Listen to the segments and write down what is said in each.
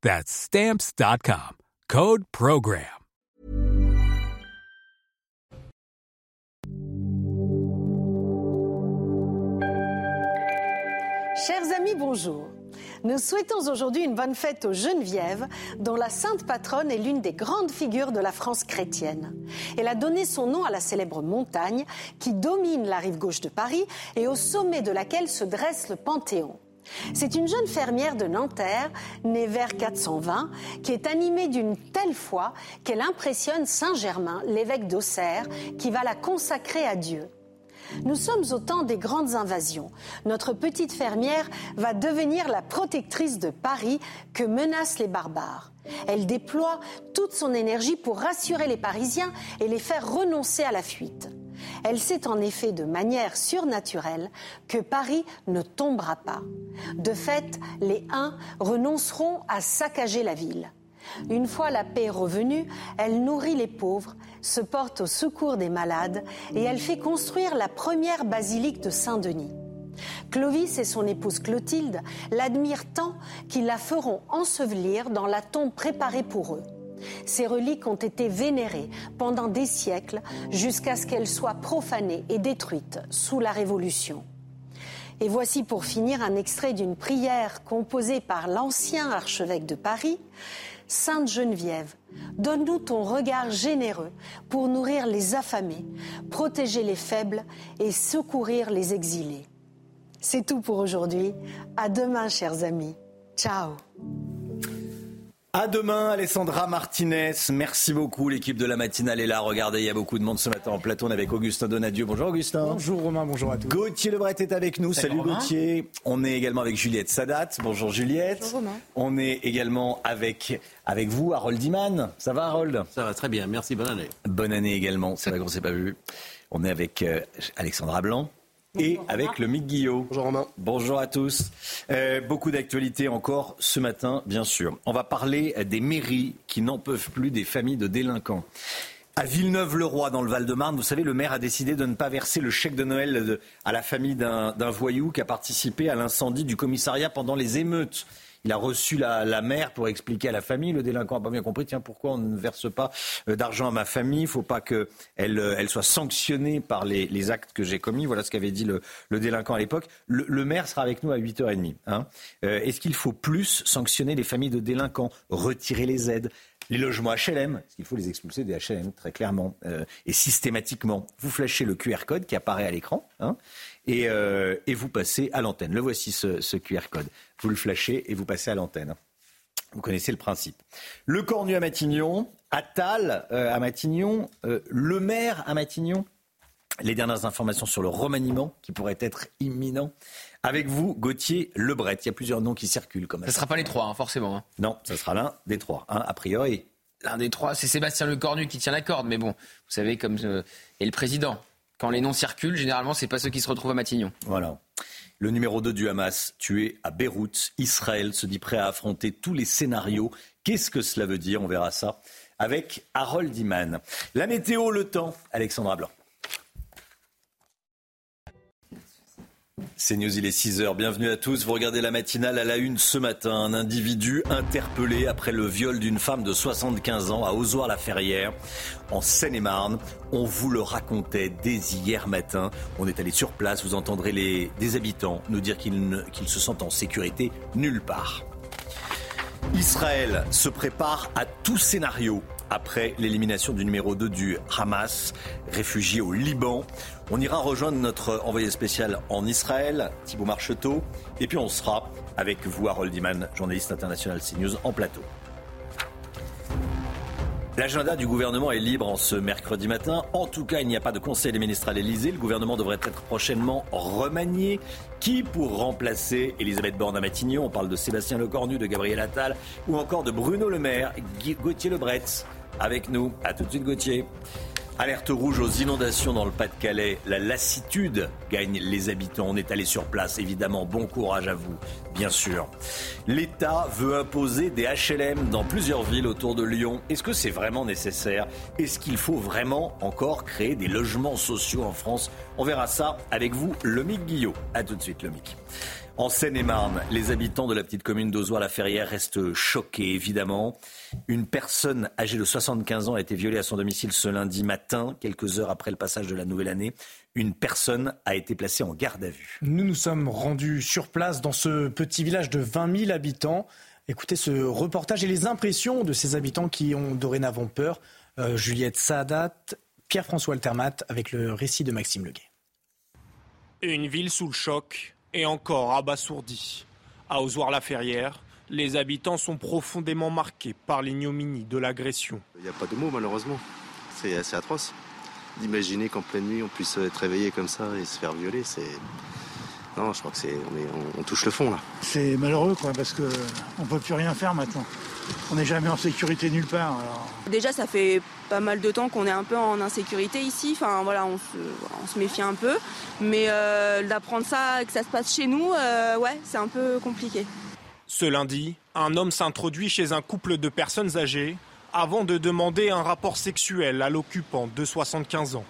That's Stamps.com. Code Program. Chers amis, bonjour. Nous souhaitons aujourd'hui une bonne fête aux Genevièves, dont la sainte patronne est l'une des grandes figures de la France chrétienne. Elle a donné son nom à la célèbre montagne qui domine la rive gauche de Paris et au sommet de laquelle se dresse le Panthéon. C'est une jeune fermière de Nanterre, née vers 420, qui est animée d'une telle foi qu'elle impressionne Saint Germain, l'évêque d'Auxerre, qui va la consacrer à Dieu. Nous sommes au temps des grandes invasions. Notre petite fermière va devenir la protectrice de Paris que menacent les barbares. Elle déploie toute son énergie pour rassurer les Parisiens et les faire renoncer à la fuite. Elle sait en effet de manière surnaturelle que Paris ne tombera pas. De fait, les Huns renonceront à saccager la ville. Une fois la paix revenue, elle nourrit les pauvres, se porte au secours des malades et elle fait construire la première basilique de Saint-Denis. Clovis et son épouse Clotilde l'admirent tant qu'ils la feront ensevelir dans la tombe préparée pour eux. Ces reliques ont été vénérées pendant des siècles jusqu'à ce qu'elles soient profanées et détruites sous la Révolution. Et voici pour finir un extrait d'une prière composée par l'ancien archevêque de Paris. Sainte Geneviève, donne-nous ton regard généreux pour nourrir les affamés, protéger les faibles et secourir les exilés. C'est tout pour aujourd'hui. À demain, chers amis. Ciao. À demain, Alessandra Martinez. Merci beaucoup. L'équipe de la matinale est là. Regardez, il y a beaucoup de monde ce matin en plateau. On est avec Augustin Donadieu. Bonjour Augustin. Bonjour Romain, bonjour à tous. Gauthier Lebret est avec nous. Salut, Gauthier. On est également avec Juliette Sadat. Bonjour Juliette. Bonjour Romain. On est également avec, avec vous, Harold Iman. Ça va Harold? Ça va très bien. Merci. Bonne année. Bonne année également. C'est vrai qu'on s'est pas vu. On est avec euh, Alexandra Blanc et avec le Mick Guillot. Bonjour Romain. Bonjour à tous. Euh, beaucoup d'actualités encore ce matin, bien sûr. On va parler des mairies qui n'en peuvent plus des familles de délinquants. À Villeneuve-le-Roi, dans le Val-de-Marne, vous savez, le maire a décidé de ne pas verser le chèque de Noël de- à la famille d'un d'un voyou qui a participé à l'incendie du commissariat pendant les émeutes. Il a reçu la, la mère pour expliquer à la famille. Le délinquant n'a pas bien compris. Tiens, pourquoi on ne verse pas euh, d'argent à ma famille? Il ne faut pas qu'elle euh, elle soit sanctionnée par les, les actes que j'ai commis. Voilà ce qu'avait dit le, le délinquant à l'époque. Le, le maire sera avec nous à 8h30. Hein. Euh, Est-ce qu'il faut plus sanctionner les familles de délinquants Retirer les aides les logements HLM, parce qu'il faut les expulser des HLM très clairement et systématiquement? Vous flashez le QR code qui apparaît à l'écran hein, et, euh, et vous passez à l'antenne. Le voici ce, ce QR code. Vous le flashez et vous passez à l'antenne. Vous connaissez le principe. Le Cornu à Matignon, Attal euh, à Matignon, euh, le maire à Matignon. Les dernières informations sur le remaniement qui pourrait être imminent. Avec vous, Gauthier Lebret. Il y a plusieurs noms qui circulent comme Ça ne sera pas les trois, hein, forcément. hein. Non, ça sera l'un des trois, hein, a priori. L'un des trois, c'est Sébastien Lecornu qui tient la corde. Mais bon, vous savez, comme. et le président. Quand les noms circulent, généralement, c'est pas ceux qui se retrouvent à Matignon. Voilà. Le numéro 2 du Hamas, tué à Beyrouth, Israël se dit prêt à affronter tous les scénarios. Qu'est-ce que cela veut dire? On verra ça avec Harold Iman. La météo, le temps, Alexandra Blanc. C'est News, il est 6h. Bienvenue à tous. Vous regardez la matinale à la une ce matin. Un individu interpellé après le viol d'une femme de 75 ans à Ozoir-la-Ferrière, en Seine-et-Marne. On vous le racontait dès hier matin. On est allé sur place. Vous entendrez les, des habitants nous dire qu'ils se sentent en sécurité nulle part. Israël se prépare à tout scénario. Après l'élimination du numéro 2 du Hamas, réfugié au Liban. On ira rejoindre notre envoyé spécial en Israël, Thibault Marcheteau, et puis on sera avec vous, Harold Iman, journaliste international CNews, en plateau. L'agenda du gouvernement est libre en ce mercredi matin. En tout cas, il n'y a pas de conseil des ministres à l'Elysée. Le gouvernement devrait être prochainement remanié. Qui pour remplacer Elisabeth Borne à Matignon On parle de Sébastien Lecornu, de Gabriel Attal ou encore de Bruno Le Maire, Gauthier Lebret avec nous. À tout de suite, Gauthier. Alerte rouge aux inondations dans le Pas-de-Calais. La lassitude gagne les habitants. On est allé sur place, évidemment. Bon courage à vous, bien sûr. L'État veut imposer des HLM dans plusieurs villes autour de Lyon. Est-ce que c'est vraiment nécessaire? Est-ce qu'il faut vraiment encore créer des logements sociaux en France? On verra ça avec vous, Lomic Guillot. A tout de suite, Lomic. En Seine-et-Marne, les habitants de la petite commune d'Ozoir-la-Ferrière restent choqués, évidemment. Une personne âgée de 75 ans a été violée à son domicile ce lundi matin, quelques heures après le passage de la nouvelle année. Une personne a été placée en garde à vue. Nous nous sommes rendus sur place dans ce petit village de 20 000 habitants. Écoutez ce reportage et les impressions de ces habitants qui ont dorénavant peur. Euh, Juliette Saadat, Pierre-François Altermat avec le récit de Maxime Leguet. Une ville sous le choc, et encore abasourdi. À Ozoir-la-Ferrière, les habitants sont profondément marqués par l'ignominie de l'agression. Il n'y a pas de mots malheureusement. C'est assez atroce. D'imaginer qu'en pleine nuit on puisse être réveillé comme ça et se faire violer, c'est. Non, je crois que c'est. On, touche le fond là. C'est malheureux quoi, parce qu'on ne peut plus rien faire maintenant. On n'est jamais en sécurité nulle part. Déjà, ça fait pas mal de temps qu'on est un peu en insécurité ici. Enfin, voilà, on se, méfie un peu. Mais euh, d'apprendre ça, que ça se passe chez nous, euh, ouais, c'est un peu compliqué. Ce lundi, un homme s'introduit chez un couple de personnes âgées avant de demander un rapport sexuel à l'occupant de 75 ans.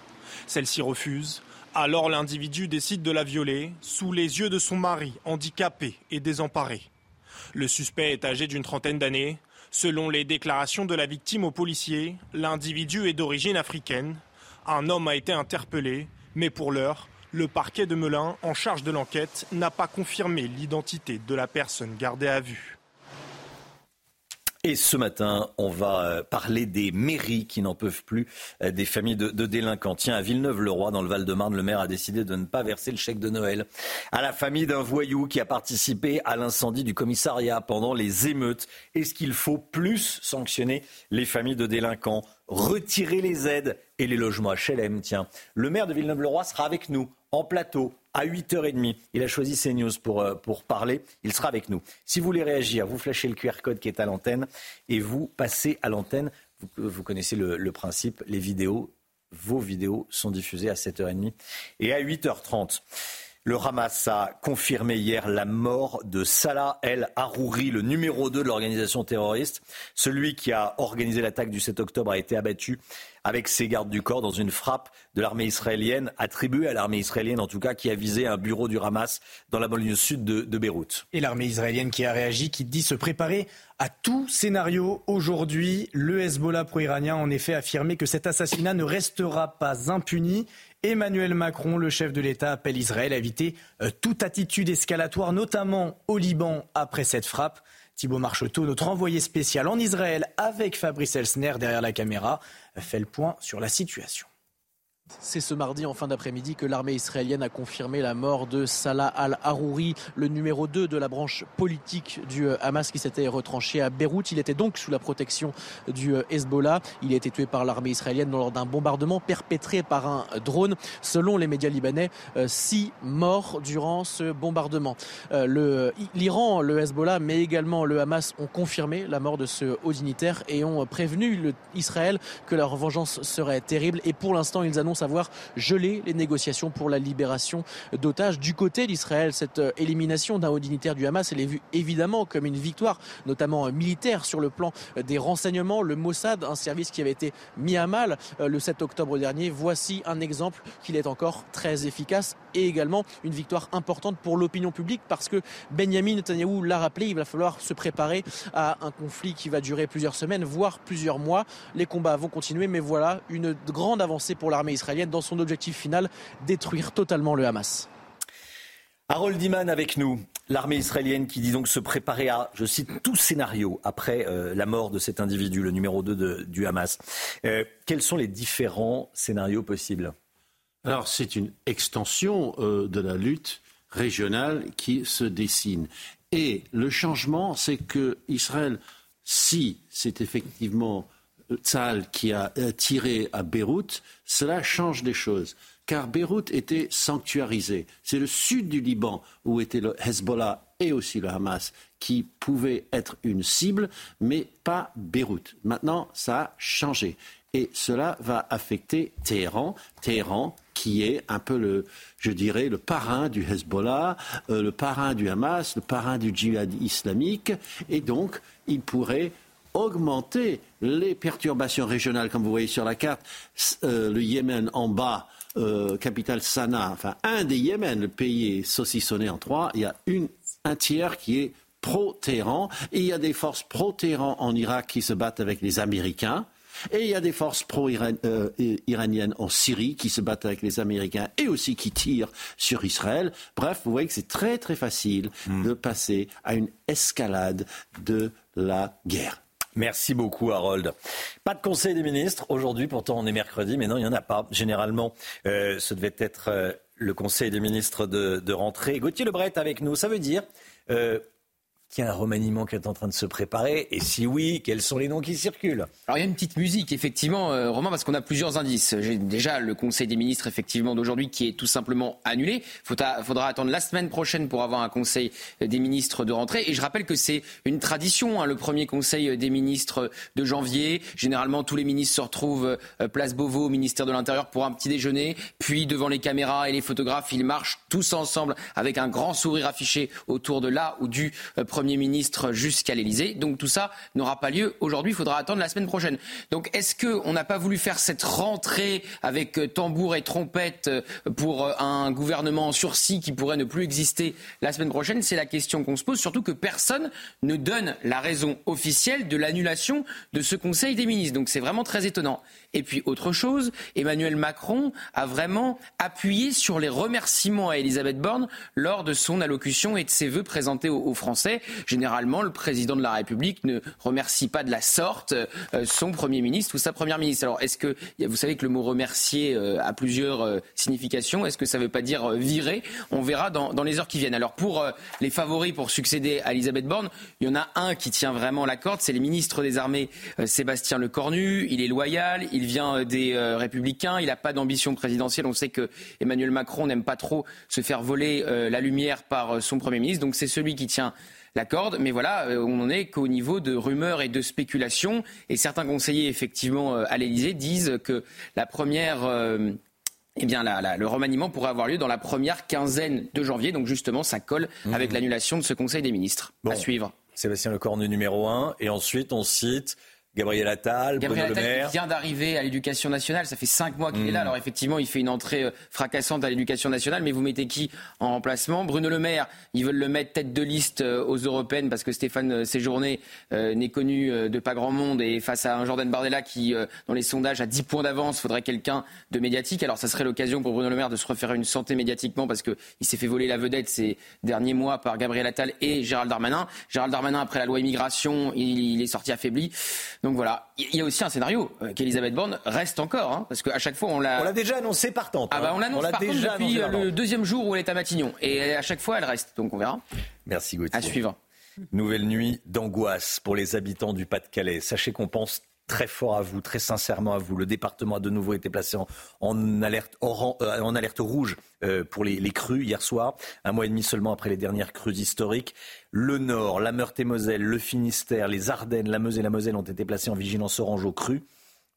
Celle-ci refuse. Alors l'individu décide de la violer sous les yeux de son mari, handicapé et désemparé. Le suspect est âgé d'une trentaine d'années. Selon les déclarations de la victime aux policiers, l'individu est d'origine africaine. Un homme a été interpellé, mais pour l'heure, le parquet de Melun, en charge de l'enquête, n'a pas confirmé l'identité de la personne gardée à vue. Et ce matin, on va euh, parler des mairies qui n'en peuvent plus euh, des familles de, délinquants. Tiens, à Villeneuve-le-Roi, dans le Val-de-Marne, le maire a décidé de ne pas verser le chèque de Noël à la famille d'un voyou qui a participé à l'incendie du commissariat pendant les émeutes. Est-ce qu'il faut plus sanctionner les familles de délinquants Retirer les aides et les logements HLM, tiens. Le maire de Villeneuve-le-Roi sera avec nous en plateau à 8h30. Il a choisi CNews pour, euh, pour parler. Il sera avec nous. Si vous voulez réagir, vous flashez le QR code qui est à l'antenne et vous passez à l'antenne. Vous, vous, connaissez le, le principe. Les vidéos, vos vidéos sont diffusées à 7h30 et à 8h30. Le Hamas a confirmé hier la mort de Salah El Harouri, le numéro 2 de l'organisation terroriste. Celui qui a organisé l'attaque du 7 octobre a été abattu avec ses gardes du corps dans une frappe de l'armée israélienne, attribuée à l'armée israélienne en tout cas, qui a visé un bureau du Hamas dans la banlieue sud de, Beyrouth. Et l'armée israélienne qui a réagi, qui dit se préparer à tout scénario aujourd'hui. Le Hezbollah pro-iranien en effet affirmé que cet assassinat ne restera pas impuni. Emmanuel Macron, le chef de l'État, appelle Israël à éviter euh, toute attitude escalatoire, notamment au Liban après cette frappe. Thibault Marcheteau, notre envoyé spécial en Israël avec Fabrice Elsner derrière la caméra, fait le point sur la situation. C'est ce mardi en fin d'après-midi que l'armée israélienne a confirmé la mort de Salah al-Harouri, le numéro 2 de la branche politique du euh, Hamas qui s'était retranché à Beyrouth. Il était donc sous la protection du euh, Hezbollah. Il a été tué par l'armée israélienne lors d'un bombardement perpétré par un drone. Selon les médias libanais, euh, six morts durant ce bombardement. L'Iran, le Hezbollah, mais également le Hamas ont confirmé la mort de ce haut dignitaire et ont prévenu Israël que leur vengeance serait terrible. Et pour l'instant, ils annoncent savoir geler les négociations pour la libération d'otages. Du côté d'Israël, cette euh, élimination d'un haut dignitaire du Hamas, elle est vue évidemment comme une victoire, notamment euh, militaire sur le plan euh, des renseignements. Le Mossad, un service qui avait été mis à mal le 7 octobre dernier, voici un exemple qu'il est encore très efficace et également une victoire importante pour l'opinion publique parce que Benjamin Netanyahu l'a rappelé, il va falloir se préparer à un conflit qui va durer plusieurs semaines, voire plusieurs mois. Les combats vont continuer, mais voilà une grande avancée pour l'armée israélienne dans son objectif final, détruire totalement le Hamas. Harold Iman avec nous. L'armée israélienne qui dit donc se préparer à, je cite, tout scénario après euh, la mort de cet individu, le numéro 2 du Hamas. Euh, quels sont les différents scénarios possibles? Alors c'est une extension euh, de la lutte régionale qui se dessine. Et le changement, c'est que Israël, si c'est effectivement Tzal qui a tiré à Beyrouth, cela change des choses car Beyrouth était sanctuarisé. C'est le sud du Liban où était le Hezbollah et aussi le Hamas qui pouvaient être une cible, mais pas Beyrouth. Maintenant, ça a changé. Et cela va affecter Téhéran. Téhéran, qui est un peu le, je dirais, le parrain du Hezbollah, euh, le parrain du Hamas, le parrain du djihad islamique. Et donc, il pourrait augmenter les perturbations régionales, comme vous voyez sur la carte, euh, le Yémen en bas, euh, capitale Sanaa, enfin un des Yémen, le pays est saucissonné en trois, il y a un tiers qui est pro-Téhéran, et il y a des forces pro-Téhéran en Irak qui se battent avec les Américains. Et il y a des forces pro-iraniennes en Syrie qui se battent avec les Américains et aussi qui tirent sur Israël. Bref, vous voyez que c'est très très facile hmm. de passer à une escalade de la guerre. Merci beaucoup, Harold. Pas de conseil des ministres aujourd'hui, pourtant on est mercredi, mais non, il n'y en a pas. Généralement, euh, ce devait être euh, le conseil des ministres de, rentrée. Gauthier Lebret avec nous, ça veut dire euh, qu'il y a un remaniement qui est en train de se préparer Et si oui, quels sont les noms qui circulent? Alors il y a une petite musique, effectivement, euh, Romain, parce qu'on a plusieurs indices. J'ai déjà le Conseil des ministres, effectivement, d'aujourd'hui qui est tout simplement annulé. Il faudra attendre la semaine prochaine pour avoir un Conseil des ministres de rentrée. Et je rappelle que c'est une tradition, hein, le premier Conseil des ministres de janvier. Généralement, tous les ministres se retrouvent euh, place Beauvau au ministère de l'Intérieur pour un petit déjeuner. Puis, devant les caméras et les photographes, ils marchent tous ensemble avec un grand sourire affiché autour de là ou du euh, Premier ministre jusqu'à l'Elysée. Donc tout ça n'aura pas lieu aujourd'hui, il faudra attendre la semaine prochaine. Donc est-ce qu'on n'a pas voulu faire cette rentrée avec euh, tambour et trompette euh, pour euh, un gouvernement en sursis qui pourrait ne plus exister la semaine prochaine? C'est la question qu'on se pose, surtout que personne ne donne la raison officielle de l'annulation de ce Conseil des ministres. Donc c'est vraiment très étonnant. Et puis autre chose, Emmanuel Macron a vraiment appuyé sur les remerciements à Elisabeth Borne lors de son allocution et de ses vœux présentés aux, Français. Généralement, le président de la République ne remercie pas de la sorte euh, son Premier ministre ou sa Première ministre. Alors est-ce que, vous savez que le mot remercier euh, a plusieurs euh, significations, est-ce que ça ne veut pas dire virer? On verra dans, les heures qui viennent. Alors pour les favoris pour succéder à Elisabeth Borne, il y en a un qui tient vraiment la corde, c'est le ministre des Armées Sébastien Lecornu. Il est loyal, vient euh, des euh, Républicains, il n'a pas d'ambition présidentielle. On sait que Emmanuel Macron n'aime pas trop se faire voler euh, la lumière par son Premier ministre. Donc c'est celui qui tient la corde. Mais voilà, on n'en est qu'au niveau de rumeurs et de spéculations. Et certains conseillers, effectivement, à l'Élysée disent que la première. eh bien, le remaniement pourrait avoir lieu dans la première quinzaine de janvier. Donc, justement, ça colle mmh. avec l'annulation de ce Conseil des ministres. à suivre. Sébastien Lecornu numéro 1. Et ensuite, on cite Gabriel Attal, Gabriel Bruno Attal Le Maire. vient d'arriver à l'éducation nationale, ça fait cinq mois qu'il est là. Hmm. Alors effectivement, il fait une entrée euh, fracassante à l'éducation nationale, mais vous mettez qui en remplacement? Bruno Le Maire, ils veulent le mettre tête de liste euh, aux européennes parce que Stéphane euh, Séjourné n'est connu de pas grand monde et face à un Jordan Bardella qui, dans les sondages, a 10 points d'avance, faudrait quelqu'un de médiatique. Alors ça serait l'occasion pour Bruno Le Maire de se refaire une santé médiatiquement parce qu'il s'est fait voler la vedette ces derniers mois par Gabriel Attal et Gérald Darmanin. Gérald Darmanin, après la loi immigration, il, il est sorti affaibli. Donc voilà, il y a aussi un scénario euh, qu'Elisabeth Borne reste encore, hein, parce qu'à chaque fois on l'a. On l'a déjà annoncé partante. Ah bah on l'annonce partante déjà depuis le deuxième jour où elle est à Matignon, et à chaque fois elle reste. Donc on verra. Merci Gauthier. À suivre. Nouvelle nuit d'angoisse pour les habitants du Pas-de-Calais. Sachez qu'on pense très fort à vous, très sincèrement à vous. Le département a de nouveau été placé en, alerte, euh, alerte, rouge euh, pour les, crues hier soir, un mois et demi seulement après les dernières crues historiques. Le Nord, la Meurthe-et-Moselle, le Finistère, les Ardennes, la Meuse et la Moselle ont été placés en vigilance orange aux crues.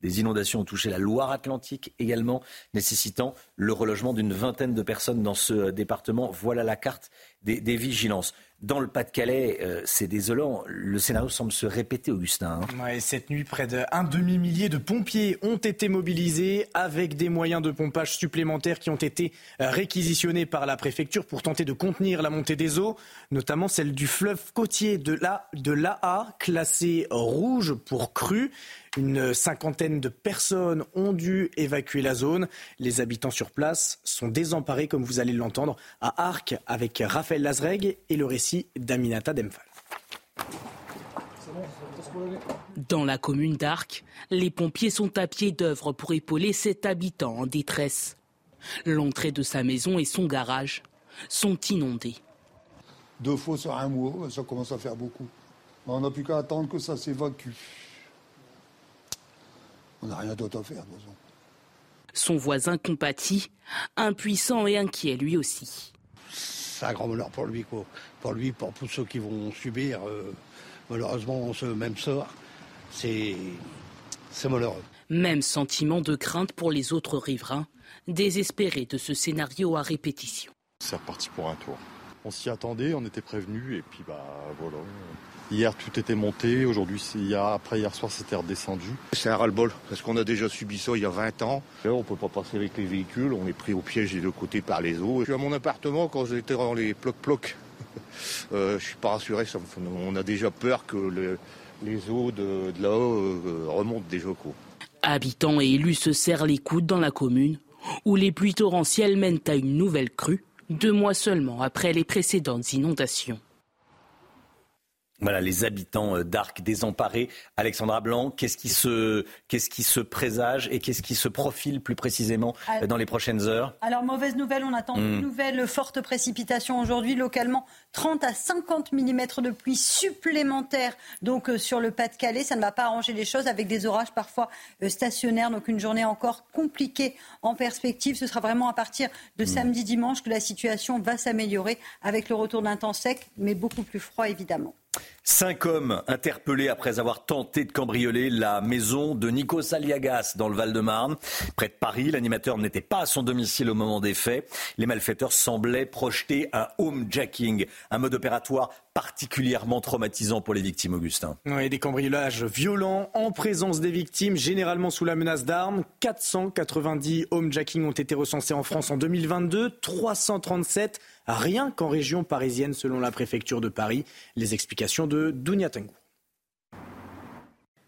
Des inondations ont touché la Loire-Atlantique également, nécessitant le relogement d'une vingtaine de personnes dans ce département. Voilà la carte des, vigilances. Dans le Pas-de-Calais, euh, c'est désolant. Le scénario semble se répéter, Augustin. Hein. cette nuit, près d'un demi-millier de pompiers ont été mobilisés avec des moyens de pompage supplémentaires qui ont été euh, réquisitionnés par la préfecture pour tenter de contenir la montée des eaux, notamment celle du fleuve côtier de l'AA, classé rouge pour cru. Une cinquantaine de personnes ont dû évacuer la zone. Les habitants sur place sont désemparés, comme vous allez l'entendre, à Arc avec Raphaël Lazreg et le récit d'Aminata Demphal. Dans la commune d'Arc, les pompiers sont à pied d'œuvre pour épauler cet habitant en détresse. L'entrée de sa maison et son garage sont inondés. Deux fois sur un mois, ça commence à faire beaucoup. On n'a plus qu'à attendre que ça s'évacue. On n'a rien d'autre à faire, de Son voisin compatit, impuissant et inquiet lui aussi. C'est un grand bonheur pour lui, quoi. Pour lui, pour tous ceux qui vont subir, euh, malheureusement, ce même sort. C'est malheureux. Même sentiment de crainte pour les autres riverains, désespérés de ce scénario à répétition. C'est reparti pour un tour. On s'y attendait, on était prévenus, et puis bah voilà. Hier, tout était monté. Aujourd'hui, après hier soir, c'était redescendu. C'est un ras-le-bol, parce qu'on a déjà subi ça il y a 20 ans. Là, on peut pas passer avec les véhicules. On est pris au piège des deux côtés par les eaux. Je suis à mon appartement quand j'étais dans les ploc-ploc. euh, je suis pas rassuré. On a déjà peur que les eaux de, là-haut euh, remontent déjà. Quoi. Habitants et élus se serrent les coudes dans la commune, où les pluies torrentielles mènent à une nouvelle crue, deux mois seulement après les précédentes inondations. Voilà, les habitants euh, d'Arc désemparés. Alexandra Blanc, qu'est-ce qui se, qu'est-ce qui se présage et qu'est-ce qui se profile plus précisément euh, dans les prochaines heures? Alors, mauvaise nouvelle, on attend une hmm. nouvelle forte précipitation aujourd'hui, localement 30 à 50 mm de pluie supplémentaires donc euh, sur le Pas-de-Calais. Ça ne va pas arranger les choses avec des orages parfois stationnaires, donc une journée encore compliquée en perspective. Ce sera vraiment à partir de hmm. samedi, dimanche que la situation va s'améliorer avec le retour d'un temps sec, mais beaucoup plus froid évidemment. Cinq hommes interpellés après avoir tenté de cambrioler la maison de Nico Saliagas dans le Val-de-Marne. Près de Paris, l'animateur n'était pas à son domicile au moment des faits. Les malfaiteurs semblaient projeter un homejacking, un mode opératoire particulièrement traumatisant pour les victimes, Augustin. Oui, des cambriolages violents en présence des victimes, généralement sous la menace d'armes. 490 homejacking ont été recensés en France en 2022, 337 rien qu'en région parisienne selon la préfecture de Paris. Les explications de Dounia Tengou.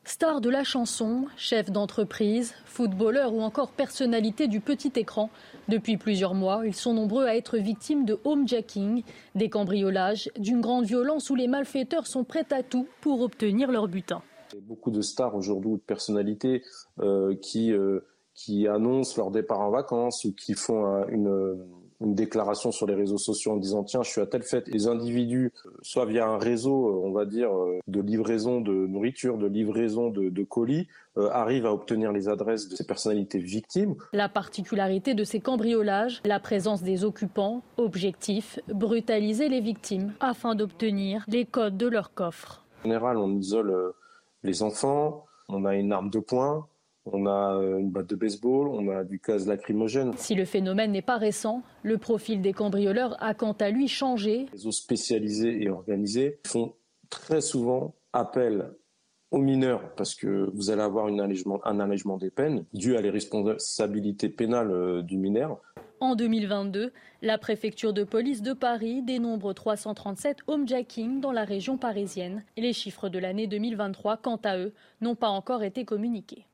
Star de la chanson, chef d'entreprise, footballeur ou encore personnalité du petit écran, depuis plusieurs mois, ils sont nombreux à être victimes de homejacking, des cambriolages, d'une grande violence où les malfaiteurs sont prêts à tout pour obtenir leur butin. Beaucoup de stars aujourd'hui ou de personnalités euh, qui, euh, qui annoncent leur départ en vacances ou qui font une une déclaration sur les réseaux sociaux en disant tiens je suis à telle fête les individus soit via un réseau euh, on va dire euh, de livraison de nourriture de livraison de, colis euh, arrivent à obtenir les adresses de ces personnalités victimes. La particularité de ces cambriolages, la présence des occupants, objectif, brutaliser les victimes afin d'obtenir les codes de leur coffre. En général, on isole les enfants, on a une arme de poing, on a euh, une batte de baseball, on a du gaz lacrymogène. Si le phénomène n'est pas récent, le profil des cambrioleurs a quant à lui changé. Les eaux spécialisés et organisés font très souvent appel aux mineurs parce que vous allez avoir un allègement des peines dû à les responsabilités pénales euh, du mineur. En 2022, la préfecture de police de Paris dénombre 337 homejacking dans la région parisienne. Les chiffres de l'année 2023, quant à eux, n'ont pas encore été communiqués.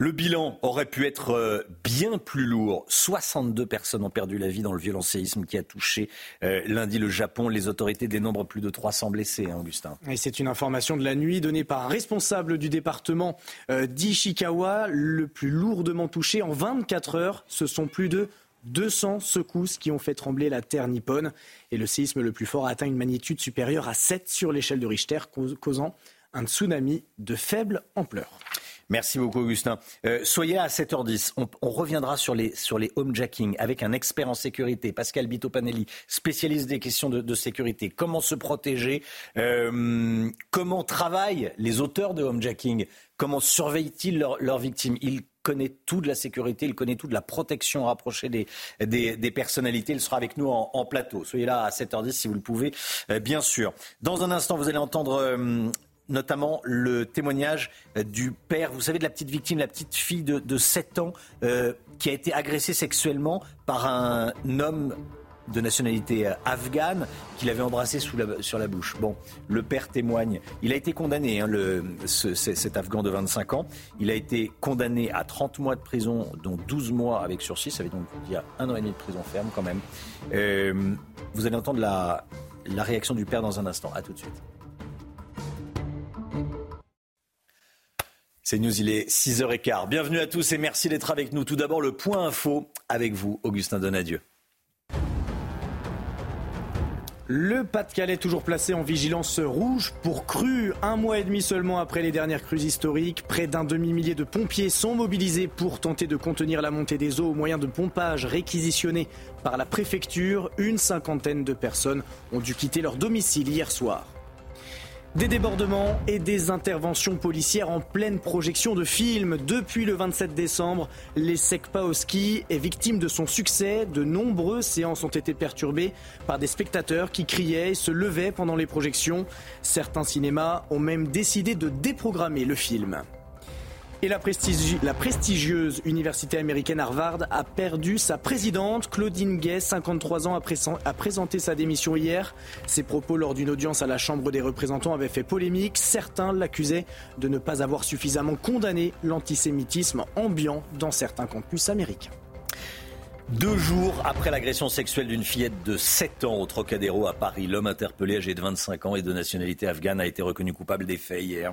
Le bilan aurait pu être euh, bien plus lourd. 62 personnes ont perdu la vie dans le violent séisme qui a touché euh, lundi le Japon. Les autorités dénombrent plus de 300 blessés, hein, Augustin. Et c'est une information de la nuit donnée par un responsable du département euh, d'Ishikawa, le plus lourdement touché en 24 heures. Ce sont plus de 200 secousses qui ont fait trembler la terre nippone. Et le séisme le plus fort a atteint une magnitude supérieure à 7 sur l'échelle de Richter, causant un tsunami de faible ampleur. Merci beaucoup, Augustin. Euh, soyez à 7h10. On, reviendra sur les, sur les homejacking avec un expert en sécurité, Pascal Bito-Panelli, spécialiste des questions de, sécurité. Comment se protéger euh, Comment travaillent les auteurs de homejacking Comment surveillent-ils leurs victimes? Il connaît tout de la sécurité, il connaît tout de la protection rapprochée des, des, personnalités. Il sera avec nous en, plateau. Soyez là à 7h10 si vous le pouvez, euh, bien sûr. Dans un instant, vous allez entendre notamment le témoignage euh, du père, vous savez, de la petite victime, la petite fille de, 7 ans euh, qui a été agressée sexuellement par un homme de nationalité afghane qu'il avait embrassé sur la bouche. Bon, le père témoigne. Il a été condamné, hein, cet Afghan de 25 ans. Il a été condamné à 30 mois de prison, dont 12 mois avec sursis. Ça veut donc dire un an et demi de prison ferme quand même. Euh, vous allez entendre la, la réaction du père dans un instant. À tout de suite. C'est News, il est 6h15. Bienvenue à tous et merci d'être avec nous. Tout d'abord, le point info avec vous, Augustin Donadieu. Le Pas-de-Calais toujours placé en vigilance rouge pour crues. Un mois et demi seulement après les dernières crues historiques, près d'un demi-millier de pompiers sont mobilisés pour tenter de contenir la montée des eaux au moyen de pompage réquisitionnés par la préfecture. Une cinquantaine de personnes ont dû quitter leur domicile hier soir. Des débordements et des interventions policières en pleine projection de films. Depuis le 27 décembre, les ski est victime de son succès. De nombreuses séances ont été perturbées par des spectateurs qui criaient et se levaient pendant les projections. Certains cinémas ont même décidé de déprogrammer le film. Et la, prestigieuse université américaine Harvard a perdu sa présidente. Claudine Gay, 53 ans, a, présenté sa démission hier. Ses propos lors d'une audience à la Chambre des représentants avaient fait polémique. Certains l'accusaient de ne pas avoir suffisamment condamné l'antisémitisme ambiant dans certains campus américains. Deux jours après l'agression sexuelle d'une fillette de 7 ans au Trocadéro à Paris, l'homme interpellé âgé de 25 ans et de nationalité afghane a été reconnu coupable des faits hier.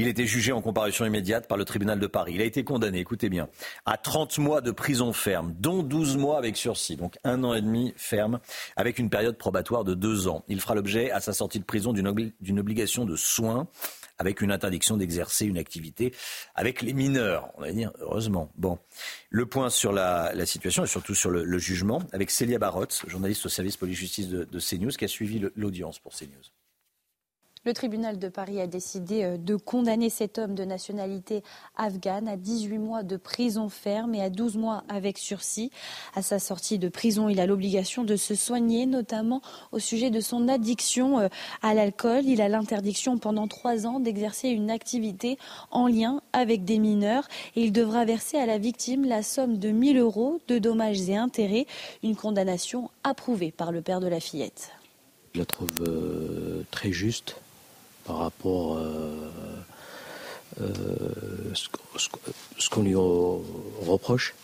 Il était jugé en comparution immédiate par le tribunal de Paris. Il a été condamné, écoutez bien, à 30 mois de prison ferme, dont 12 mois avec sursis, donc un an et demi ferme, avec une période probatoire de deux ans. Il fera l'objet, à sa sortie de prison, d'une obligation de soins avec une interdiction d'exercer une activité avec les mineurs. On va dire, heureusement. Bon, le point sur la, situation et surtout sur le, jugement avec Célia Barotte, journaliste au service police-justice de, de CNews, qui a suivi l'audience pour CNews. Le tribunal de Paris a décidé euh, de condamner cet homme de nationalité afghane à 18 mois de prison ferme et à 12 mois avec sursis. À sa sortie de prison, il a l'obligation de se soigner, notamment au sujet de son addiction euh, à l'alcool. Il a l'interdiction pendant trois ans d'exercer une activité en lien avec des mineurs et il devra verser à la victime la somme de 1000 euros de dommages et intérêts, une condamnation approuvée par le père de la fillette. Je la trouve euh, très juste par rapport à euh, euh, ce qu'on lui reproche.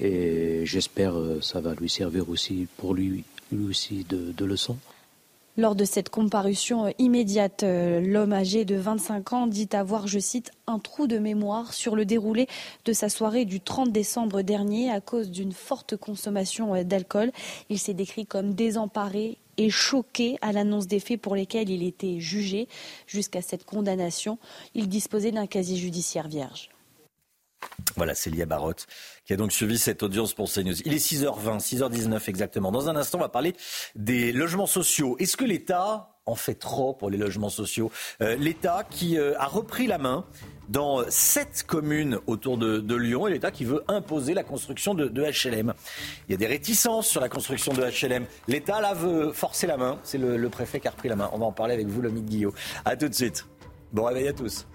Et j'espère que euh, ça va lui servir aussi pour lui, lui aussi de, de leçon. Lors de cette comparution immédiate, l'homme âgé de 25 ans dit avoir, je cite, un trou de mémoire sur le déroulé de sa soirée du 30 décembre dernier à cause d'une forte consommation d'alcool. Il s'est décrit comme désemparé, et choqué à l'annonce des faits pour lesquels il était jugé jusqu'à cette condamnation. Il disposait d'un casier judiciaire vierge. Voilà, c'est Lia Barotte qui a donc suivi cette audience pour CNews. Il est 6h20, 6h19 exactement. Dans un instant, on va parler des logements sociaux. Est-ce que l'État en fait trop pour les logements sociaux euh, L'État qui euh, a repris la main dans sept communes autour de, Lyon et l'État qui veut imposer la construction de, HLM. Il y a des réticences sur la construction de HLM. L'État là veut forcer la main. C'est le, préfet qui a repris la main. On va en parler avec vous, Lomi Guillot. A tout de suite. Bon réveil à tous.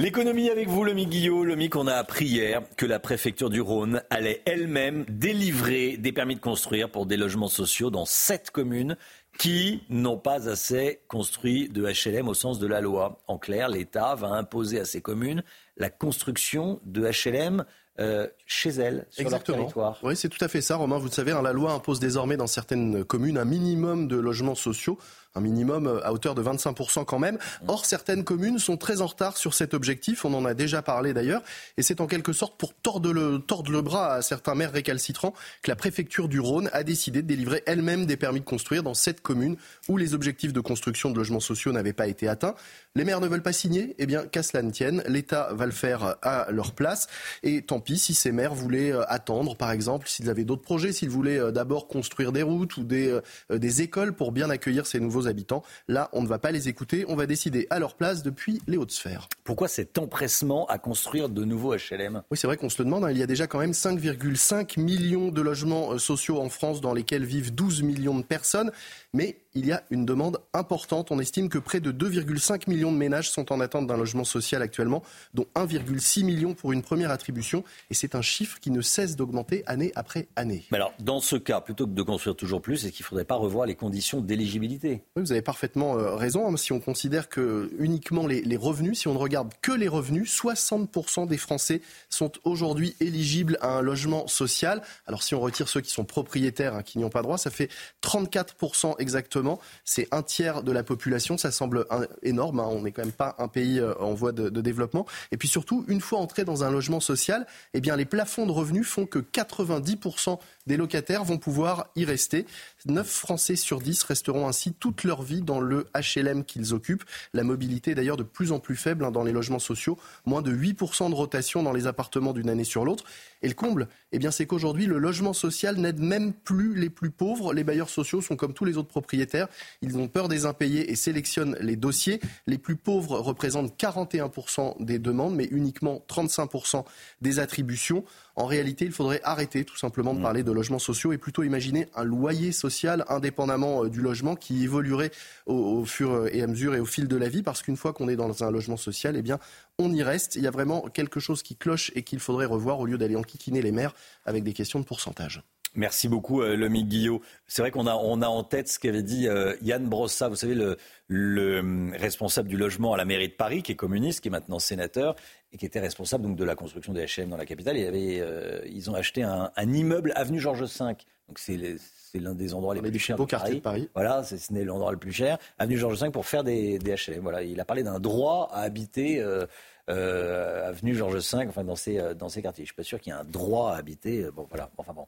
L'économie avec vous, Lomi Guillot. Lomi, qu'on a appris hier que la préfecture du Rhône allait elle-même délivrer des permis de construire pour des logements sociaux dans sept communes qui n'ont pas assez construit de HLM au sens de la loi. En clair, l'État va imposer à ces communes la construction de HLM euh, chez elles, sur Exactement. leur territoire. Oui, c'est tout à fait ça, Romain. Vous le savez, hein, la loi impose désormais dans certaines communes un minimum de logements sociaux un minimum euh, à hauteur de 25% quand même. Or, certaines communes sont très en retard sur cet objectif, on en a déjà parlé d'ailleurs, et c'est en quelque sorte pour tordre le, tordre le bras à certains maires récalcitrants que la préfecture du Rhône a décidé de délivrer elle-même des permis de construire dans cette commune où les objectifs de construction de logements sociaux n'avaient pas été atteints. Les maires ne veulent pas signer Eh bien, qu'à cela ne tienne, l'État va le faire à leur place. Et tant pis si ces maires voulaient euh, attendre, par exemple, s'ils avaient d'autres projets, s'ils voulaient euh, d'abord construire des routes ou des, des écoles pour bien accueillir ces nouveaux habitants. Là, on ne va pas les écouter, on va décider à leur place depuis les hautes sphères. Pourquoi cet empressement à construire de nouveaux HLM Oui, c'est vrai qu'on se le demande. Hein. Il y a déjà quand même 5,5 millions de logements euh, sociaux en France dans lesquels vivent 12 millions de personnes. Mais il y a une demande importante. On estime que près de 2,5 millions de ménages sont en attente d'un logement social actuellement, dont 1,6 million pour une première attribution. Et c'est un chiffre qui ne cesse d'augmenter année après année. Mais alors, dans ce cas, plutôt que de construire toujours plus, est-ce qu'il ne faudrait pas revoir les conditions d'éligibilité? Oui, Vous avez parfaitement euh, raison. Hein. Si on considère que uniquement les, les revenus, si on ne regarde que les revenus, 60% des Français sont aujourd'hui éligibles à un logement social. Alors si on retire ceux qui sont propriétaires, hein, qui n'y ont pas droit, ça fait 34% exactement. C'est un tiers de la population. Ça semble énorme. Hein. On n'est quand même pas un pays euh, en voie de, développement. Et puis surtout, une fois entré dans un logement social, eh les plafonds de revenus font que 90% des locataires vont pouvoir y rester. 9 Français sur 10 resteront ainsi toute leur vie dans le HLM qu'ils occupent. La mobilité est d'ailleurs de plus en plus faible hein, dans les logements sociaux. Moins de 8% de rotation dans les appartements d'une année sur l'autre. Et le comble, eh c'est qu'aujourd'hui, le logement social n'aide même plus les plus pauvres. Les bailleurs sociaux sont comme tous les autres propriétaires. Ils ont peur des impayés et sélectionnent les dossiers. Les plus pauvres représentent 41% des demandes, mais uniquement 35% des attributions. En réalité, il faudrait arrêter tout simplement de mmh. parler de logements sociaux et plutôt imaginer un loyer social indépendamment euh, du logement qui évoluerait au, fur et à mesure et au fil de la vie parce qu'une fois qu'on est dans un logement social, eh bien, on y reste. Il y a vraiment quelque chose qui cloche et qu'il faudrait revoir au lieu d'aller enquiquiner les maires avec des questions de pourcentage. Merci beaucoup, euh, Lomique Guillot. C'est vrai qu'on a, on a en tête ce qu'avait dit euh, Yann Brossa, vous savez, le, le, hum, responsable du logement à la mairie de Paris, qui est communiste, qui est maintenant sénateur, et qui était responsable donc, de la construction des HM dans la capitale. Et avait, euh, ils ont acheté un, un, immeuble avenue Georges V. Donc c'est, c'est l'un des endroits les plus chers de Paris. de Paris. Voilà, c'est, ce n'est l'endroit le plus cher. Avenue Georges V pour faire des, des HLM. Voilà, il a parlé d'un droit à habiter. Euh, euh, avenue Georges V, enfin dans ces, dans ces quartiers. Je suis pas sûr qu'il y ait un droit à habiter. Bon, voilà. Enfin bon.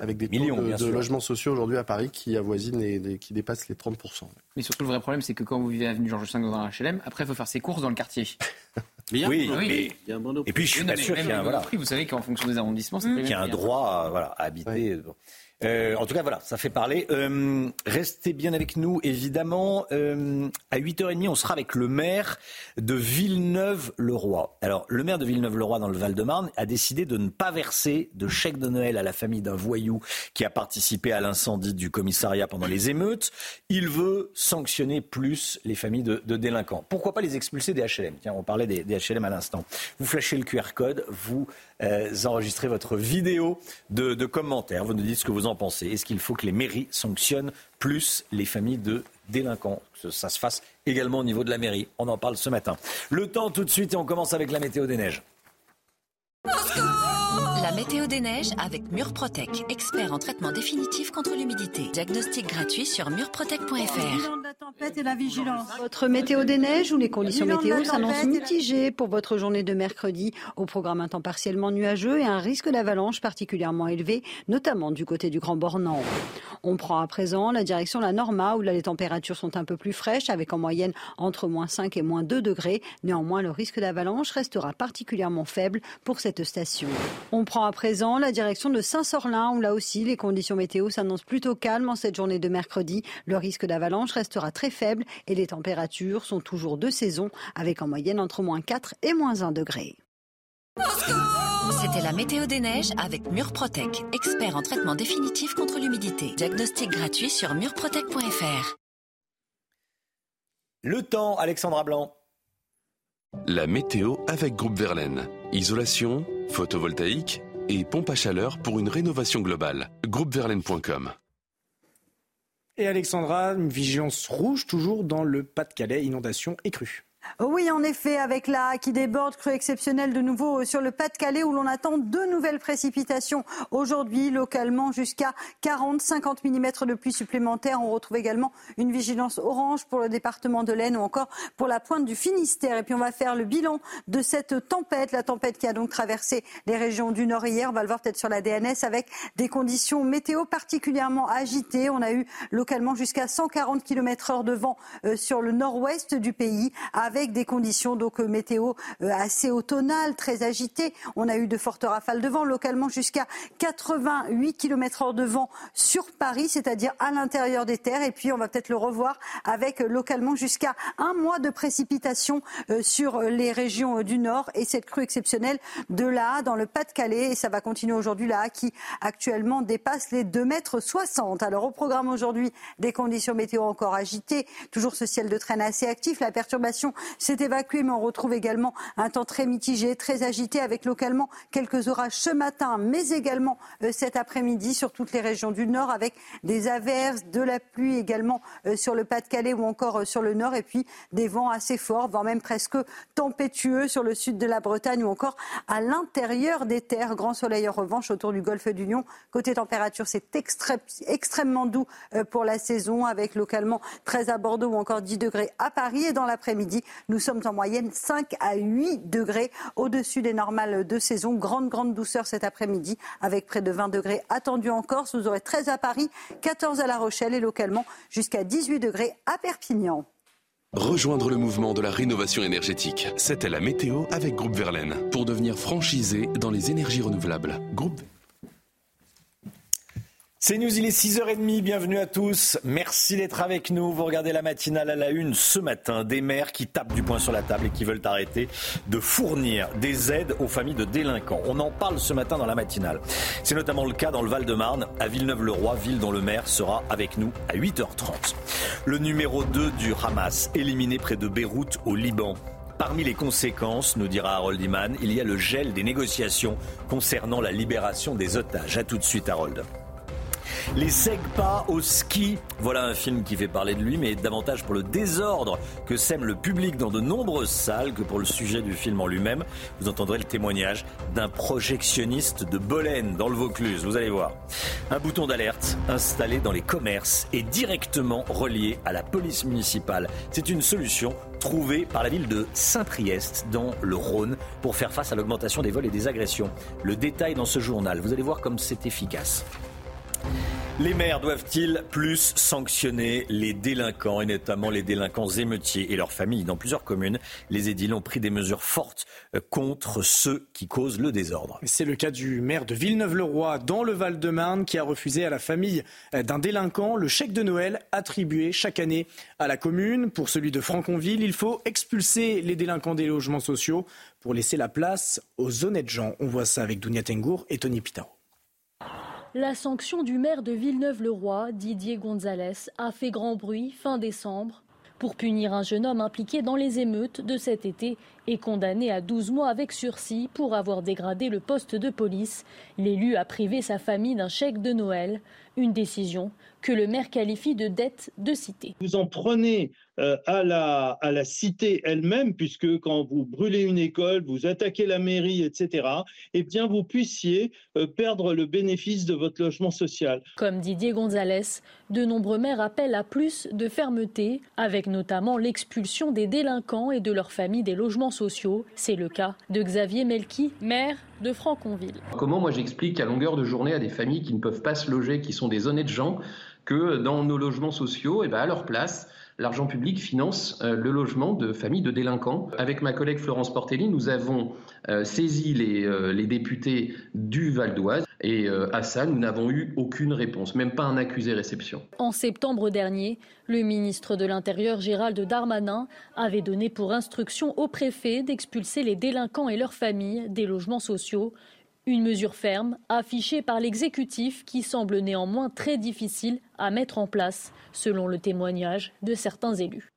Avec des millions de, logements sociaux aujourd'hui à Paris qui avoisinent et qui dépassent les 30%. Mais surtout, le vrai problème, c'est que quand vous vivez avenue Georges V dans un HLM, après, il faut faire ses courses dans le quartier. oui, oui. et puis je suis pas sûr qu'il y a un voilà. Vous savez qu'en fonction des arrondissements, c'est qu'il y a un droit à, voilà, à habiter. Euh, en tout cas, voilà, ça fait parler. Euh, restez bien avec nous, évidemment. Euh, à 8h30, on sera avec le maire de Villeneuve-le-Roi. Alors, le maire de Villeneuve-le-Roi, dans le Val-de-Marne, a décidé de ne pas verser de chèque de Noël à la famille d'un voyou qui a participé à l'incendie du commissariat pendant les émeutes. Il veut sanctionner plus les familles de, délinquants. Pourquoi pas les expulser des HLM Tiens, on parlait des, des HLM à l'instant. Vous flashez le QR code, vous enregistrez votre vidéo de, de commentaires. Vous nous dites ce que vous en pensez. Est-ce qu'il faut que les mairies sanctionnent plus les familles de délinquants? Que ça se fasse également au niveau de la mairie. On en parle ce matin. Le temps tout de suite et on commence avec la météo des neiges. La météo des neiges avec Murprotec, expert en traitement définitif contre l'humidité. Diagnostic gratuit sur murprotec.fr. la tempête et la vigilance. Votre météo des neiges ou les conditions météo s'annoncent mitigées pour votre journée de mercredi. Au programme un temps partiellement nuageux et un risque d'avalanche particulièrement élevé, notamment du côté du Grand Bornand. On prend à présent la direction la Norma où là les températures sont un peu plus fraîches avec en moyenne entre moins 5 et moins 2 degrés. Néanmoins, le risque d'avalanche restera particulièrement faible pour cette station. On prend à présent la direction de Saint-Sorlin, où là aussi les conditions météo s'annoncent plutôt calmes en cette journée de mercredi. Le risque d'avalanche restera très faible et les températures sont toujours de saison, avec en moyenne entre moins 4 et moins 1 degré. C'était la météo des neiges avec Murprotec, expert en traitement définitif contre l'humidité. Diagnostic gratuit sur murprotec.fr. Le temps, Alexandra Blanc. La météo avec Groupe Verlaine. Isolation, photovoltaïque et pompe à chaleur pour une rénovation globale. Groupeverlaine.com Et Alexandra, une vigilance rouge toujours dans le Pas-de-Calais, inondation et crue. Oui, en effet, avec la qui déborde, crue exceptionnelle de nouveau sur le Pas-de-Calais où l'on attend deux nouvelles précipitations aujourd'hui, localement jusqu'à 40-50 mm de pluie supplémentaires. On retrouve également une vigilance orange pour le département de l'Aisne ou encore pour la pointe du Finistère. Et puis on va faire le bilan de cette tempête, la tempête qui a donc traversé les régions du Nord hier. On va le voir peut-être sur la DNS avec des conditions météo particulièrement agitées. On a eu localement jusqu'à 140 km heure de vent euh, sur le nord-ouest du pays des conditions donc météo assez automnales, très agitées. On a eu de fortes rafales de vent, localement jusqu'à 88 km h de vent sur Paris, c'est-à-dire à, l'intérieur des terres. Et puis on va peut-être le revoir avec localement jusqu'à un mois de précipitations sur les régions du nord et cette crue exceptionnelle de la dans le Pas-de-Calais. Et ça va continuer aujourd'hui, la qui actuellement dépasse les 2 mètres 60. Alors au programme aujourd'hui, des conditions météo encore agitées, toujours ce ciel de traîne assez actif. La perturbation s'est évacuée, mais on retrouve également un temps très mitigé, très agité, avec localement quelques orages ce matin, mais également euh, cet après-midi sur toutes les régions du nord, avec des averses, de la pluie également euh, sur le Pas-de-Calais ou encore euh, sur le nord, et puis des vents assez forts, voire même presque tempétueux sur le sud de la Bretagne ou encore à l'intérieur des terres. Grand soleil en revanche autour du golfe du Lion. Côté température, c'est extrêmement doux pour la saison, avec localement 13 à Bordeaux ou encore 10 degrés à Paris. Et dans l'après-midi, nous sommes en moyenne 5 à 8 degrés au-dessus des normales de saison. Grande, grande douceur cet après-midi, avec près de 20 degrés attendus en Corse. Vous aurez 13 à Paris, 14 à La Rochelle et localement jusqu'à 18 degrés à Perpignan. Rejoindre le mouvement de la rénovation énergétique. C'était la météo avec Groupe Verlaine pour devenir franchisé dans les énergies renouvelables. Groupe c'est News, il est 6h30, bienvenue à tous. Merci d'être avec nous. Vous regardez la matinale à la une ce matin. Des maires qui tapent du poing sur la table et qui veulent arrêter de fournir des aides aux familles de délinquants. On en parle ce matin dans la matinale. C'est notamment le cas dans le Val-de-Marne, à Villeneuve-le-Roi, ville dont le maire sera avec nous à 8h30. Le numéro 2 du Hamas, éliminé près de Beyrouth au Liban. Parmi les conséquences, nous dira Harold Iman, il y a le gel des négociations concernant la libération des otages. A tout de suite, Harold. Les Segpas au ski. Voilà un film qui fait parler de lui, mais davantage pour le désordre que sème le public dans de nombreuses salles que pour le sujet du film en lui-même. Vous entendrez le témoignage d'un projectionniste de Bolène dans le Vaucluse. Vous allez voir. Un bouton d'alerte installé dans les commerces et directement relié à la police municipale. C'est une solution trouvée par la ville de Saint-Priest dans le Rhône pour faire face à l'augmentation des vols et des agressions. Le détail dans ce journal. Vous allez voir comme c'est efficace. Les maires doivent-ils plus sanctionner les délinquants et notamment les délinquants émeutiers et leurs familles Dans plusieurs communes, les édiles ont pris des mesures fortes euh, contre ceux qui causent le désordre. C'est le cas du maire de Villeneuve-le-Roi dans le Val-de-Marne qui a refusé à la famille euh, d'un délinquant le chèque de Noël attribué chaque année à la commune. Pour celui de Franconville, il faut expulser les délinquants des logements sociaux pour laisser la place aux honnêtes gens. On voit ça avec Dounia Tengour et Tony Pitaro. La sanction du maire de Villeneuve-le-Roi, Didier Gonzalez, a fait grand bruit fin décembre pour punir un jeune homme impliqué dans les émeutes de cet été et condamné à 12 mois avec sursis pour avoir dégradé le poste de police. L'élu a privé sa famille d'un chèque de Noël, une décision que le maire qualifie de dette de cité. Vous en prenez euh, à, la, à la cité elle-même, puisque quand vous brûlez une école, vous attaquez la mairie, etc., eh bien vous puissiez euh, perdre le bénéfice de votre logement social. Comme Didier Gonzalez, de nombreux maires appellent à plus de fermeté, avec notamment l'expulsion des délinquants et de leurs familles des logements sociaux. C'est le cas de Xavier Melki, maire de Franconville. Comment moi j'explique à longueur de journée à des familles qui ne peuvent pas se loger, qui sont des honnêtes gens, que dans nos logements sociaux, et eh ben à leur place, l'argent public finance euh, le logement de familles de délinquants. Avec ma collègue Florence Portelli, nous avons euh, saisi les, euh, les, députés du Val d'Oise et à ça, nous n'avons eu aucune réponse, même pas un accusé réception. En septembre dernier, le ministre de l'Intérieur Gérald Darmanin avait donné pour instruction au préfet d'expulser les délinquants et leurs familles des logements sociaux. Une mesure ferme, affichée par l'exécutif, qui semble néanmoins très difficile à mettre en place, selon le témoignage de certains élus.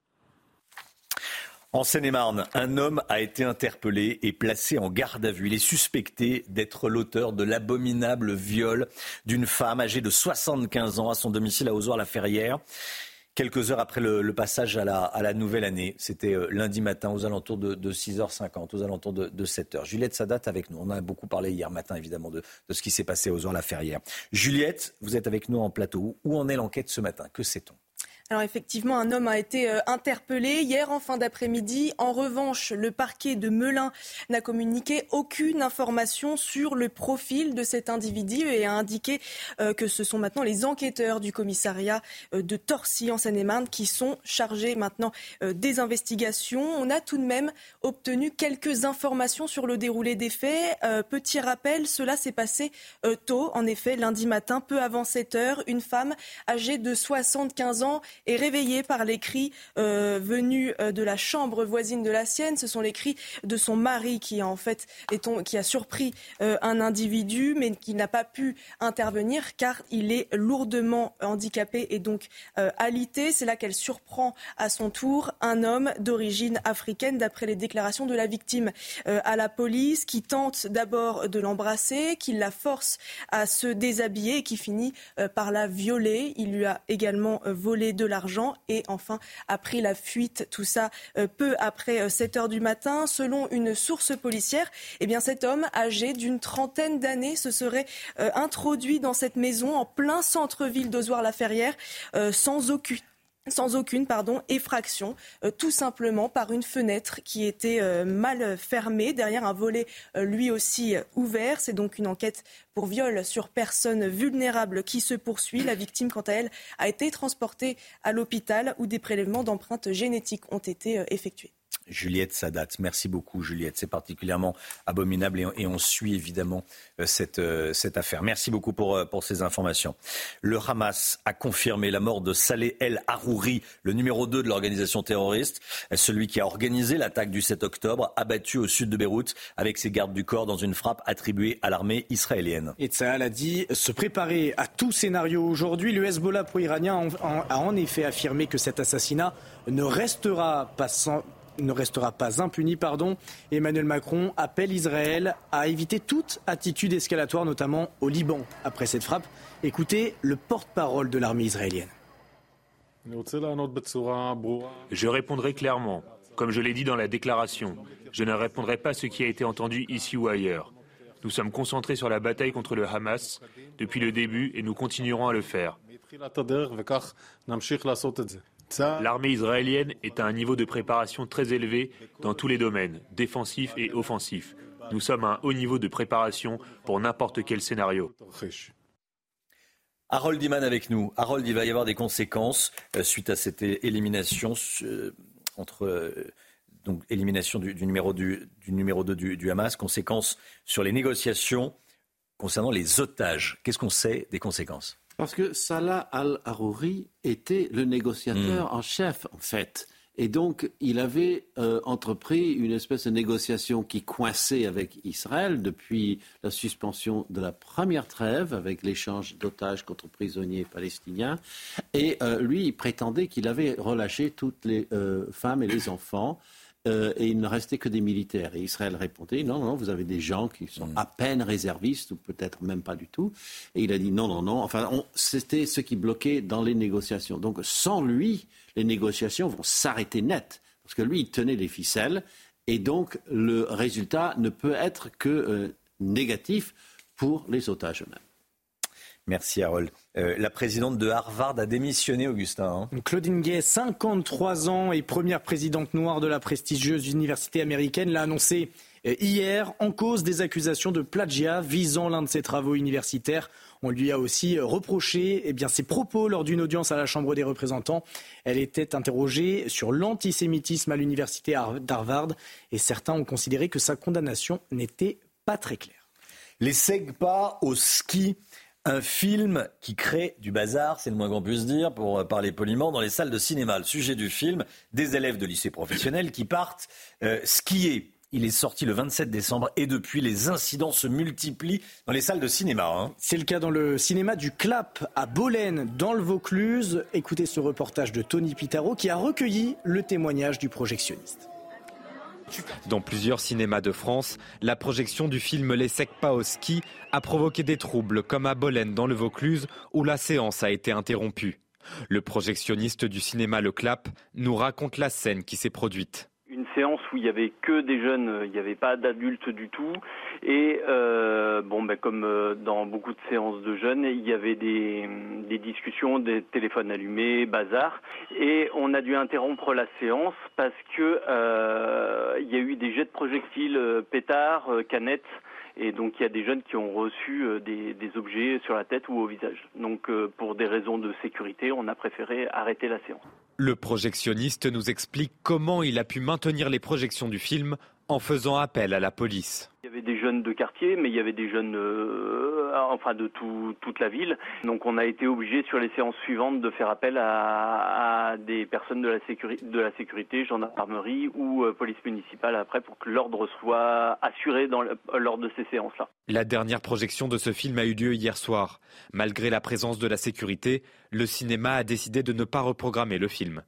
En Seine-et-Marne, un homme a été interpellé et placé en garde à vue. Il est suspecté d'être l'auteur de l'abominable viol d'une femme âgée de 75 ans à son domicile à Ozoir-la-Ferrière quelques heures après le, passage à la, nouvelle année. C'était euh, lundi matin aux alentours de, 6h50, aux alentours de, 7h. Juliette Sadat avec nous. On a beaucoup parlé hier matin, évidemment, de, ce qui s'est passé aux heures la Ferrière. Juliette, vous êtes avec nous en plateau. Où en est l'enquête ce matin? Que sait-on? Alors effectivement, un homme a été euh, interpellé hier en fin d'après-midi. En revanche, le parquet de Melun n'a communiqué aucune information sur le profil de cet individu et a indiqué euh, que ce sont maintenant les enquêteurs du commissariat euh, de Torcy en Seine-et-Marne qui sont chargés maintenant des investigations. On a tout de même obtenu quelques informations sur le déroulé des faits. Petit rappel, cela s'est passé tôt, en effet, lundi matin, peu avant 7 heures. Une femme âgée de 75 ans est réveillée par les cris euh, venus euh, de la chambre voisine de la sienne. Ce sont les cris de son mari qui en fait a surpris euh, un individu, mais qui n'a pas pu intervenir car il est lourdement handicapé et donc alité. C'est là qu'elle surprend à son tour un homme d'origine africaine, d'après les déclarations de la victime à la police, qui tente d'abord de l'embrasser, qui la force à se déshabiller et qui finit par la violer. Il lui a également volé l'argent et enfin a pris la fuite. Tout ça euh, peu après 7 euh, heures du matin. Selon une source policière, eh cet homme âgé d'une trentaine d'années se serait euh, introduit dans cette maison en plein centre-ville d'Ozoir-la-Ferrière sans aucune sans aucune effraction, euh, tout simplement par une fenêtre qui était euh, mal fermée, derrière un volet euh, lui aussi ouvert. C'est donc une enquête pour viol sur personne vulnérable qui se poursuit. La victime, quant à elle, a été transportée à l'hôpital où des prélèvements d'empreintes génétiques ont été effectués. Juliette Sadat. Merci beaucoup, Juliette. C'est particulièrement abominable et, on suit évidemment euh, cette, euh, cette affaire. Merci beaucoup pour, euh, pour ces informations. Le Hamas a confirmé la mort de Saleh El Harouri, le numéro 2 de l'organisation terroriste, celui qui a organisé l'attaque du 7 octobre, abattu au sud de Beyrouth avec ses gardes du corps dans une frappe attribuée à l'armée israélienne. Et Tsahal a dit se préparer à tout scénario aujourd'hui. Le Hezbollah pro-iranien a en effet affirmé que cet assassinat ne restera pas sans ne restera pas impuni. Pardon. Emmanuel Macron appelle Israël à éviter toute attitude escalatoire, notamment au Liban, après cette frappe. Écoutez le porte-parole de l'armée israélienne. Je répondrai clairement. Comme je l'ai dit dans la déclaration, je ne répondrai pas à ce qui a été entendu ici ou ailleurs. Nous sommes concentrés sur la bataille contre le Hamas depuis le début et nous continuerons à le faire. L'armée israélienne est à un niveau de préparation très élevé dans tous les domaines, défensifs et offensifs. Nous sommes à un haut niveau de préparation pour n'importe quel scénario. Harold Iman avec nous. Harold, il va y avoir des conséquences euh, suite à cette élimination euh, entre euh, donc élimination du, numéro du, numéro 2 du, Hamas, conséquences sur les négociations concernant les otages. Qu'est-ce qu'on sait des conséquences? Parce que Salah al-Harouri était le négociateur hmm. en chef, en fait. Et donc, il avait euh, entrepris une espèce de négociation qui coinçait avec Israël depuis la suspension de la première trêve, avec l'échange d'otages contre prisonniers palestiniens. Et euh, lui, il prétendait qu'il avait relâché toutes les euh, femmes et les enfants. Euh, et il ne restait que des militaires. Et Israël répondait non, non, vous avez des gens qui sont à peine réservistes, ou peut-être même pas du tout. Et il a dit non, non, non. Enfin, c'était ce qui bloquait dans les négociations. Donc, sans lui, les négociations vont s'arrêter net. Parce que lui, il tenait les ficelles. Et donc, le résultat ne peut être que euh, négatif pour les otages eux-mêmes. Merci Harold. Euh, la présidente de Harvard a démissionné, Augustin. Hein. Claudine Gay, 53 ans et première présidente noire de la prestigieuse université américaine, l'a annoncé euh, hier en cause des accusations de plagiat visant l'un de ses travaux universitaires. On lui a aussi euh, reproché eh bien, ses propos lors d'une audience à la Chambre des représentants. Elle était interrogée sur l'antisémitisme à l'université d'Harvard et certains ont considéré que sa condamnation n'était pas très claire. Les SEGPA au ski un film qui crée du bazar, c'est le moins qu'on puisse dire, pour parler poliment, dans les salles de cinéma. Le sujet du film, des élèves de lycée professionnel qui partent euh, skier. Il est sorti le 27 décembre et depuis, les incidents se multiplient dans les salles de cinéma. Hein. C'est le cas dans le cinéma du Clap à Bolène, dans le Vaucluse. Écoutez ce reportage de Tony Pitaro qui a recueilli le témoignage du projectionniste. Dans plusieurs cinémas de France, la projection du film Les pas au a provoqué des troubles, comme à Bolène dans le Vaucluse, où la séance a été interrompue. Le projectionniste du cinéma Le Clap nous raconte la scène qui s'est produite une séance où il y avait que des jeunes, il n'y avait pas d'adultes du tout. Et euh, bon, ben, comme euh, dans beaucoup de séances de jeunes, il y avait des, discussions, des téléphones allumés, bazar. Et on a dû interrompre la séance parce que euh, il y a eu des jets de projectiles, pétards, canettes. Et donc il y a des jeunes qui ont reçu des, objets sur la tête ou au visage. Donc pour des raisons de sécurité, on a préféré arrêter la séance. Le projectionniste nous explique comment il a pu maintenir les projections du film en faisant appel à la police. Il y avait des jeunes de quartier, mais il y avait des jeunes, euh, enfin de tout, toute la ville. Donc on a été obligé sur les séances suivantes de faire appel à, à des personnes de la, sécurité, de la sécurité, gendarmerie ou euh, police municipale après pour que l'ordre soit assuré dans le- lors de ces séances-là. La dernière projection de ce film a eu lieu hier soir. Malgré la présence de la sécurité, le cinéma a décidé de ne pas reprogrammer le film.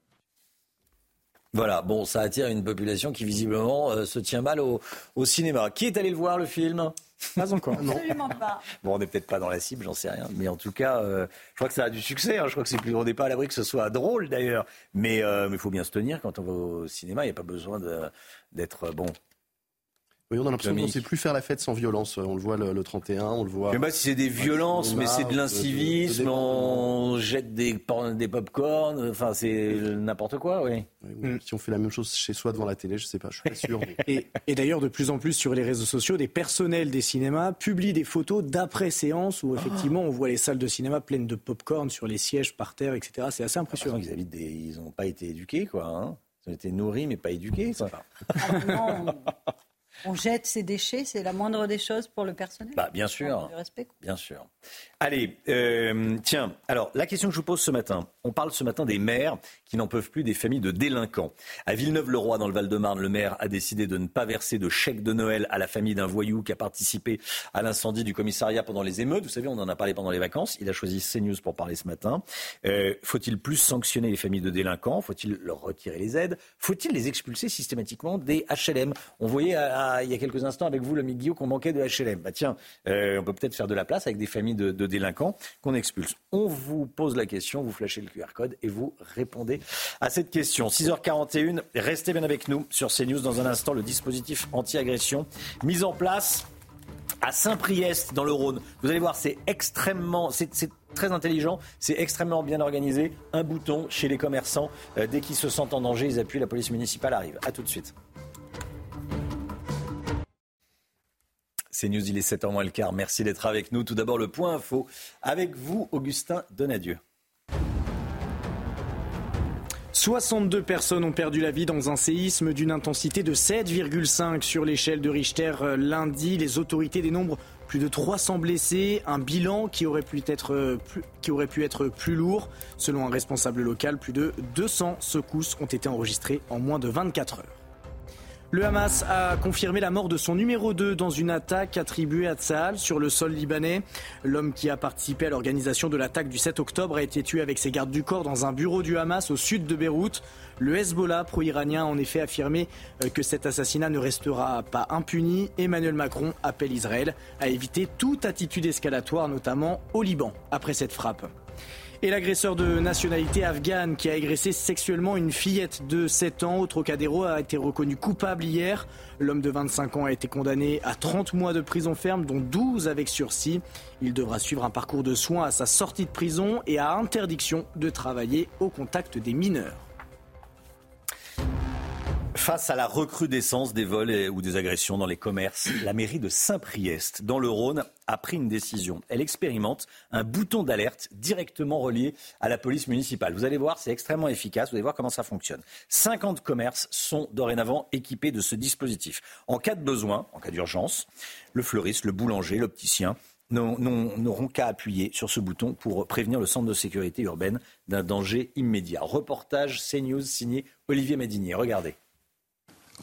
Voilà, bon, ça attire une population qui visiblement euh, se tient mal au, au cinéma. Qui est allé le voir le film? Pas encore. Absolument pas. Bon, on n'est peut-être pas dans la cible, j'en sais rien. Mais en tout cas, euh, je crois que ça a du succès. hein. Je crois que c'est plus, on n'est pas à l'abri que ce soit drôle d'ailleurs. Mais euh, il faut bien se tenir quand on va au cinéma. Il n'y a pas besoin d'être bon. Oui, on a l'impression qu'on ne sait plus faire la fête sans violence. On le voit le, le 31, on le voit. Je sais pas si c'est des violences, mais c'est de l'incivisme. de- de- On jette des, des pop-corn. Enfin, c'est n'importe quoi, oui. Oui, Si on fait la même chose chez soi devant la télé, je sais pas, je suis pas sûr. mais- Et, et d'ailleurs, de plus en plus sur les réseaux sociaux, des personnels des cinémas publient des photos d'après-séance où effectivement on voit les salles de cinéma pleines de pop-corn sur les sièges par terre, etc. C'est assez impressionnant. Ils habitent des, ils n'ont pas été éduqués, quoi. hein. Ils ont été nourris, mais pas éduqués. quoi. Non, on, jette ses déchets, c'est la moindre des choses pour le personnel. Bah, bien sûr. Du respect. Bien sûr. Allez, euh, tiens, alors la question que je vous pose ce matin, on parle ce matin des maires qui n'en peuvent plus des familles de délinquants. À Villeneuve-le-Roi, dans le Val-de-Marne, le maire a décidé de ne pas verser de chèque de Noël à la famille d'un voyou qui a participé à l'incendie du commissariat pendant les émeutes. Vous savez, on en a parlé pendant les vacances. Il a choisi CNews pour parler ce matin. Euh, Faut-il plus sanctionner les familles de délinquants? Faut-il leur retirer les aides? Faut-il les expulser systématiquement des HLM On voyait à- il y a quelques instants avec vous, le Guillaume, qu'on manquait de HLM. Bah tiens, euh, on peut peut-être faire de la place avec des familles de, de délinquants qu'on expulse. On vous pose la question, vous flashez le QR code et vous répondez à cette question. 6h41, restez bien avec nous sur CNews dans un instant. Le dispositif anti-agression mis en place à Saint-Priest dans le Rhône. Vous allez voir, c'est extrêmement, c'est très intelligent, c'est extrêmement bien organisé. Un bouton chez les commerçants. Euh, dès qu'ils se sentent en danger, ils appuient, la police municipale arrive. À tout de suite. C'est News, il est 7h moins le quart. Merci d'être avec nous. Tout d'abord, le point info avec vous, Augustin Donadieu. 62 personnes ont perdu la vie dans un séisme d'une intensité de 7,5 sur l'échelle de Richter euh, lundi. Les autorités dénombrent plus de 300 blessés, un bilan qui aurait pu être euh, plus, qui aurait pu être plus lourd. Selon un responsable local, plus de 200 secousses ont été enregistrées en moins de 24 heures. Le Hamas a confirmé la mort de son numéro 2 dans une attaque attribuée à Tsahal sur le sol libanais. L'homme qui a participé à l'organisation de l'attaque du 7 octobre a été tué avec ses gardes du corps dans un bureau du Hamas au sud de Beyrouth. Le Hezbollah pro-iranien a en effet affirmé euh, que cet assassinat ne restera pas impuni. Emmanuel Macron appelle Israël à éviter toute attitude escalatoire, notamment au Liban, après cette frappe. Et l'agresseur de nationalité afghane qui a agressé sexuellement une fillette de 7 ans au Trocadéro a été reconnu coupable hier. L'homme de 25 ans a été condamné à 30 mois de prison ferme, dont 12 avec sursis. Il devra suivre un parcours de soins à sa sortie de prison et à interdiction de travailler au contact des mineurs. Face à la recrudescence des vols ou des agressions dans les commerces, la mairie de Saint-Priest, dans le Rhône, a pris une décision. Elle expérimente un bouton d'alerte directement relié à la police municipale. Vous allez voir, c'est extrêmement efficace. Vous allez voir comment ça fonctionne. 50 commerces sont dorénavant équipés de ce dispositif. En cas de besoin, en cas d'urgence, le fleuriste, le boulanger, l'opticien n'auront qu'à appuyer sur ce bouton pour prévenir le centre de sécurité urbaine d'un danger immédiat. Reportage CNews signé Olivier Madinier. Regardez.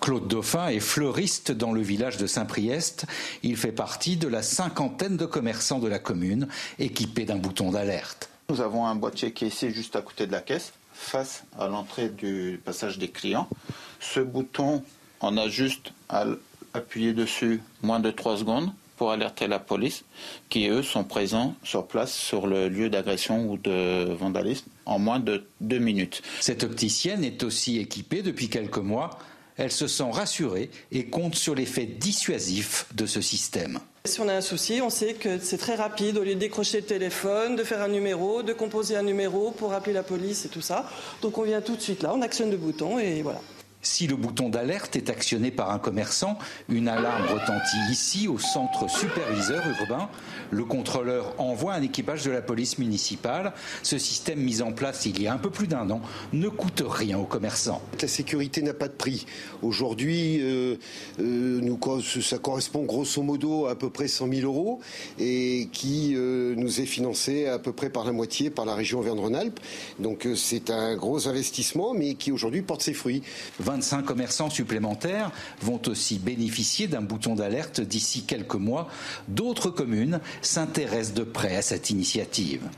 Claude Dauphin est fleuriste dans le village de Saint-Priest. Il fait partie de la cinquantaine de commerçants de la commune équipés d'un bouton d'alerte. Nous avons un boîtier qui est ici juste à côté de la caisse, face à l'entrée du passage des clients. Ce bouton, on a juste à appuyer dessus moins de 3 secondes pour alerter la police, qui eux sont présents sur place sur le lieu d'agression ou de vandalisme en moins de 2 minutes. Cette opticienne est aussi équipée depuis quelques mois elle se sent rassurée et compte sur l'effet dissuasif de ce système. Si on a un souci, on sait que c'est très rapide, au lieu de décrocher le téléphone, de faire un numéro, de composer un numéro pour appeler la police et tout ça. Donc on vient tout de suite là, on actionne le bouton et voilà. Si le bouton d'alerte est actionné par un commerçant, une alarme retentit ici au centre superviseur urbain. Le contrôleur envoie un équipage de la police municipale. Ce système mis en place il y a un peu plus d'un an ne coûte rien aux commerçants. La sécurité n'a pas de prix. Aujourd'hui, euh, euh, ça correspond grosso modo à à peu près 100 000 euros et qui euh, nous est financé à peu près par la moitié par la région Auvergne-Rhône-Alpes. Donc c'est un gros investissement mais qui aujourd'hui porte ses fruits. 25 commerçants supplémentaires vont aussi bénéficier d'un bouton d'alerte d'ici quelques mois. D'autres communes s'intéressent de près à cette initiative.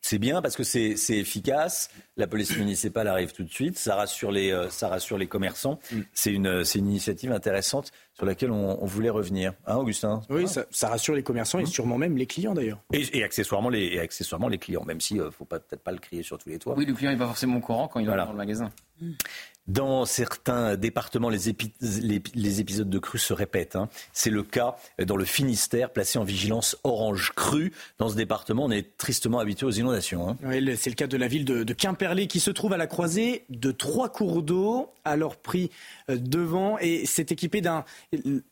C'est bien parce que c'est efficace. La police municipale arrive tout de suite. Ça rassure les, euh, ça rassure les commerçants. Mm. C'est une, une, initiative intéressante sur laquelle on, voulait revenir. Hein, Augustin Oui, ça, rassure les commerçants et mm. sûrement même les clients d'ailleurs. Et, accessoirement les, accessoirement les clients, même s'il ne euh, faut peut-être pas le crier sur tous les toits. Oui, le client n'est pas forcément au courant quand il va dans le magasin. Mm. Dans certains départements, les, épisodes de crue se répètent. Hein. C'est le cas dans le Finistère, placé en vigilance orange crue. Dans ce département, on est tristement habitué aux inondations. Hein. c'est le cas de la ville de, Quimperlé qui se trouve à la croisée de trois cours d'eau, alors pris euh, devant et s'est équipé d'un.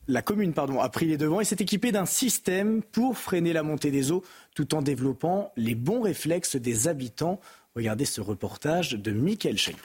La commune, a pris les devants et s'est équipé d'un système pour freiner la montée des eaux tout en développant les bons réflexes des habitants. Regardez ce reportage de Mickaël Chaillou.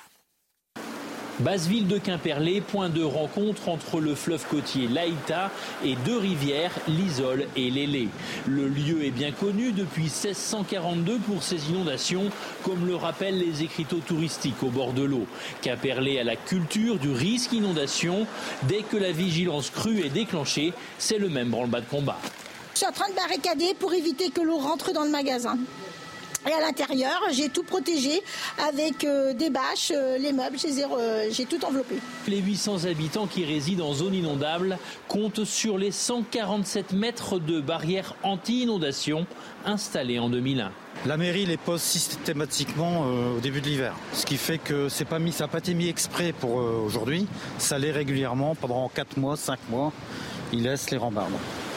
Basseville de Quimperlé, point de rencontre entre le fleuve côtier Laïta et deux rivières, l'Isole et l'Élé. Le lieu est bien connu depuis 1642 pour ses inondations, comme le rappellent les écriteaux touristiques au bord de l'eau. Quimperlé a la culture du risque inondation. Dès que la vigilance crue est déclenchée, c'est le même branle-bas de combat. Je suis en train de barricader pour éviter que l'eau rentre dans le magasin. Et à l'intérieur, j'ai tout protégé avec euh, des bâches, euh, les meubles, euh, j'ai tout enveloppé. Les 800 habitants qui résident en zone inondable comptent sur les 147 mètres de barrières anti-inondation installées en 2001. La mairie les pose systématiquement au début de l'hiver, ce qui fait que c'est pas mis, ça n'a pas été mis exprès pour aujourd'hui. Ça l'est régulièrement pendant 4 mois, 5 mois. Ils laissent les rambardes.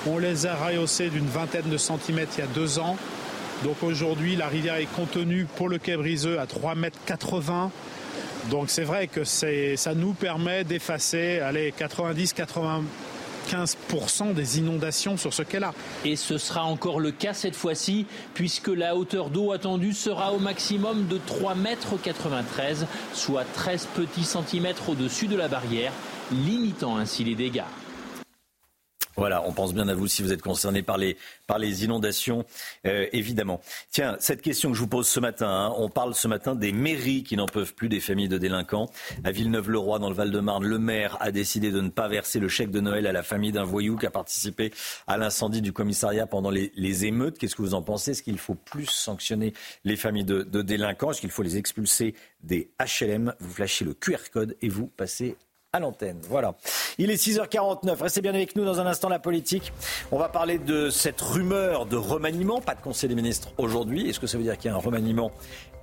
On les a rehaussés d'une vingtaine de centimètres il y a deux ans. Donc aujourd'hui, la rivière est contenue pour le quai briseux à 3,80 mètres. Donc c'est vrai que ça nous permet d'effacer 90-95% des inondations sur ce quai-là. Et ce sera encore le cas cette fois-ci, puisque la hauteur d'eau attendue sera au maximum de 3,93 mètres, soit 13 petits centimètres au-dessus de la barrière, limitant ainsi les dégâts. Voilà, on pense bien à vous si vous êtes concerné par les, par les inondations, euh, évidemment. Tiens, cette question que je vous pose ce matin, hein, on parle ce matin des mairies qui n'en peuvent plus des familles de délinquants. À Villeneuve-le-Roi, dans le Val-de-Marne, le maire a décidé de ne pas verser le chèque de Noël à la famille d'un voyou qui a participé à l'incendie du commissariat pendant les, émeutes. Qu'est-ce que vous en pensez? Est-ce qu'il faut plus sanctionner les familles de, de délinquants? Est-ce qu'il faut les expulser des HLM Vous flashez le QR code et vous passez à l'antenne. Voilà. Il est 6h49. Restez bien avec nous dans un instant la politique. On va parler de cette rumeur de remaniement. Pas de conseil des ministres aujourd'hui. Est-ce que ça veut dire qu'il y a un remaniement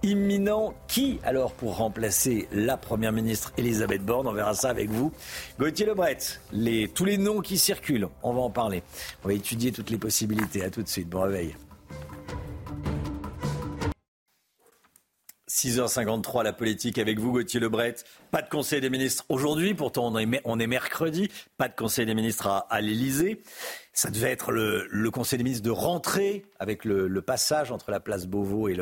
imminent? Qui alors pour remplacer la première ministre Elisabeth Borne? On verra ça avec vous. Gauthier Lebret, les, tous les noms qui circulent, on va en parler. On va étudier toutes les possibilités. À tout de suite. Bon réveil. 6h53, la politique avec vous, Gauthier Lebret. Pas de conseil des ministres aujourd'hui, pourtant on est, mercredi. Pas de conseil des ministres à, à l'Elysée ça devait être le, Conseil des ministres de rentrer avec le, passage entre la place Beauvau et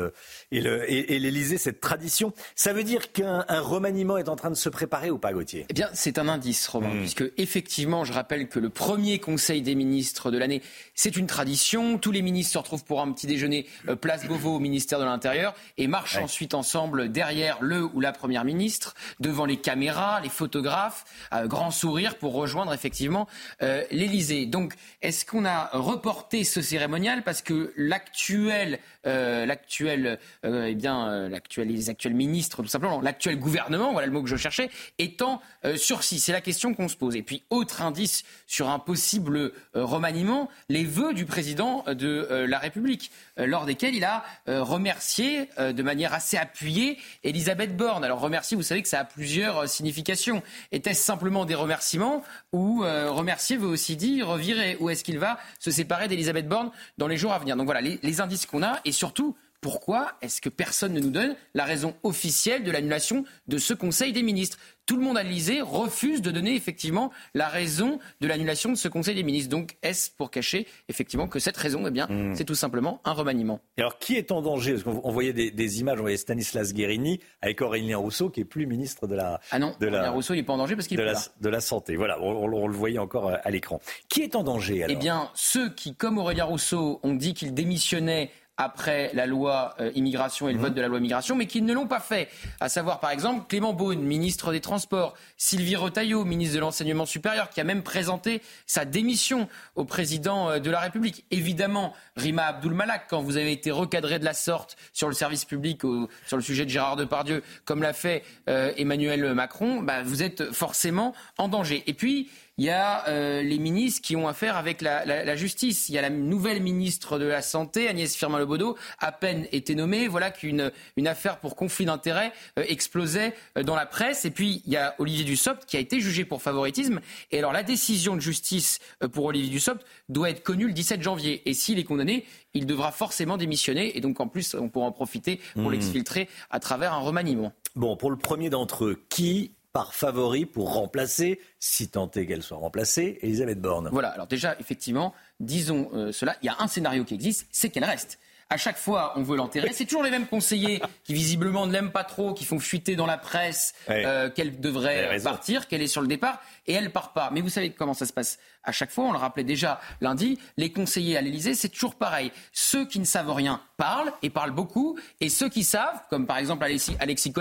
l'Élysée, et, cette tradition. Ça veut dire qu'un remaniement est en train de se préparer ou pas, Gauthier? Eh bien, c'est un indice, Romain, hmm. puisque effectivement, je rappelle que le premier Conseil des ministres de l'année, c'est une tradition. Tous les ministres se retrouvent pour un petit déjeuner euh, place Beauvau au ministère de l'Intérieur et marchent ensuite ensemble derrière le ou la première ministre, devant les caméras, les photographes, grand sourire pour rejoindre effectivement euh, l'Élysée. Donc, est-ce qu'on a reporté ce cérémonial parce que l'actuel, euh, l'actuel, euh, eh bien, euh, l'actuel, les actuels ministres, tout simplement, l'actuel gouvernement, voilà le mot que je cherchais, étant sursis? C'est la question qu'on se pose. Et puis, autre indice sur un possible remaniement, les vœux du président de la République, lors desquels il a remercié de manière assez appuyée Elisabeth Borne. Alors, remercier, vous savez que ça a plusieurs significations. Était-ce simplement des remerciements ou remercier veut aussi dire virer Ou est-ce qu'il va se séparer d'Elisabeth Borne dans les jours à venir. Donc voilà les, les indices qu'on a et surtout pourquoi est-ce que personne ne nous donne la raison officielle de l'annulation de ce Conseil des ministres? Tout le monde à l'Elysée refuse de donner effectivement la raison de l'annulation de ce Conseil des ministres. Donc est-ce pour cacher effectivement que cette raison, eh bien, hmm. c'est tout simplement un remaniement? Et Alors qui est en danger? Parce qu'on voyait des, images, on voyait Stanislas Guérini avec Aurélien Rousseau qui est plus ministre de la... Ah non, de Aurélien Rousseau il n'est pas en danger parce qu'il est de, la, là. de la santé. Voilà, on, le voyait encore euh, à l'écran. Qui est en danger alors? Eh bien, ceux qui, comme Aurélien Rousseau, ont dit qu'il démissionnait après la loi euh, immigration et le vote de la loi immigration, mais qui ne l'ont pas fait. À savoir, par exemple, Clément Beaune, ministre des Transports, Sylvie Retailleau, ministre de l'Enseignement supérieur, qui a même présenté sa démission au président euh, de la République. Évidemment, Rima Abdul-Malak, quand vous avez été recadré de la sorte sur le service public, sur le sujet de Gérard Depardieu, comme l'a fait euh, Emmanuel Macron, bah, vous êtes forcément en danger. Et puis, il y a euh, les ministres qui ont affaire avec la, justice. Il y a la nouvelle ministre de la Santé, Agnès Firmin-Lebaudot, à peine été nommée. Voilà qu'une une affaire pour conflit d'intérêts euh, explosait euh, dans la presse. Et puis, il y a Olivier Dussopt qui a été jugé pour favoritisme. Et alors, la décision de justice pour Olivier Dussopt doit être connue le 17 janvier. Et s'il est condamné, il devra forcément démissionner. Et donc, en plus, on pourra en profiter pour mmh. l'exfiltrer à travers un remaniement. Bon, pour le premier d'entre eux, qui par favori pour remplacer, si tant est qu'elle soit remplacée, Elisabeth Borne. Voilà, alors déjà, effectivement, disons euh, cela, il y a un scénario qui existe, c'est qu'elle reste. À chaque fois, on veut l'enterrer. C'est toujours les mêmes conseillers qui visiblement ne l'aiment pas trop, qui font fuiter dans la presse euh, qu'elle devrait partir, qu'elle est sur le départ, et elle part pas. Mais vous savez comment ça se passe à chaque fois. On le rappelait déjà lundi. Les conseillers à l'Élysée, c'est toujours pareil. Ceux qui ne savent rien parlent et parlent beaucoup, et ceux qui savent, comme par exemple Alexis, Alexis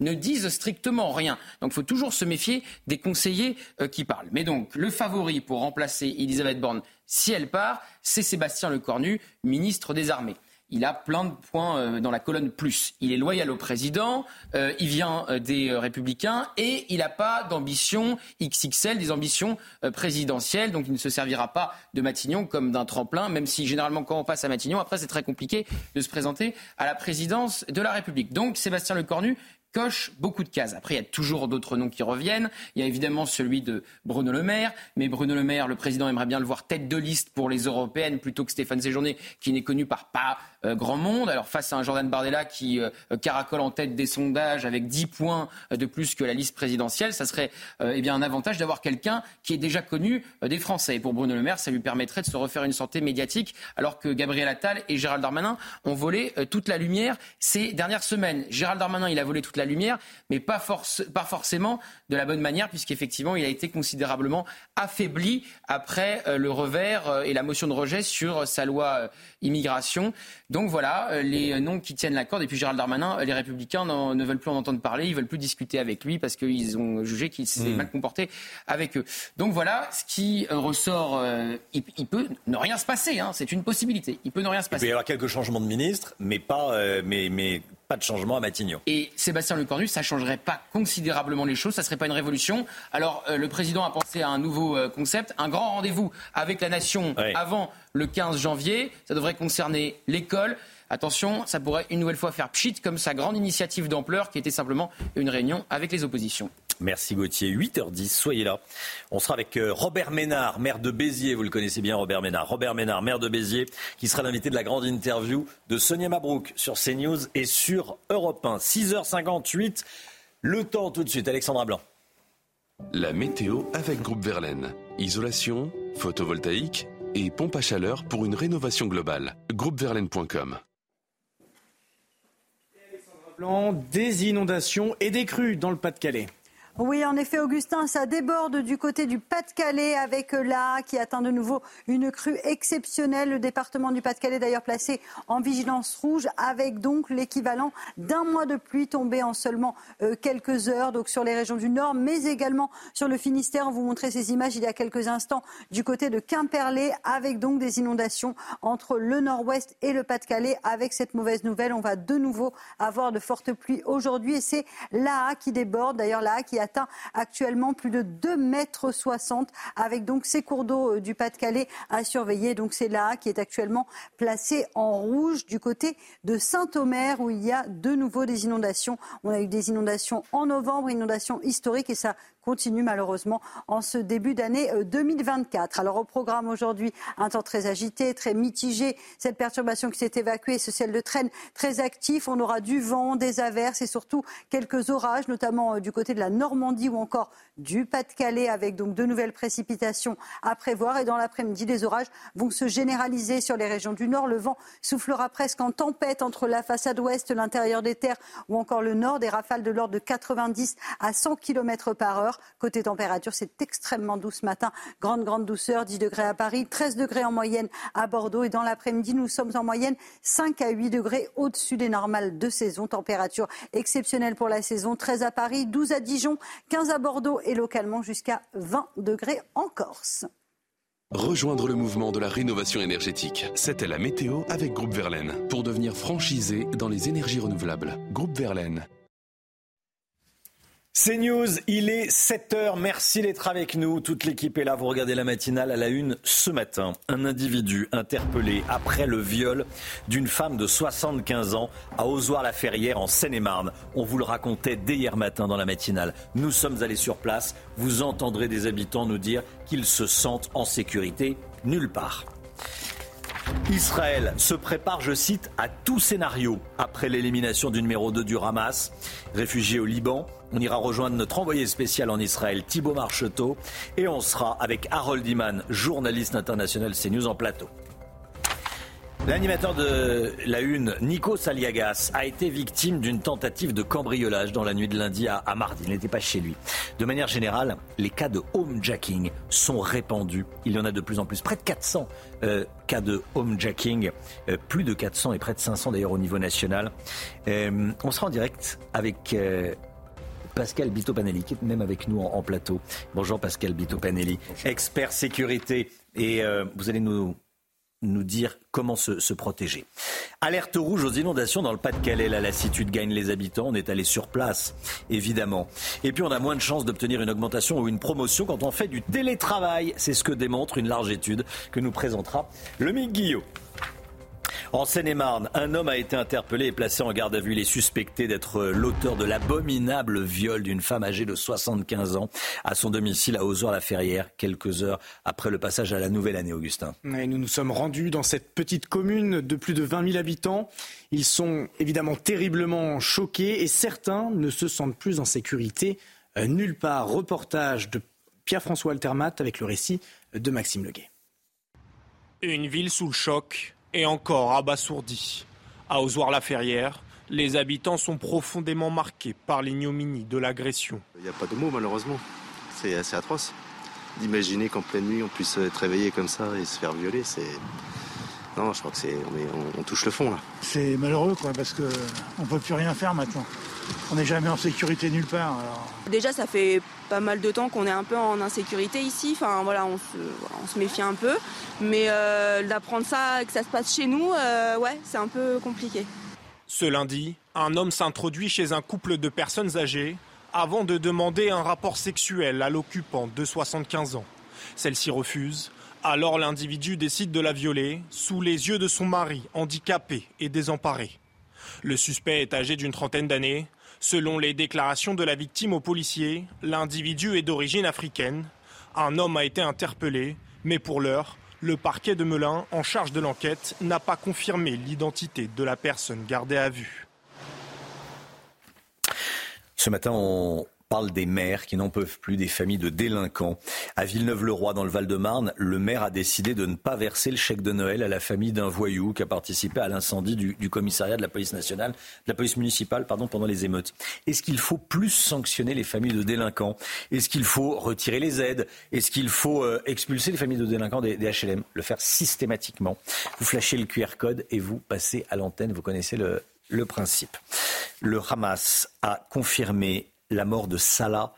ne disent strictement rien. Donc, il faut toujours se méfier des conseillers euh, qui parlent. Mais donc, le favori pour remplacer Elisabeth Borne, si elle part, c'est Sébastien Lecornu, ministre des Armées il a plein de points euh, dans la colonne plus. Il est loyal au président, euh, il vient euh, des républicains et il n'a pas d'ambition XXL, des ambitions présidentielles. Donc il ne se servira pas de Matignon comme d'un tremplin, même si généralement quand on passe à Matignon, après c'est très compliqué de se présenter à la présidence de la République. Donc Sébastien Lecornu coche beaucoup de cases. Après, il y a toujours d'autres noms qui reviennent. Il y a évidemment celui de Bruno Le Maire, mais Bruno Le Maire, le président aimerait bien le voir tête de liste pour les européennes plutôt que Stéphane Séjourné, qui n'est connu par pas grand monde. Alors face à un Jordan Bardella qui euh, caracole en tête des sondages avec 10 points de plus que la liste présidentielle, ça serait euh, eh un avantage d'avoir quelqu'un qui est déjà connu des Français. Pour Bruno Le Maire, ça lui permettrait de se refaire une santé médiatique, alors que Gabriel Attal et Gérald Darmanin ont volé toute la lumière ces dernières semaines. Gérald Darmanin, il a volé toute la lumière, mais pas, pas forcément de la bonne manière, puisqu'effectivement, il a été considérablement affaibli après le revers et la motion de rejet sur sa loi immigration. Donc voilà, euh, les noms qui tiennent la corde. Et puis Gérald Darmanin, euh, les Républicains ne veulent plus en entendre parler, ils veulent plus discuter avec lui parce qu'ils ont jugé qu'il s'est hmm. mal comporté avec eux. Donc voilà, ce qui euh, ressort, il, peut ne rien se passer. Hein, c'est une possibilité. Il peut ne rien se passer. Il peut y avoir quelques changements de ministre, mais pas, mais, mais pas de changement à Matignon. Et Sébastien Lecornu, ça changerait pas considérablement les choses, ça serait pas une révolution. Alors le président a pensé à un nouveau concept, un grand rendez-vous avec la nation avant le 15 janvier. Ça devrait concerner l'école. Attention, ça pourrait une nouvelle fois faire pchit comme sa grande initiative d'ampleur qui était simplement une réunion avec les oppositions. Merci Gauthier. 8h10, soyez là. On sera avec euh, Robert Ménard, maire de Béziers. Vous le connaissez bien, Robert Ménard. Robert Ménard, maire de Béziers, qui sera l'invité de la grande interview de Sonia Mabrouk sur CNews et sur Europe 1. 6h58. Le temps tout de suite, Alexandra Blanc. La météo avec Groupe Verlaine. Isolation, photovoltaïque et pompe à chaleur pour une rénovation globale. Groupeverlaine.com Des inondations et des crues dans le Pas-de-Calais. Oui, en effet, Augustin, ça déborde du côté du Pas-de-Calais avec là qui atteint de nouveau une crue exceptionnelle. Le département du Pas-de-Calais d'ailleurs placé en vigilance rouge avec donc l'équivalent d'un mois de pluie tombé en seulement euh, quelques heures donc sur les régions du Nord, mais également sur le Finistère. On vous montrait ces images il y a quelques instants du côté de Quimperlé avec donc des inondations entre le Nord-Ouest et le Pas-de-Calais. Avec cette mauvaise nouvelle, on va de nouveau avoir de fortes pluies aujourd'hui et c'est là qui déborde. D'ailleurs, là qui atteint actuellement plus de 2,60 mètres avec donc ces cours d'eau euh, du Pas-de-Calais à surveiller. Donc c'est là qui est actuellement placé en rouge du côté de Saint-Omer où il y a de nouveau des inondations. On a eu des inondations en novembre, inondations historiques et ça continue malheureusement en ce début d'année 2024. Euh, Alors au programme aujourd'hui, un temps très agité, très mitigé. Cette perturbation qui s'est évacuée, ce ciel de traîne très actif. On aura du vent, des averses et surtout quelques orages, notamment euh, du côté de la Normandie ou encore du Pas-de-Calais, avec donc de nouvelles précipitations à prévoir. Et dans l'après-midi, les orages vont se généraliser sur les régions du Nord. Le vent soufflera presque en tempête entre la façade ouest, l'intérieur des terres ou encore le nord. Des rafales de l'ordre de 90 à 100 km par heure. Côté température, c'est extrêmement doux ce matin. Grande, grande douceur, 10 degrés à Paris, 13 degrés en moyenne à Bordeaux. Et dans l'après-midi, nous sommes en moyenne 5 à 8 degrés au-dessus des normales de saison. Température exceptionnelle pour la saison. 13 à Paris, 12 à Dijon, 15 à Bordeaux et localement jusqu'à 20 degrés en Corse. Rejoindre le mouvement de la rénovation énergétique. C'était la météo avec Groupe Verlaine pour devenir franchisé dans les énergies renouvelables. Groupe Verlaine. C'est News, il est 7h. Merci d'être avec nous. Toute l'équipe est là. Vous regardez la matinale à la une ce matin. Un individu interpellé après le viol d'une femme de 75 ans à Ozoir-la-Ferrière en Seine-et-Marne. On vous le racontait dès hier matin dans la matinale. Nous sommes allés sur place. Vous entendrez des habitants nous dire qu'ils se sentent en sécurité nulle part. Israël se prépare, je cite, à tout scénario après l'élimination du numéro 2 du Hamas. Réfugié au Liban, on ira rejoindre notre envoyé spécial en Israël, Thibault Marcheteau, et on sera avec Harold Iman, journaliste international CNews en plateau. L'animateur de la Une, Nico Saliagas, a été victime d'une tentative de cambriolage dans la nuit de lundi à, mardi. Il n'était pas chez lui. De manière générale, les cas de homejacking sont répandus. Il y en a de plus en plus. Près de 400 euh, cas de homejacking. Euh, plus de 400 et près de 500 d'ailleurs au niveau national. Euh, on sera en direct avec... Pascal Bito-Panelli, qui est même avec nous en, plateau. Bonjour Pascal Bito-Panelli, expert sécurité. Et vous allez nous nous dire comment se, protéger. Alerte rouge aux inondations dans le Pas-de-Calais. La lassitude gagne les habitants. On est allé sur place, évidemment. Et puis on a moins de chances d'obtenir une augmentation ou une promotion quand on fait du télétravail. C'est ce que démontre une large étude que nous présentera le Guillot. En Seine-et-Marne, un homme a été interpellé et placé en garde à vue. Il est suspecté d'être l'auteur de l'abominable viol d'une femme âgée de 75 ans à son domicile à Ozor-la-Ferrière, quelques heures après le passage à la nouvelle année, Augustin. nous nous sommes rendus dans cette petite commune de plus de 20 000 habitants. Ils sont évidemment terriblement choqués et certains ne se sentent plus en sécurité euh, nulle part. Reportage de Pierre-François Altermat avec le récit de Maxime Leguet. Une ville sous le choc, et encore abasourdi. À Ozoir-la-Ferrière, les habitants sont profondément marqués par l'ignominie de l'agression. Il n'y a pas de mots malheureusement. C'est assez atroce. D'imaginer qu'en pleine nuit on puisse être réveillé comme ça et se faire violer, c'est. Non, je crois que c'est. On, touche le fond là. C'est malheureux quoi, parce qu'on ne peut plus rien faire maintenant. On n'est jamais en sécurité nulle part. Déjà, ça fait pas mal de temps qu'on est un peu en insécurité ici. Enfin, voilà, on se, méfie un peu. Mais euh, d'apprendre ça, que ça se passe chez nous, euh, ouais, c'est un peu compliqué. Ce lundi, un homme s'introduit chez un couple de personnes âgées avant de demander un rapport sexuel à l'occupant de 75 ans. Celle-ci refuse. Alors l'individu décide de la violer sous les yeux de son mari, handicapé et désemparé. Le suspect est âgé d'une trentaine d'années. Selon les déclarations de la victime aux policiers, l'individu est d'origine africaine. Un homme a été interpellé, mais pour l'heure, le parquet de Melun, en charge de l'enquête, n'a pas confirmé l'identité de la personne gardée à vue. Ce matin, on parle des maires qui n'en peuvent plus des familles de délinquants. À Villeneuve-le-Roi, dans le Val-de-Marne, le maire a décidé de ne pas verser le chèque de Noël à la famille d'un voyou qui a participé à l'incendie du, commissariat de la police nationale, de la police municipale, pardon, pendant les émeutes. Est-ce qu'il faut plus sanctionner les familles de délinquants? Est-ce qu'il faut retirer les aides? Est-ce qu'il faut euh, expulser les familles de délinquants des, HLM Le faire systématiquement. Vous flashez le QR code et vous passez à l'antenne. Vous connaissez le, le principe. Le Hamas a confirmé la mort de Salah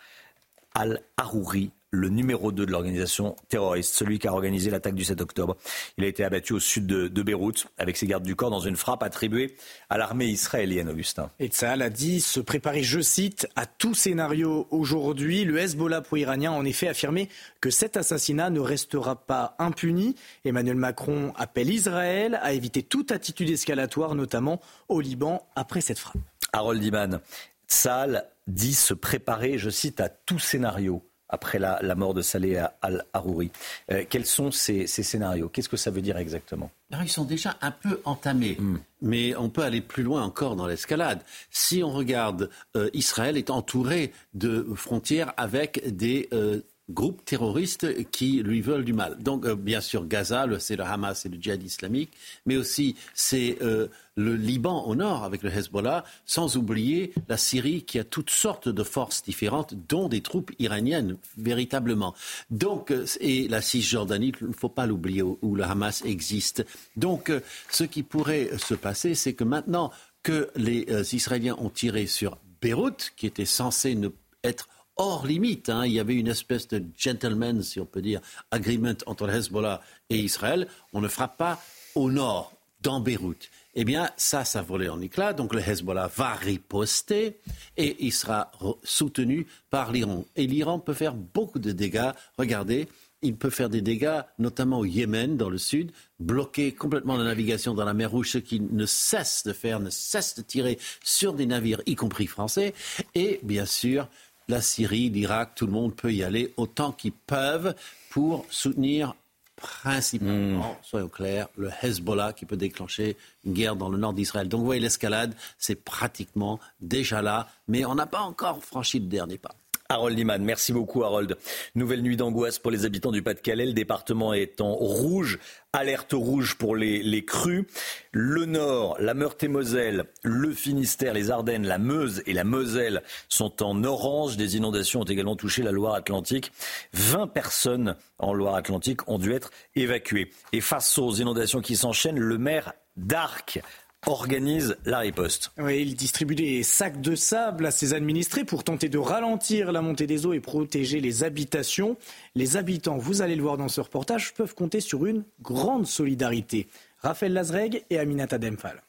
al-Harouri, le numéro 2 de l'organisation terroriste, celui qui a organisé l'attaque du 7 octobre. Il a été abattu au sud de, Beyrouth avec ses gardes du corps dans une frappe attribuée à l'armée israélienne, Augustin. Et Tsahal a dit se préparer, je cite, à tout scénario aujourd'hui. Le Hezbollah pro-iranien a en effet affirmé que cet assassinat ne restera pas impuni. Emmanuel Macron appelle Israël à éviter toute attitude escalatoire, notamment au Liban, après cette frappe. Harold Iman, Tsahal dit se préparer, je cite, à tout scénario après la, mort de Saleh al-Harouri. Euh, quels sont ces, scénarios? Qu'est-ce que ça veut dire exactement? Ils sont déjà un peu entamés, hmm. mais on peut aller plus loin encore dans l'escalade. Si on regarde, euh, Israël est entouré de frontières avec des euh, groupes terroristes qui lui veulent du mal. Donc, euh, bien sûr, Gaza, c'est le Hamas et le djihad islamique, mais aussi c'est euh, le Liban au nord avec le Hezbollah, sans oublier la Syrie qui a toutes sortes de forces différentes, dont des troupes iraniennes, véritablement. Donc, euh, et la Cisjordanie, il ne faut pas l'oublier, où, le Hamas existe. Donc, ce qui pourrait se passer, c'est que maintenant que les Israéliens ont tiré sur Beyrouth, qui était censé ne être hors limite. Hein. Il y avait une espèce de gentleman, si on peut dire, agreement entre le Hezbollah et Israël. On ne frappe pas au nord, dans Beyrouth. Eh bien, ça, ça volait en éclats. Donc le Hezbollah va riposter et il sera soutenu par l'Iran. Et l'Iran peut faire beaucoup de dégâts. Regardez, il peut faire des dégâts, notamment au Yémen, dans le sud, bloquer complètement la navigation dans la mer Rouge, ce qui ne cesse de faire, ne cesse de tirer sur des navires, y compris français. Et bien sûr, la Syrie, l'Irak, tout le monde peut y aller autant qu'ils peuvent pour soutenir principalement, hmm. soyons clairs, le Hezbollah qui peut déclencher une guerre dans le nord d'Israël. Donc vous voyez, l'escalade, c'est pratiquement déjà là, mais on n'a pas encore franchi le dernier pas. Harold Liman, merci beaucoup Harold. Nouvelle nuit d'angoisse pour les habitants du Pas-de-Calais. Le département est en rouge, alerte rouge pour les, les crues. Le Nord, la Meurthe-et-Moselle, le Finistère, les Ardennes, la Meuse et la Moselle sont en orange. Des inondations ont également touché la Loire-Atlantique. 20 personnes en Loire-Atlantique ont dû être évacuées. Et face aux inondations qui s'enchaînent, le maire d'Arc organise la riposte. Oui, il distribue des sacs de sable à ses administrés pour tenter de ralentir la montée des eaux et protéger les habitations. Les habitants, vous allez le voir dans ce reportage, peuvent compter sur une grande solidarité. Raphaël Lazreg et Aminata Demphal.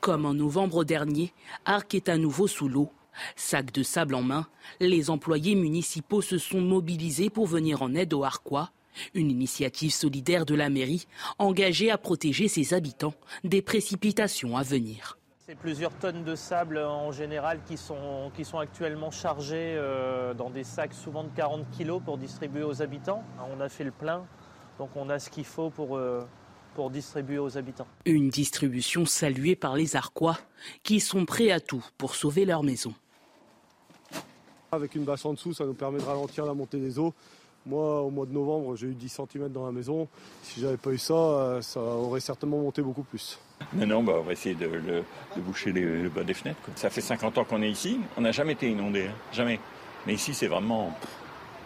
Comme en novembre dernier, Arc est à nouveau sous l'eau. Sacs de sable en main, les employés municipaux se sont mobilisés pour venir en aide aux Arquois une initiative solidaire de la mairie engagée à protéger ses habitants des précipitations à venir. C'est plusieurs tonnes de sable en général qui sont, qui sont actuellement chargées euh, dans des sacs souvent de 40 kg pour distribuer aux habitants. On a fait le plein, donc on a ce qu'il faut pour, euh, pour distribuer aux habitants. Une distribution saluée par les Arquois qui sont prêts à tout pour sauver leur maison. Avec une bâche en dessous, ça nous permet de ralentir la montée des eaux moi, au mois de novembre, j'ai eu 10 cm dans la maison. Si j'avais pas eu ça, euh, ça aurait certainement monté beaucoup plus. Non, non, bah, on va essayer de, boucher le bas des fenêtres. Ça fait 50 ans qu'on est ici. On n'a jamais été inondé, hein. jamais. Mais ici, c'est vraiment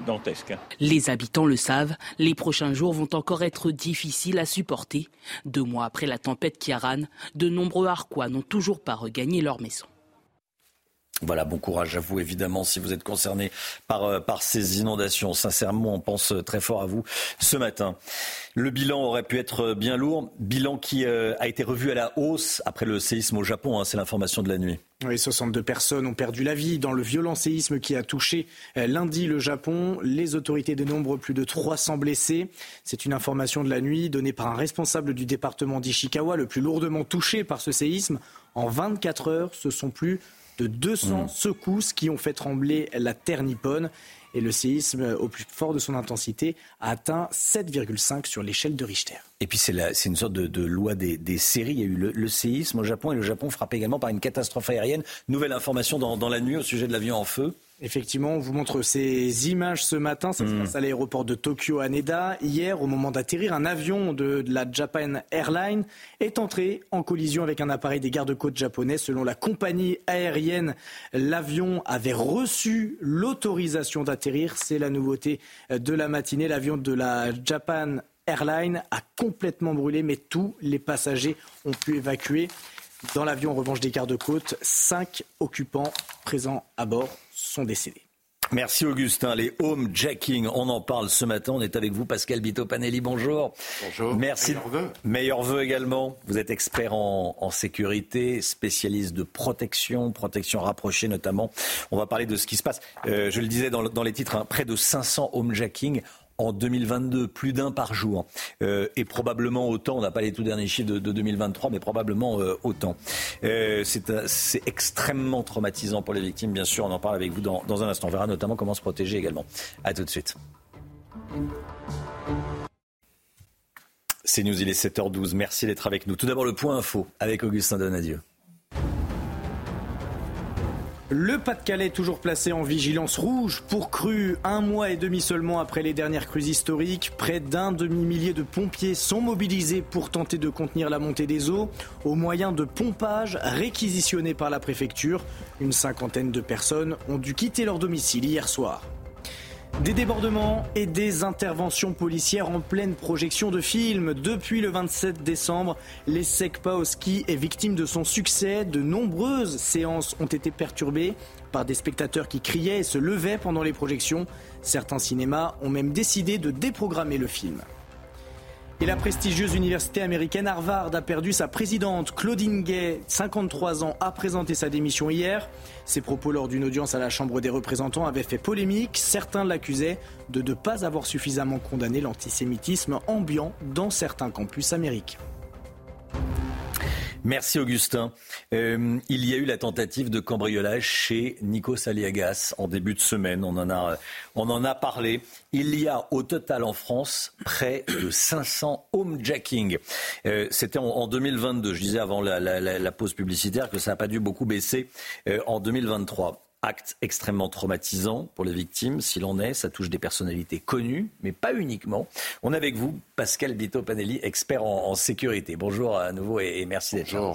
dantesque. Hein. Les habitants le savent, les prochains jours vont encore être difficiles à supporter. Deux mois après la tempête Kiaran, de nombreux Harquois n'ont toujours pas regagné leur maison. Voilà, bon courage à vous évidemment si vous êtes concerné par, euh, ces inondations. Sincèrement, on pense très fort à vous ce matin. Le bilan aurait pu être bien lourd, bilan qui euh, a été revu à la hausse après le séisme au Japon, hein, c'est l'information de la nuit. Oui, 62 personnes ont perdu la vie dans le violent séisme qui a touché euh, lundi le Japon. Les autorités dénombrent plus de 300 blessés. C'est une information de la nuit donnée par un responsable du département d'Ishikawa, le plus lourdement touché par ce séisme. En 24 heures, ce sont plus de 200 mm. secousses qui ont fait trembler la terre nippone. Et le séisme, au plus fort de son intensité, a atteint 7,5 sur l'échelle de Richter. Et puis c'est une sorte de, loi des, séries. Il y a eu le, séisme au Japon et le Japon frappé également par une catastrophe aérienne. Nouvelle information dans, la nuit au sujet de l'avion en feu. Effectivement, on vous montre ces images ce matin. Ça se Hmm. passe à l'aéroport de Tokyo Haneda. Hier, au moment d'atterrir, un avion de, de la Japan Airlines est entré en collision avec un appareil des gardes-côtes japonais. Selon la compagnie aérienne, l'avion avait reçu l'autorisation d'atterrir. C'est la nouveauté de la matinée. L'avion de la Japan Airlines a complètement brûlé, mais tous les passagers ont pu évacuer. Dans l'avion, en revanche, des gardes-côtes, cinq occupants présents à bord sont décédés. Merci Augustin. Les home jacking, on en parle ce matin. On est avec vous, Pascal Bito Panelli. Bonjour. Bonjour. Merci. Meilleurs vœux. Meilleurs vœux également. Vous êtes expert en, en sécurité, spécialiste de protection, protection rapprochée notamment. On va parler de ce qui se passe. Euh, je le disais dans les titres, hein, près de 500 home jacking. En 2022, plus d'un par jour. Euh, et probablement autant, on n'a pas les tout derniers chiffres de, de 2023, mais probablement euh, autant. Euh, c'est extrêmement traumatisant pour les victimes, bien sûr. On en parle avec vous dans, dans un instant. On verra notamment comment se protéger également. À tout de suite. C'est News, il est 7h12. Merci d'être avec nous. Tout d'abord, le point info avec Augustin Donadieu. Le Pas-de-Calais toujours placé en vigilance rouge pour crue un mois et demi seulement après les dernières crues historiques. Près d'un demi-millier de pompiers sont mobilisés pour tenter de contenir la montée des eaux au moyen de pompages réquisitionnés par la préfecture. Une cinquantaine de personnes ont dû quitter leur domicile hier soir. Des débordements et des interventions policières en pleine projection de films. Depuis le 27 décembre, l'ESSEC Paoski est victime de son succès. De nombreuses séances ont été perturbées par des spectateurs qui criaient et se levaient pendant les projections. Certains cinémas ont même décidé de déprogrammer le film. Et la prestigieuse université américaine Harvard a perdu sa présidente. Claudine Gay, 53 ans, a présenté sa démission hier. Ses propos lors d'une audience à la Chambre des représentants avaient fait polémique. Certains l'accusaient de ne pas avoir suffisamment condamné l'antisémitisme ambiant dans certains campus américains. Merci Augustin. Euh, il y a eu la tentative de cambriolage chez Nico Saliagas en début de semaine. On en a, on en a parlé. Il y a au total en France près de 500 homejacking. Euh, C'était en, en 2022. Je disais avant la- la pause publicitaire que ça n'a pas dû beaucoup baisser euh, en 2023. Acte extrêmement traumatisant pour les victimes, s'il en est. Ça touche des personnalités connues, mais pas uniquement. On est avec vous, Pascal Bito Panelli, expert en, en sécurité. Bonjour à nouveau et, et merci d'être là.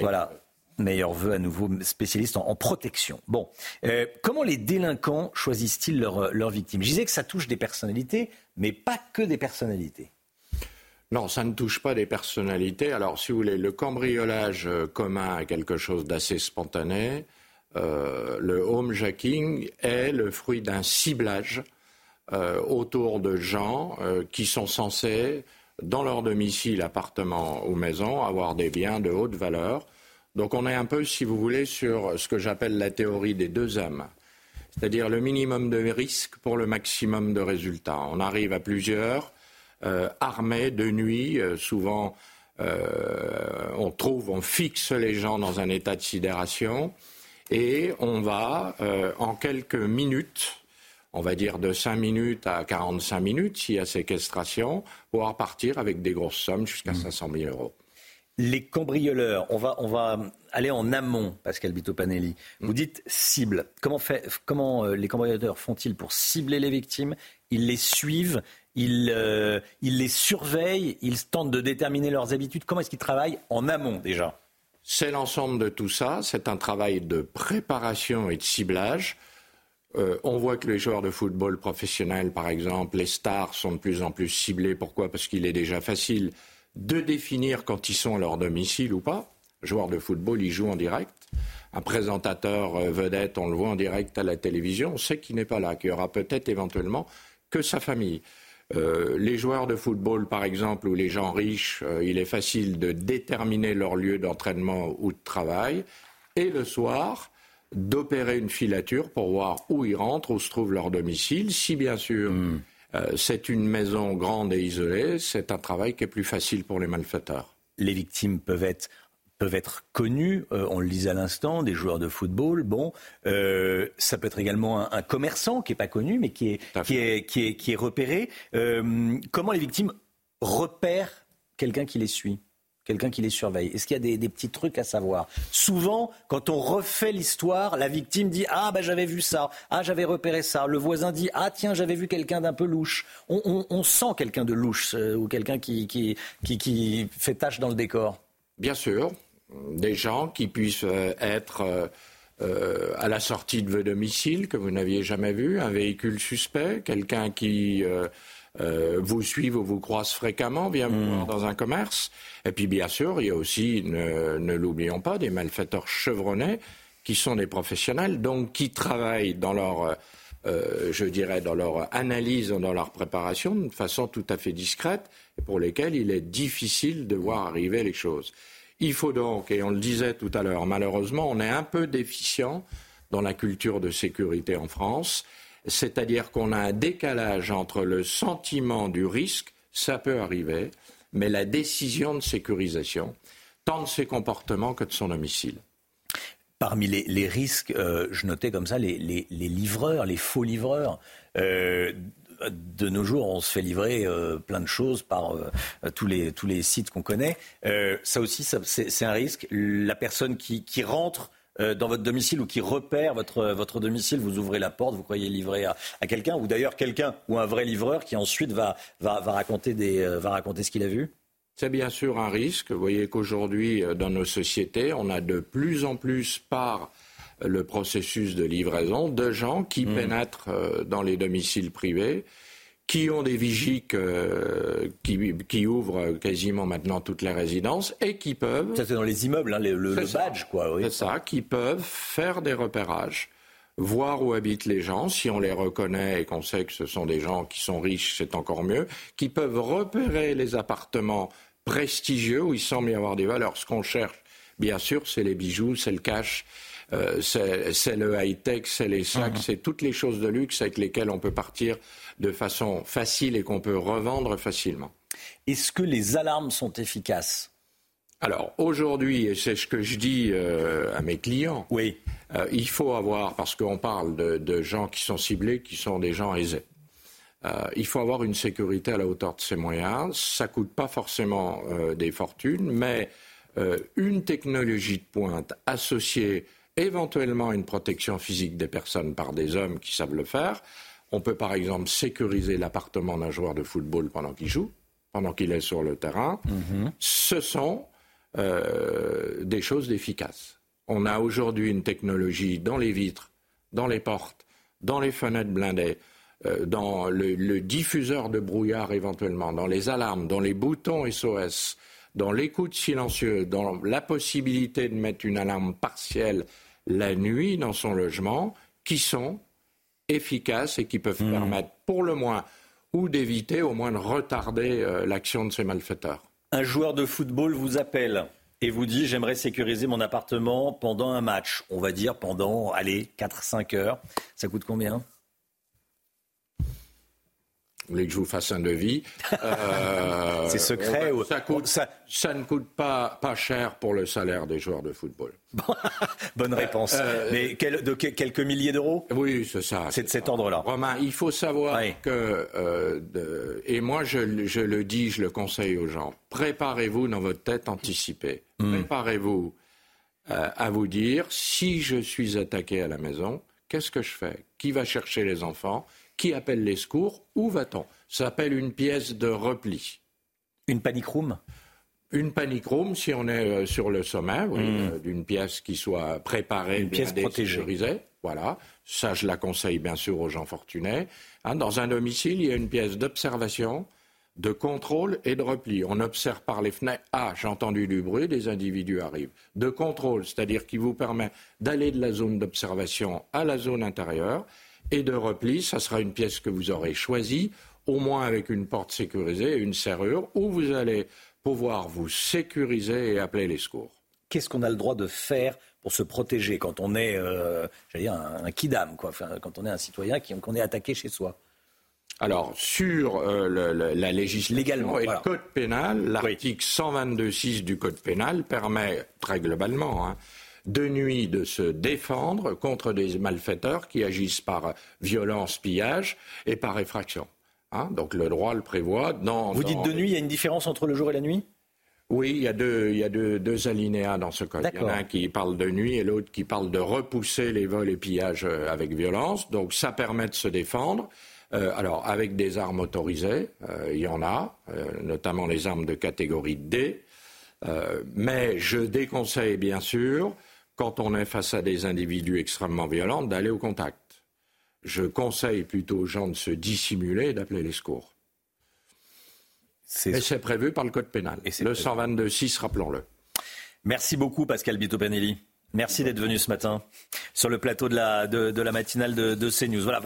Voilà. Meilleur vœu à nouveau, spécialiste en, en protection. Bon, Euh, comment les délinquants choisissent-ils leurs leurs victimes? Je disais que ça touche des personnalités, mais pas que des personnalités. Non, ça ne touche pas des personnalités. Alors, si vous voulez, le cambriolage euh, commun est quelque chose d'assez spontané. Euh, le homejacking est le fruit d'un ciblage euh, autour de gens euh, qui sont censés, dans leur domicile, appartement ou maison, avoir des biens de haute valeur. Donc, on est un peu, si vous voulez, sur ce que j'appelle la théorie des deux âmes. C'est-à-dire le minimum de risque pour le maximum de résultats. On arrive à plusieurs, euh, armés de nuit, souvent on trouve, on fixe les gens dans un état de sidération et on va euh, en quelques minutes, on va dire de 5 minutes à 45 minutes, s'il y a séquestration, pouvoir partir avec des grosses sommes jusqu'à 500 000 euros. Les cambrioleurs, on va, on va aller en amont, Pascal Bito Panelli. Vous dites cible. Comment, fait, comment euh, les cambrioleurs font-ils pour cibler les victimes? Ils les suivent, ils, euh, ils les surveillent, ils tentent de déterminer leurs habitudes. Comment est-ce qu'ils travaillent en amont déjà? C'est l'ensemble de tout ça. C'est un travail de préparation et de ciblage. Euh, on voit que les joueurs de football professionnels, par exemple, les stars sont de plus en plus ciblés. Pourquoi? Parce qu'il est déjà facile de définir quand ils sont à leur domicile ou pas. Joueur de football, il joue en direct. Un présentateur euh, vedette, on le voit en direct à la télévision, on sait qu'il n'est pas là, qu'il y aura peut-être éventuellement que sa famille. Euh, les joueurs de football, par exemple, ou les gens riches, euh, il est facile de déterminer leur lieu d'entraînement ou de travail, et le soir, d'opérer une filature pour voir où ils rentrent, où se trouve leur domicile. Si bien sûr euh, c'est une maison grande et isolée, c'est un travail qui est plus facile pour les malfaiteurs. Les victimes peuvent être peuvent être connues, euh, on le disait à l'instant, des joueurs de football. Bon, euh, ça peut être également un, un commerçant qui est pas connu, mais qui est qui est qui est qui est repéré. Euh, comment les victimes repèrent quelqu'un qui les suit quelqu'un qui les surveille? Est-ce qu'il y a des, petits trucs à savoir? Souvent, quand on refait l'histoire, la victime dit Ah, ben j'avais vu ça, ah, j'avais repéré ça. Le voisin dit Ah, tiens, j'avais vu quelqu'un d'un peu louche. On, sent quelqu'un de louche euh, ou quelqu'un qui, qui, qui, fait tâche dans le décor. Bien sûr, des gens qui puissent euh, être. Euh, à la sortie de votre domicile que vous n'aviez jamais vu, un véhicule suspect, quelqu'un qui euh, vous suivent ou vous croisent fréquemment, vient vous voir mm. dans un commerce. Et puis bien sûr, il y a aussi, ne, l'oublions pas, des malfaiteurs chevronnés qui sont des professionnels, donc qui travaillent dans leur, euh, je dirais, dans leur analyse, dans leur préparation, de façon tout à fait discrète, et pour lesquels il est difficile de voir arriver les choses. Il faut donc, et on le disait tout à l'heure, malheureusement, on est un peu déficient dans la culture de sécurité en France c'est-à-dire qu'on a un décalage entre le sentiment du risque, ça peut arriver, mais la décision de sécurisation, tant de ses comportements que de son domicile. Parmi les, risques, euh, je notais comme ça les, livreurs, les faux livreurs. Euh, de nos jours, on se fait livrer euh, plein de choses par tous, les, tous les sites qu'on connaît. ça aussi, c'est un risque. La personne qui rentre euh, dans votre domicile ou qui repère votre, votre domicile, vous ouvrez la porte, vous croyez livrer à, quelqu'un, ou d'ailleurs quelqu'un ou un vrai livreur qui ensuite va, va, va raconter, des, euh, va raconter ce qu'il a vu? C'est bien sûr un risque. Vous voyez qu'aujourd'hui, euh, dans nos sociétés, on a de plus en plus par le processus de livraison de gens qui mmh. pénètrent dans les domiciles privés qui ont des vigies qui, ouvrent quasiment maintenant toutes les résidences et qui peuvent. Ça, c'est dans les immeubles, hein, le, badge, quoi. Oui. C'est ça, qui peuvent faire des repérages, voir où habitent les gens, si on les reconnaît et qu'on sait que ce sont des gens qui sont riches, c'est encore mieux, qui peuvent repérer les appartements prestigieux où il semble y avoir des valeurs. Ce qu'on cherche, bien sûr, c'est les bijoux, c'est le cash. Euh, c'est le high-tech, c'est les sacs, mmh. c'est toutes les choses de luxe avec lesquelles on peut partir de façon facile et qu'on peut revendre facilement. Est-ce que les alarmes sont efficaces? Alors aujourd'hui, et c'est ce que je dis euh, à mes clients, oui. Euh, il faut avoir, parce qu'on parle de, gens qui sont ciblés, qui sont des gens aisés, euh, il faut avoir une sécurité à la hauteur de ses moyens. Ça ne coûte pas forcément des fortunes, mais une technologie de pointe associée éventuellement une protection physique des personnes par des hommes qui savent le faire, on peut par exemple sécuriser l'appartement d'un joueur de football pendant qu'il joue, pendant qu'il est sur le terrain. Mhm. Ce sont euh, des choses efficaces. On a aujourd'hui une technologie dans les vitres, dans les portes, dans les fenêtres blindées, euh, dans le, diffuseur de brouillard éventuellement, dans les alarmes, dans les boutons SOS, dans l'écoute silencieuse, dans la possibilité de mettre une alarme partielle la nuit dans son logement, qui sont efficaces et qui peuvent hmm. permettre, pour le moins, ou d'éviter, au moins de retarder euh, l'action de ces malfaiteurs. Un joueur de football vous appelle et vous dit j'aimerais sécuriser mon appartement pendant un match. On va dire pendant, allez, 4-5 heures. Ça coûte combien? Vous voulez que je vous fasse un devis? Euh, c'est secret ou... ça, coûte, ça... ne coûte pas, pas cher pour le salaire des joueurs de football. Bonne réponse. Euh, Mais de quelques milliers d'euros? Oui, c'est ça. C'est de cet ordre-là. Romain, il faut savoir que, euh, et moi je, le dis, je le conseille aux gens, préparez-vous dans votre tête anticipée. Hmm. Préparez-vous à vous dire, si je suis attaqué à la maison, qu'est-ce que je fais? Qui va chercher les enfants? Qui appelle les secours Où va-t-on? Ça s'appelle une pièce de repli. Une panic room? Une panic room, si on est euh, sur le sommet, hmm. euh, d'une pièce qui soit préparée, une pièce protégée. Voilà, ça je la conseille bien sûr aux gens fortunés. Hein, dans un domicile, il y a une pièce d'observation, de contrôle et de repli. On observe par les fenêtres. Ah, j'ai entendu du bruit, des individus arrivent. De contrôle, c'est-à-dire qui vous permet d'aller de la zone d'observation à la zone intérieure et de repli. Ça sera une pièce que vous aurez choisie, au moins avec une porte sécurisée et une serrure, où vous allez pouvoir vous sécuriser et appeler les secours. Qu'est-ce qu'on a le droit de faire pour se protéger quand on est, euh, dire, un, kidam, quoi, quand on est un citoyen, qu'on est attaqué chez soi? Alors, sur euh, la législation Légalement, et le code pénal, l'article 122.6 du code pénal permet, très globalement, hein, de nuit de se défendre contre des malfaiteurs qui agissent par violence, pillage et par effraction. Hein. Donc le droit le prévoit. Vous dites de nuit, il y a une différence entre le jour et la nuit? Oui, il y a deux, il y a deux, deux alinéas dans ce code. Il y en a un qui parle de nuit et l'autre qui parle de repousser les vols et pillages euh, avec violence. Donc ça permet de se défendre. Euh, alors avec des armes autorisées, euh, il y en a, euh, notamment les armes de catégorie D. Mais je déconseille bien sûr, quand on est face à des individus extrêmement violents, d'aller au contact. Je conseille plutôt aux gens de se dissimuler et d'appeler les secours. Et c'est prévu par le code pénal. Et le 122.6, rappelons-le. Merci beaucoup, Pascal Bito-Panelli. Merci d'être venu ce matin sur le plateau de la, de, la matinale de, de CNews. Voilà,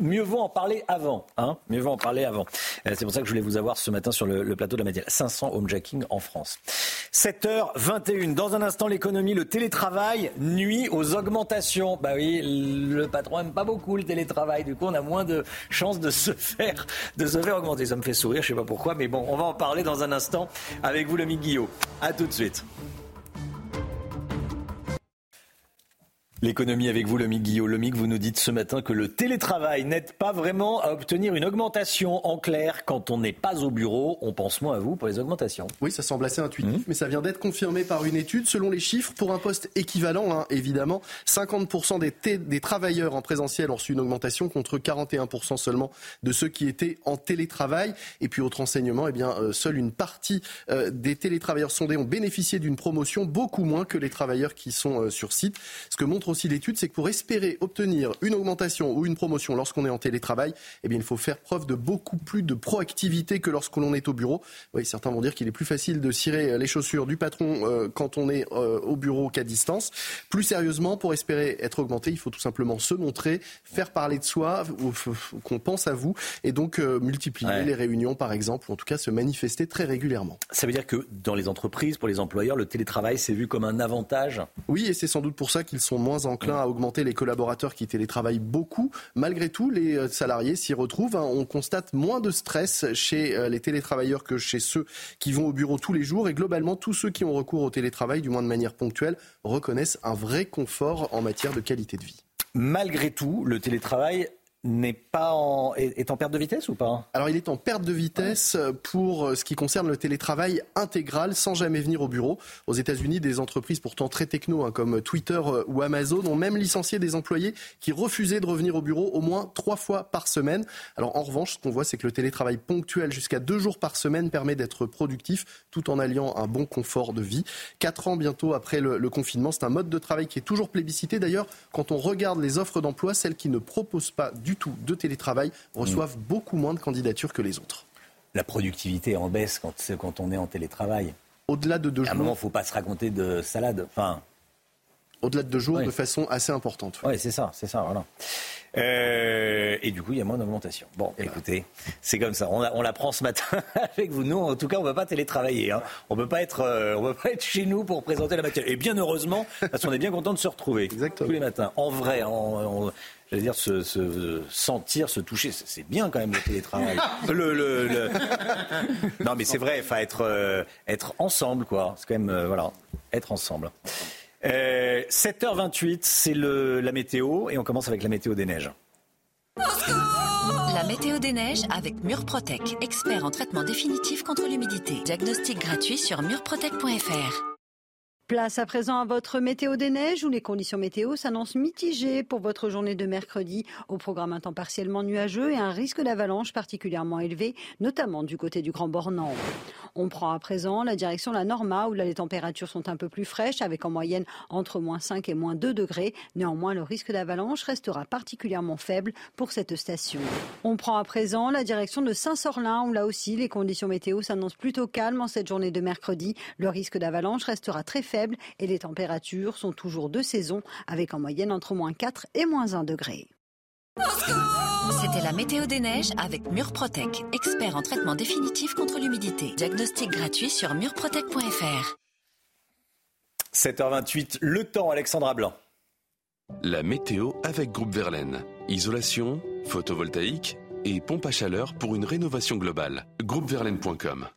mieux vaut en parler avant. Hein mieux vaut en parler avant. Euh, C'est pour ça que je voulais vous avoir ce matin sur le, plateau de la matinale. 500 homejacking en France. 7h21. Dans un instant, l'économie, le télétravail nuit aux augmentations. Bah oui, le patron aime pas beaucoup le télétravail. Du coup, on a moins de chances de se faire, de se faire augmenter. Ça me fait sourire, je sais pas pourquoi, mais bon, on va en parler dans un instant avec vous, le Guillot. À tout de suite. L'économie avec vous, Lomic Guillaume. Lomic, vous nous dites ce matin que le télétravail n'aide pas vraiment à obtenir une augmentation. En clair, quand on n'est pas au bureau, on pense moins à vous pour les augmentations. Oui, ça semble assez intuitif, mais ça vient d'être confirmé par une étude. Selon les chiffres, pour un poste équivalent, hein, évidemment, 50% des, té- des travailleurs en présentiel ont reçu une augmentation contre 41% seulement de ceux qui étaient en télétravail. Et puis, autre enseignement, eh bien, euh, seule une partie euh, des télétravailleurs sondés ont bénéficié d'une promotion, beaucoup moins que les travailleurs qui sont euh, sur site. Ce que montre aussi l'étude, c'est que pour espérer obtenir une augmentation ou une promotion lorsqu'on est en télétravail, eh bien, il faut faire preuve de beaucoup plus de proactivité que lorsque l'on est au bureau. Oui, certains vont dire qu'il est plus facile de cirer les chaussures du patron euh, quand on est euh, au bureau qu'à distance. Plus sérieusement, pour espérer être augmenté, il faut tout simplement se montrer, faire parler de soi, qu'on pense à vous, et donc euh, multiplier Ouais. les réunions, par exemple, ou en tout cas se manifester très régulièrement. Ça veut dire que dans les entreprises, pour les employeurs, le télétravail, c'est vu comme un avantage? Oui, et c'est sans doute pour ça qu'ils sont moins enclins à augmenter les collaborateurs qui télétravaillent beaucoup. Malgré tout, les euh, salariés s'y retrouvent. hein. On constate moins de stress chez euh, les télétravailleurs que chez ceux qui vont au bureau tous les jours. Et globalement, tous ceux qui ont recours au télétravail, du moins de manière ponctuelle, reconnaissent un vrai confort en matière de qualité de vie. Malgré tout, le télétravail n'est pas en, est, en perte de vitesse ou pas? Alors il est en perte de vitesse pour euh, ce qui concerne le télétravail intégral sans jamais venir au bureau. Aux États-Unis, des entreprises pourtant très techno hein, comme Twitter euh, ou Amazon ont même licencié des employés qui refusaient de revenir au bureau au moins trois fois par semaine. Alors en revanche, ce qu'on voit, c'est que le télétravail ponctuel jusqu'à deux jours par semaine permet d'être productif tout en alliant un bon confort de vie. Quatre ans bientôt après le, le confinement, c'est un mode de travail qui est toujours plébiscité. D'ailleurs, quand on regarde les offres d'emploi, celles qui ne proposent pas du tout de télétravail reçoivent beaucoup moins de candidatures que les autres. La productivité en baisse quand, on est en télétravail. Au-delà de deux À un jours. moment, il ne faut pas se raconter de salade. Enfin, Au-delà de deux jours, de façon assez importante. Oui, c'est ça, c'est ça, voilà. Euh, et du coup, il y a moins d'augmentation. Bon, écoutez, c'est comme ça. On, la- on l'apprend ce matin avec vous. Nous, en tout cas, on ne va pas télétravailler. Hein. On ne peut pas être, euh, on peut pas être chez nous pour présenter la matière. Et bien heureusement, parce qu'on est bien content de se retrouver tous les matins. En vrai, en- j'allais dire se, se sentir, se toucher, c'est c'est bien quand même le télétravail. Le- le- le- Non, mais c'est vrai. Enfin, être, euh, être ensemble, quoi. C'est quand même, euh, voilà, être ensemble. Euh, 7h28, c'est le- la météo et on commence avec la météo des neiges. La météo des neiges avec Murprotec, expert en traitement définitif contre l'humidité. Diagnostic gratuit sur murprotec.fr. Place à présent à votre météo des neiges où les conditions météo s'annoncent mitigées pour votre journée de mercredi. Au programme un temps partiellement nuageux et un risque d'avalanche particulièrement élevé, notamment du côté du Grand Bornand. On prend à présent la direction la Norma où là les températures sont un peu plus fraîches avec en moyenne entre moins 5 et moins 2 degrés. Néanmoins, le risque d'avalanche restera particulièrement faible pour cette station. On prend à présent la direction de Saint-Sorlin où là aussi les conditions météo s'annoncent plutôt calmes en cette journée de mercredi. Le risque d'avalanche restera très faible et les températures sont toujours de saison avec en moyenne entre moins 4 et moins 1 degré. C'était la météo des neiges avec Murprotec, expert en traitement définitif contre l'humidité. Diagnostic gratuit sur murprotec.fr. 7h28, le temps, Alexandra Blanc. La météo avec Groupe Verlaine. Isolation, photovoltaïque et pompe à chaleur pour une rénovation globale. Groupeverlaine.com.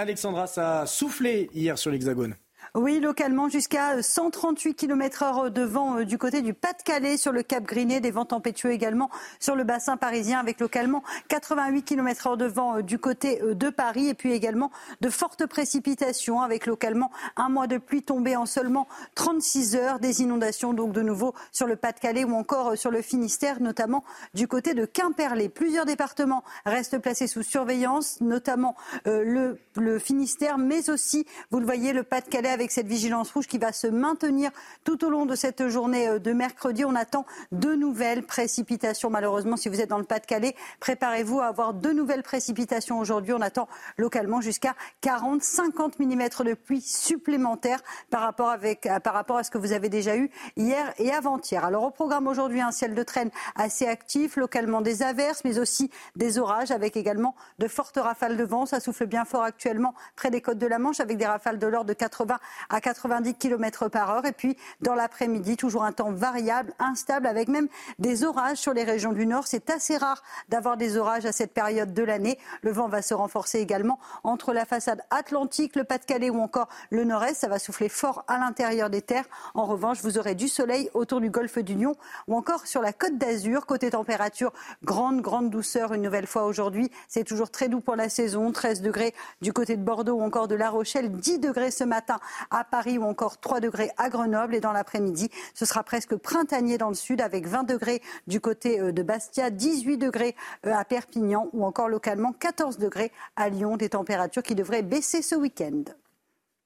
Alexandra, ça a soufflé hier sur l'Hexagone. Oui, localement, jusqu'à 138 km heure de vent euh, du côté du Pas-de-Calais sur le Cap Griné, des vents tempétueux également sur le bassin parisien avec localement 88 km heure de vent euh, du côté euh, de Paris et puis également de fortes précipitations avec localement un mois de pluie tombée en seulement 36 heures, des inondations donc de nouveau sur le Pas-de-Calais ou encore sur le Finistère, notamment du côté de Quimperlé. Plusieurs départements restent placés sous surveillance, notamment le Finistère, mais aussi, vous le voyez, le Pas-de-Calais avec cette vigilance rouge qui va se maintenir tout au long de cette journée euh, de mercredi. On attend de nouvelles précipitations. Malheureusement, si vous êtes dans le Pas-de-Calais, préparez-vous à avoir de nouvelles précipitations aujourd'hui. On attend localement jusqu'à 40, 50 mm de pluie supplémentaires par rapport, avec, par rapport à ce que vous avez déjà eu hier et avant-hier. Alors au programme aujourd'hui, un ciel de traîne assez actif, localement des averses, mais aussi des orages avec également de fortes rafales de vent. Ça souffle bien fort actuellement près des côtes de la Manche avec des rafales de l'ordre de 80 à 90 km par heure. Et puis, dans l'après-midi, toujours un temps variable, instable, avec même des orages sur les régions du Nord. C'est assez rare d'avoir des orages à cette période de l'année. Le vent va se renforcer également entre la façade atlantique, le Pas-de-Calais ou encore le Nord-Est. Ça va souffler fort à l'intérieur des terres. En revanche, vous aurez du soleil autour du golfe du Lion ou encore sur la côte d'Azur. Côté température, grande, grande douceur une nouvelle fois aujourd'hui. C'est toujours très doux pour la saison. 13 degrés du côté de Bordeaux ou encore de La Rochelle. 10 degrés ce matin à Paris ou encore 3 degrés à Grenoble. Et dans l'après-midi, ce sera presque printanier dans le sud avec 20 degrés du côté euh, de Bastia, 18 degrés euh, à Perpignan ou encore localement 14 degrés à Lyon. Des températures qui devraient baisser ce week-end.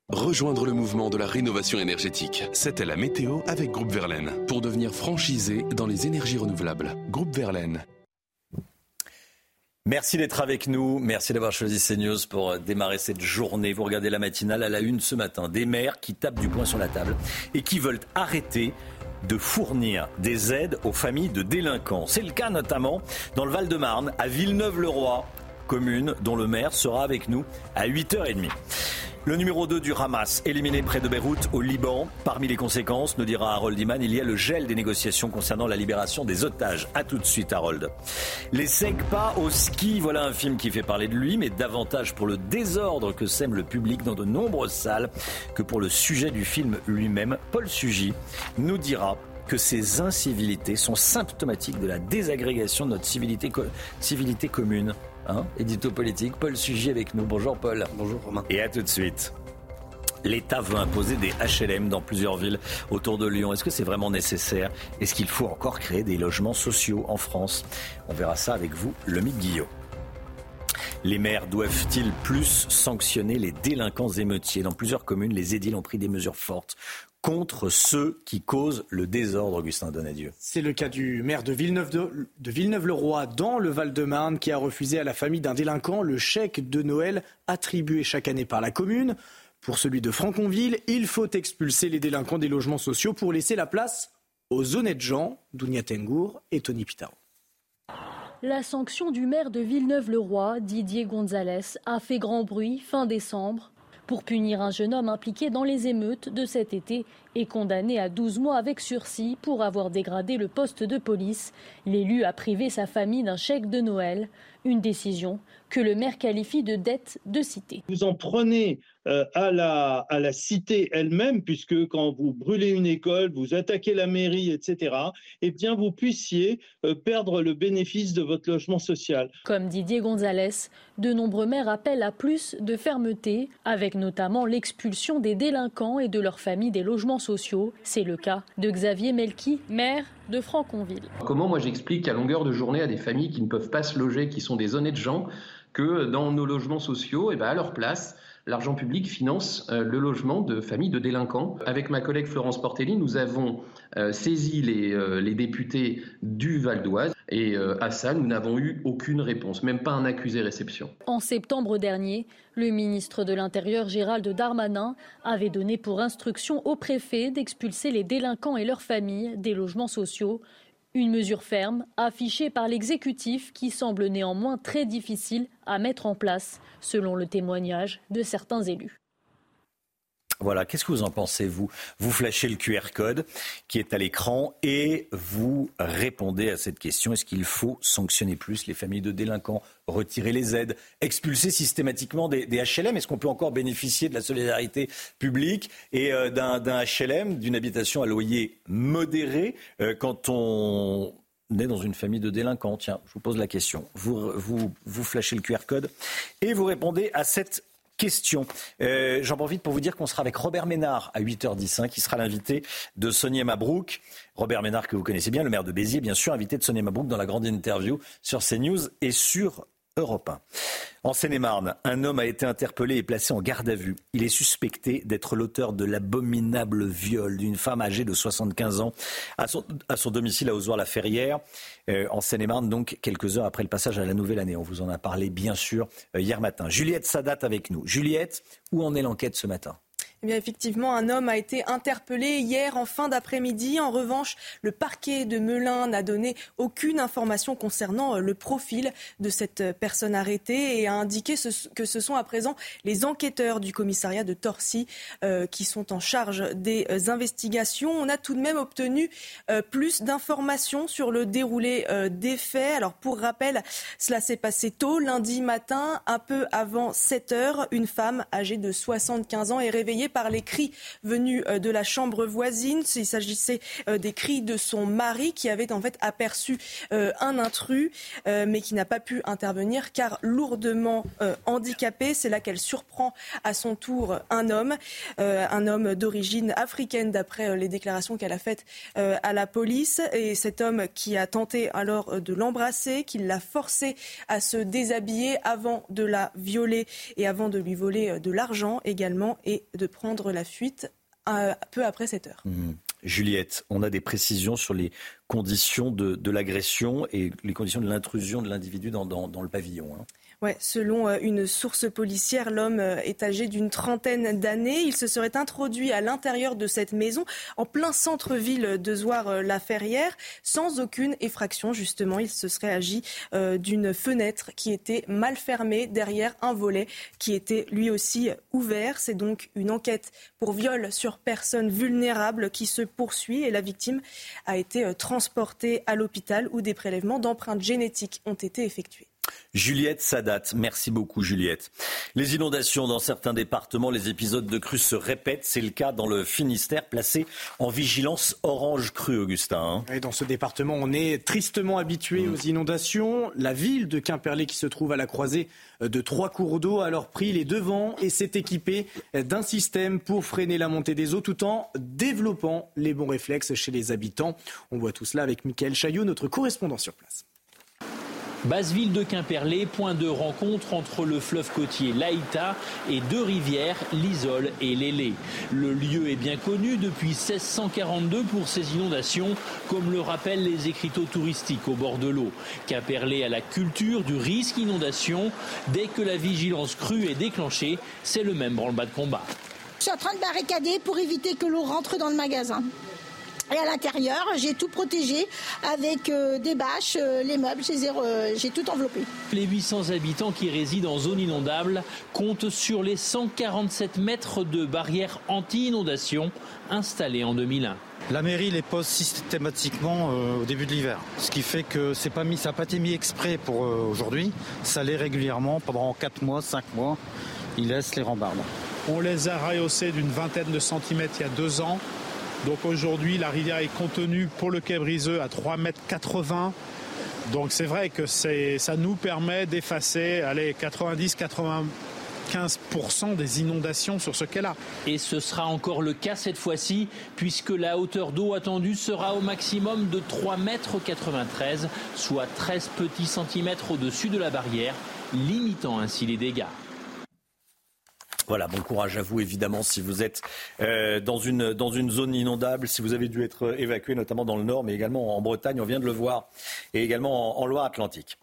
Rejoindre le mouvement de la rénovation énergétique. C'était la météo avec Groupe Verlaine. Pour devenir franchisé dans les énergies renouvelables. Groupe Verlaine. Merci d'être avec nous. Merci d'avoir choisi CNews pour euh, démarrer cette journée. Vous regardez la matinale à la une ce matin. Des maires qui tapent du poing sur la table et qui veulent arrêter de fournir des aides aux familles de délinquants. C'est le cas notamment dans le Val-de-Marne, à Villeneuve-le-Roi, commune dont le maire sera avec nous à 8h30. Le numéro 2 du Hamas, éliminé près de Beyrouth au Liban. Parmi les conséquences, nous dira Harold Iman, il y a le gel des négociations concernant la libération des otages. A tout de suite, Harold. Les pas au ski, voilà un film qui fait parler de lui, mais davantage pour le désordre que sème le public dans de nombreuses salles que pour le sujet du film lui-même. Paul Sugy nous dira que ces incivilités sont symptomatiques de la désagrégation de notre civilité, civilité commune. Hein, édito politique. Paul Sugy avec nous. Bonjour Paul. Bonjour Romain. Et à tout de suite. L'État veut imposer des HLM dans plusieurs villes autour de Lyon. Est-ce que c'est vraiment nécessaire? Est-ce qu'il faut encore créer des logements sociaux en France? On verra ça avec vous, Lomi Guillot. Les maires doivent-ils plus sanctionner les délinquants émeutiers? Dans plusieurs communes, les édiles ont pris des mesures fortes contre ceux qui causent le désordre, Augustin Donadieu. C'est le cas du maire de Villeneuve-le-Roi dans le Val-de-Marne qui a refusé à la famille d'un délinquant le chèque de Noël attribué chaque année par la commune. Pour celui de Franconville, il faut expulser les délinquants des logements sociaux pour laisser la place aux honnêtes gens, Dounia Tengour et Tony Pitaro. La sanction du maire de Villeneuve-le-Roi, Didier Gonzalez, a fait grand bruit fin décembre pour punir un jeune homme impliqué dans les émeutes de cet été et condamné à 12 mois avec sursis pour avoir dégradé le poste de police. L'élu a privé sa famille d'un chèque de Noël, une décision que le maire qualifie de dette de cité. Vous en prenez euh, à, la, à la cité elle-même, puisque quand vous brûlez une école, vous attaquez la mairie, etc., eh bien vous puissiez euh, perdre le bénéfice de votre logement social. Comme Didier Gonzalez, de nombreux maires appellent à plus de fermeté, avec notamment l'expulsion des délinquants et de leurs familles des logements sociaux. C'est le cas de Xavier Melki, maire de Franconville. Comment moi j'explique à longueur de journée à des familles qui ne peuvent pas se loger, qui sont des honnêtes gens, que dans nos logements sociaux, et eh ben à leur place, l'argent public finance euh, le logement de familles de délinquants. Avec ma collègue Florence Portelli, nous avons euh, saisi les, euh, les, députés du Val d'Oise et à ça, nous n'avons eu aucune réponse, même pas un accusé réception. En septembre dernier, le ministre de l'Intérieur Gérald Darmanin avait donné pour instruction au préfet d'expulser les délinquants et leurs familles des logements sociaux. Une mesure ferme, affichée par l'exécutif, qui semble néanmoins très difficile à mettre en place, selon le témoignage de certains élus. Voilà, qu'est-ce que vous en pensez, vous? Vous flashez le QR code qui est à l'écran et vous répondez à cette question. Est-ce qu'il faut sanctionner plus les familles de délinquants, retirer les aides, expulser systématiquement des, HLM Est-ce qu'on peut encore bénéficier de la solidarité publique et euh, d'un HLM, d'une habitation à loyer modéré, euh, quand on est dans une famille de délinquants? Tiens, je vous pose la question. Vous, vous, vous flashez le QR code et vous répondez à cette question. Euh, j'en profite pour vous dire qu'on sera avec Robert Ménard à 8h10, qui sera l'invité de Sonia Mabrouk. Robert Ménard, que vous connaissez bien, le maire de Béziers, bien sûr, invité de Sonia Mabrouk dans la grande interview sur CNews et sur En Seine-et-Marne, un homme a été interpellé et placé en garde à vue. Il est suspecté d'être l'auteur de l'abominable viol d'une femme âgée de 75 ans à son, domicile à Ozoir-la-Ferrière, euh, en Seine-et-Marne, donc quelques heures après le passage à la nouvelle année. On vous en a parlé bien sûr euh, hier matin. Juliette Sadat avec nous. Juliette, où en est l'enquête ce matin? Eh effectivement, un homme a été interpellé hier en fin d'après-midi. En revanche, le parquet de Melun n'a donné aucune information concernant euh, le profil de cette personne arrêtée et a indiqué que ce sont à présent les enquêteurs du commissariat de Torcy euh, qui sont en charge des euh, investigations. On a tout de même obtenu plus d'informations sur le déroulé des faits. Alors, pour rappel, cela s'est passé tôt, lundi matin, un peu avant 7 heures. Une femme âgée de 75 ans est réveillée par les cris venus euh, de la chambre voisine. Il s'agissait euh, des cris de son mari qui avait en fait aperçu euh, un intrus, mais qui n'a pas pu intervenir car lourdement handicapé. C'est là qu'elle surprend à son tour un homme, un homme d'origine africaine d'après les déclarations qu'elle a faites à la police. Et cet homme qui a tenté alors de l'embrasser, qui l'a forcé à se déshabiller avant de la violer et avant de lui voler de l'argent également et de prendre la fuite euh, peu après cette heure. Mmh. Juliette, on a des précisions sur les conditions de, l'agression et les conditions de l'intrusion de l'individu dans, le pavillon. Hein. Selon euh, une source policière, l'homme euh, est âgé d'une trentaine d'années. Il se serait introduit à l'intérieur de cette maison, en plein centre-ville de Zoire-la-Ferrière, sans aucune effraction. Justement, il se serait agi euh, d'une fenêtre qui était mal fermée derrière un volet qui était lui aussi ouvert. C'est donc une enquête pour viol sur personne vulnérable qui se poursuit et la victime a été transportée à l'hôpital où des prélèvements d'empreintes génétiques ont été effectués. Juliette Sadat, merci beaucoup Juliette. Les inondations dans certains départements, les épisodes de crues se répètent. C'est le cas dans le Finistère, placé en vigilance orange crue, Augustin. Hein. Et dans ce département, on est tristement habitué mmh. aux inondations. La ville de Quimperlé, qui se trouve à la croisée de trois cours d'eau, a alors pris les devants et s'est équipé d'un système pour freiner la montée des eaux tout en développant les bons réflexes chez les habitants. On voit tout cela avec Michael Chaillot, notre correspondant sur place. Basse-ville de Quimperlé, point de rencontre entre le fleuve côtier Laïta et deux rivières, l'Isole et l'Élé. Le lieu est bien connu depuis 1642 pour ses inondations, comme le rappellent les écriteaux touristiques au bord de l'eau. Quimperlé a la culture du risque inondation. Dès que la vigilance crue est déclenchée, c'est le même branle-bas de combat. Je suis en train de barricader pour éviter que l'eau rentre dans le magasin. Et à l'intérieur, j'ai tout protégé avec euh, des bâches, euh, les meubles, euh, j'ai tout enveloppé. Les 800 habitants qui résident en zone inondable comptent sur les 147 mètres de barrières anti-inondation installées en 2001. La mairie les pose systématiquement au début de l'hiver, ce qui fait que c'est pas mis, ça n'a pas été mis exprès pour aujourd'hui. Ça l'est régulièrement pendant 4 mois, 5 mois. Ils laissent les rambardes. On les a rehaussés d'une vingtaine de centimètres il y a deux ans. Donc aujourd'hui, la rivière est contenue pour le quai Briseux à 3,80 mètres. Donc c'est vrai que ça nous permet d'effacer 90-95% des inondations sur ce quai-là. Et ce sera encore le cas cette fois-ci, puisque la hauteur d'eau attendue sera au maximum de 3,93 mètres, soit 13 petits centimètres au-dessus de la barrière, limitant ainsi les dégâts. Voilà, bon courage à vous évidemment si vous êtes euh, dans, une, zone inondable, si vous avez dû être évacué notamment dans le nord, mais également en Bretagne, on vient de le voir, et également en, Loire-Atlantique.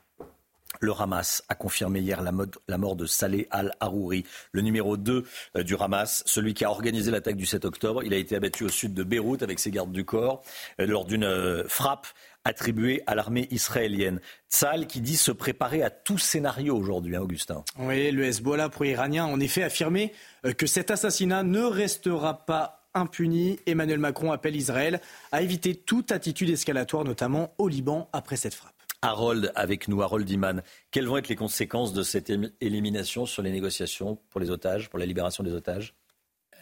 Le Hamas a confirmé hier la, mort de Saleh al-Harouri, le numéro 2 euh, du Hamas, celui qui a organisé l'attaque du 7 octobre. Il a été abattu au sud de Beyrouth avec ses gardes du corps euh, lors d'une euh, frappe attribuée à l'armée israélienne. Tzal qui dit se préparer à tout scénario aujourd'hui, hein, Augustin. Oui, le Hezbollah pro-iranien a en effet affirmé que cet assassinat ne restera pas impuni. Emmanuel Macron appelle Israël à éviter toute attitude escalatoire, notamment au Liban, après cette frappe. Harold avec nous, Harold Iman. Quelles vont être les conséquences de cette élimination sur les négociations pour les otages, pour la libération des otages?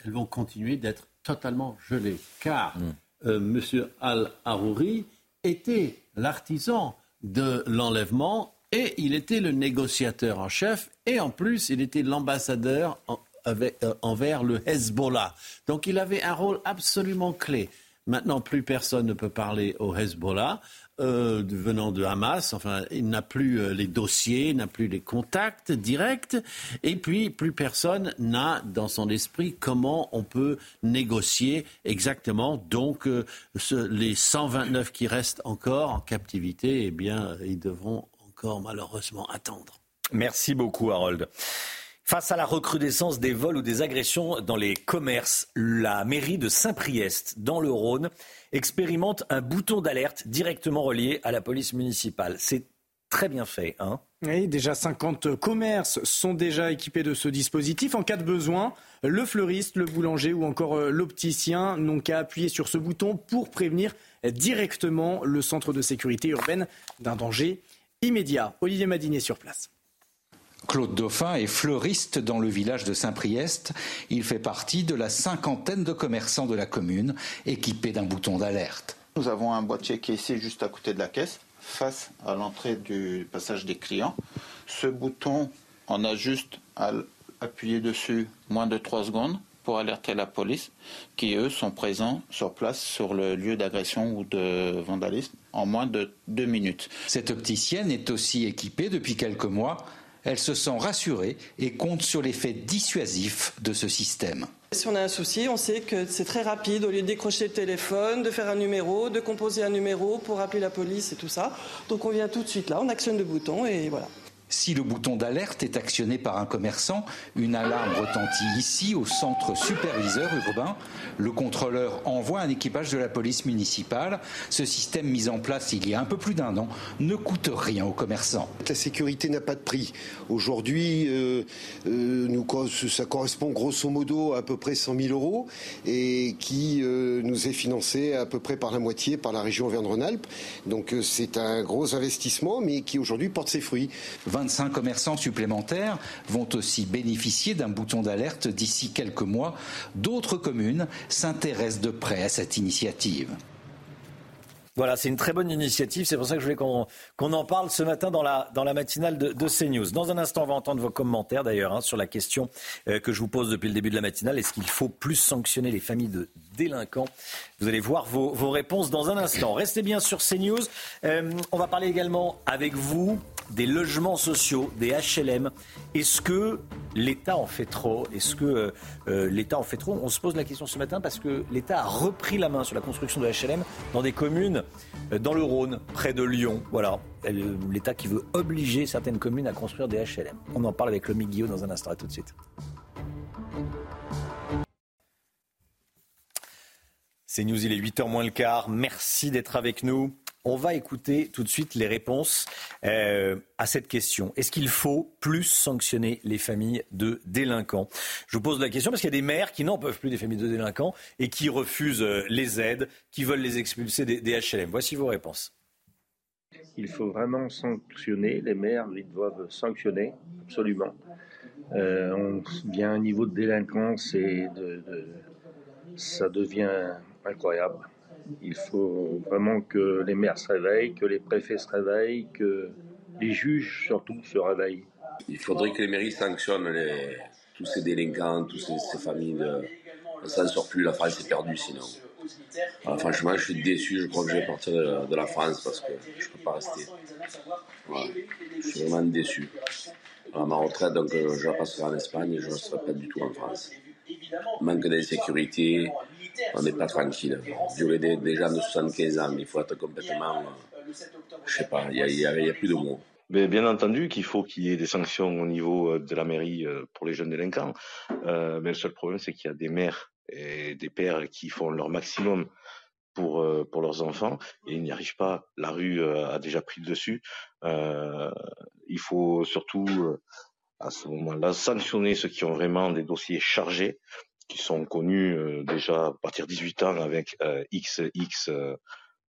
Elles vont continuer d'être totalement gelées, car hmm. euh, M. Al-Harouri était l'artisan de l'enlèvement et il était le négociateur en chef et en plus il était l'ambassadeur euh, envers le Hezbollah. Donc il avait un rôle absolument clé. Maintenant, plus personne ne peut parler au Hezbollah. Euh, venant de Hamas. Enfin, il n'a plus euh, les dossiers, n'a plus les contacts directs. Et puis, plus personne n'a dans son esprit comment on peut négocier exactement. Donc, euh, les 129 qui restent encore en captivité, eh bien, ils devront encore malheureusement attendre. Merci beaucoup, Harold. Face à la recrudescence des vols ou des agressions dans les commerces, la mairie de Saint-Priest, dans le Rhône, expérimente un bouton d'alerte directement relié à la police municipale. C'est très bien fait. Hein déjà 50 commerces sont déjà équipés de ce dispositif. En cas de besoin, le fleuriste, le boulanger ou encore euh, l'opticien n'ont qu'à appuyer sur ce bouton pour prévenir directement le centre de sécurité urbaine d'un danger immédiat. Olivier Madinier sur place. Claude Dauphin est fleuriste dans le village de Saint-Priest. Il fait partie de la cinquantaine de commerçants de la commune équipés d'un bouton d'alerte. Nous avons un boîtier qui est ici juste à côté de la caisse, face à l'entrée du passage des clients. Ce bouton, on a juste à appuyer dessus moins de 3 secondes pour alerter la police, qui eux sont présents sur place sur le lieu d'agression ou de vandalisme en moins de 2 minutes. Cette opticienne est aussi équipée depuis quelques mois elle se sent rassurée et compte sur l'effet dissuasif de ce système. Si on a un souci, on sait que c'est très rapide. Au lieu de décrocher le téléphone, de faire un numéro, de composer un numéro pour appeler la police et tout ça. Donc on vient tout de suite là, on actionne le bouton et voilà. Si le bouton d'alerte est actionné par un commerçant, une alarme retentit ici au centre superviseur urbain. Le contrôleur envoie un équipage de la police municipale. Ce système mis en place il y a un peu plus d'un an ne coûte rien aux commerçants. La sécurité n'a pas de prix. Aujourd'hui, euh, euh, ça correspond grosso modo à, peu près 100 000 euros et qui euh, nous est financé à peu près par la moitié par la région Auvergne-Rhône-Alpes. Donc c'est un gros investissement mais qui aujourd'hui porte ses fruits. 25 commerçants supplémentaires vont aussi bénéficier d'un bouton d'alerte d'ici quelques mois. D'autres communes s'intéressent de près à cette initiative. Voilà, c'est une très bonne initiative. C'est pour ça que je voulais qu'on en parle ce matin dans la, dans la matinale de, CNews. Dans un instant, on va entendre vos commentaires d'ailleurs hein, sur la question euh, que je vous pose depuis le début de la matinale. Est-ce qu'il faut plus sanctionner les familles de délinquants? Vous allez voir vos, vos, réponses dans un instant. Restez bien sur CNews. Euh, on va parler également avec vous des logements sociaux, des HLM. Est-ce que l'État en fait trop? Est-ce que euh, euh, l'État en fait trop? On se pose la question ce matin parce que l'État a repris la main sur la construction de HLM dans des communes euh, dans le Rhône, près de Lyon. Voilà, l'État qui veut obliger certaines communes à construire des HLM. On en parle avec Lomi Guillaume dans un instant. À tout de suite. C'est News, il est 8h moins le quart. Merci d'être avec nous. On va écouter tout de suite les réponses euh, à cette question. Est-ce qu'il faut plus sanctionner les familles de délinquants? Je vous pose la question parce qu'il y a des maires qui n'en peuvent plus des familles de délinquants et qui refusent euh, les aides, qui veulent les expulser des, HLM. Voici vos réponses. Il faut vraiment sanctionner. Les maires, ils doivent sanctionner, absolument. Euh, on vient un niveau de délinquance et de, ça devient incroyable. Il faut vraiment que les maires se réveillent, que les préfets se réveillent, que les juges surtout se réveillent. Il faudrait que les mairies sanctionnent tous ces délinquants, toutes ces, familles. Ça ne sort plus, la France est perdue sinon. franchement, je suis déçu, je crois que je vais partir de, la France parce que je ne peux pas rester. Je suis vraiment déçu. À ma retraite, donc euh, je la passerai en Espagne et je ne resterai pas du tout en France. Manque d'insécurité, on n'est pas tranquille. J'aurais des, des gens de 75 ans, il faut être complètement. Euh, je sais pas, il n'y a, plus de mots. Bien entendu qu'il faut qu'il y ait des sanctions au niveau euh, de la mairie euh, pour les jeunes délinquants. Mais le seul problème, c'est qu'il y a des mères et des pères qui font leur maximum pour, pour leurs enfants et ils n'y arrivent pas. La rue a déjà pris le dessus. il faut surtout, à ce moment-là, sanctionner ceux qui ont vraiment des dossiers chargés, qui sont connus déjà à partir de 18 ans avec XX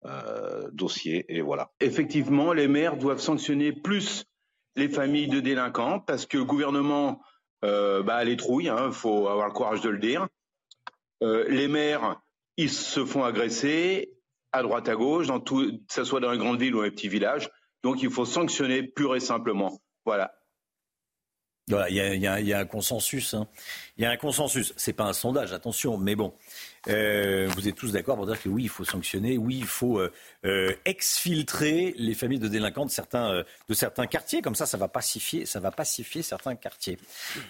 euh, dossier et voilà. Effectivement, les maires doivent sanctionner plus les familles de délinquants parce que le gouvernement euh, bah, les trouille, il hein, faut avoir le courage de le dire. Euh, les maires, ils se font agresser à droite à gauche, dans tout, que ce soit dans les grandes villes ou les petits villages. Donc il faut sanctionner pur et simplement. Voilà. Il y, a, un consensus. Hein. Il y a un consensus. C'est pas un sondage, attention, mais bon. Euh, vous êtes tous d'accord pour dire que oui, il faut sanctionner, oui, il faut euh, euh, exfiltrer les familles de délinquants de certains, de certains quartiers. Comme ça, ça va pacifier, ça va pacifier certains quartiers.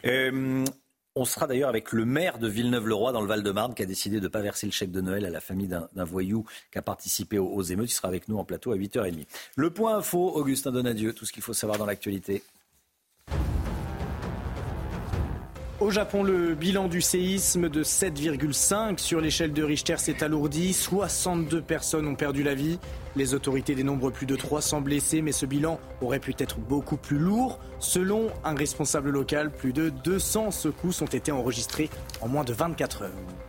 on sera d'ailleurs avec le maire de Villeneuve-le-Roi dans le Val-de-Marne qui a décidé de ne pas verser le chèque de Noël à la famille d'un voyou qui a participé aux, aux, émeutes. Il sera avec nous en plateau à 8h30. Le point info, Augustin Donadieu, tout ce qu'il faut savoir dans l'actualité. Au Japon, le bilan du séisme de 7,5 sur l'échelle de Richter s'est alourdi. 62 personnes ont perdu la vie. Les autorités dénombrent plus de 300 blessés, mais ce bilan aurait pu être beaucoup plus lourd. Selon un responsable local, plus de 200 secousses ont été enregistrées en moins de 24 heures.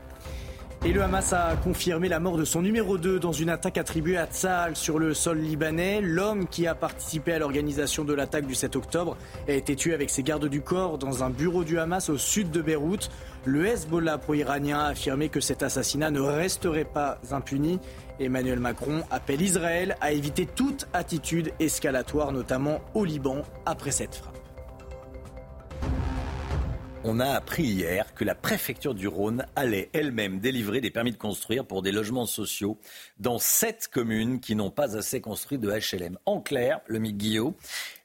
Et le Hamas a confirmé la mort de son numéro 2 dans une attaque attribuée à Tsahal sur le sol libanais. L'homme qui a participé à l'organisation de l'attaque du 7 octobre a été tué avec ses gardes du corps dans un bureau du Hamas au sud de Beyrouth. Le Hezbollah pro-iranien a affirmé que cet assassinat ne resterait pas impuni. Emmanuel Macron appelle Israël à éviter toute attitude escalatoire, notamment au Liban, après cette frappe. On a appris hier que la préfecture du Rhône allait elle-même délivrer des permis de construire pour des logements sociaux dans sept communes qui n'ont pas assez construit de HLM. En clair, le Guillot,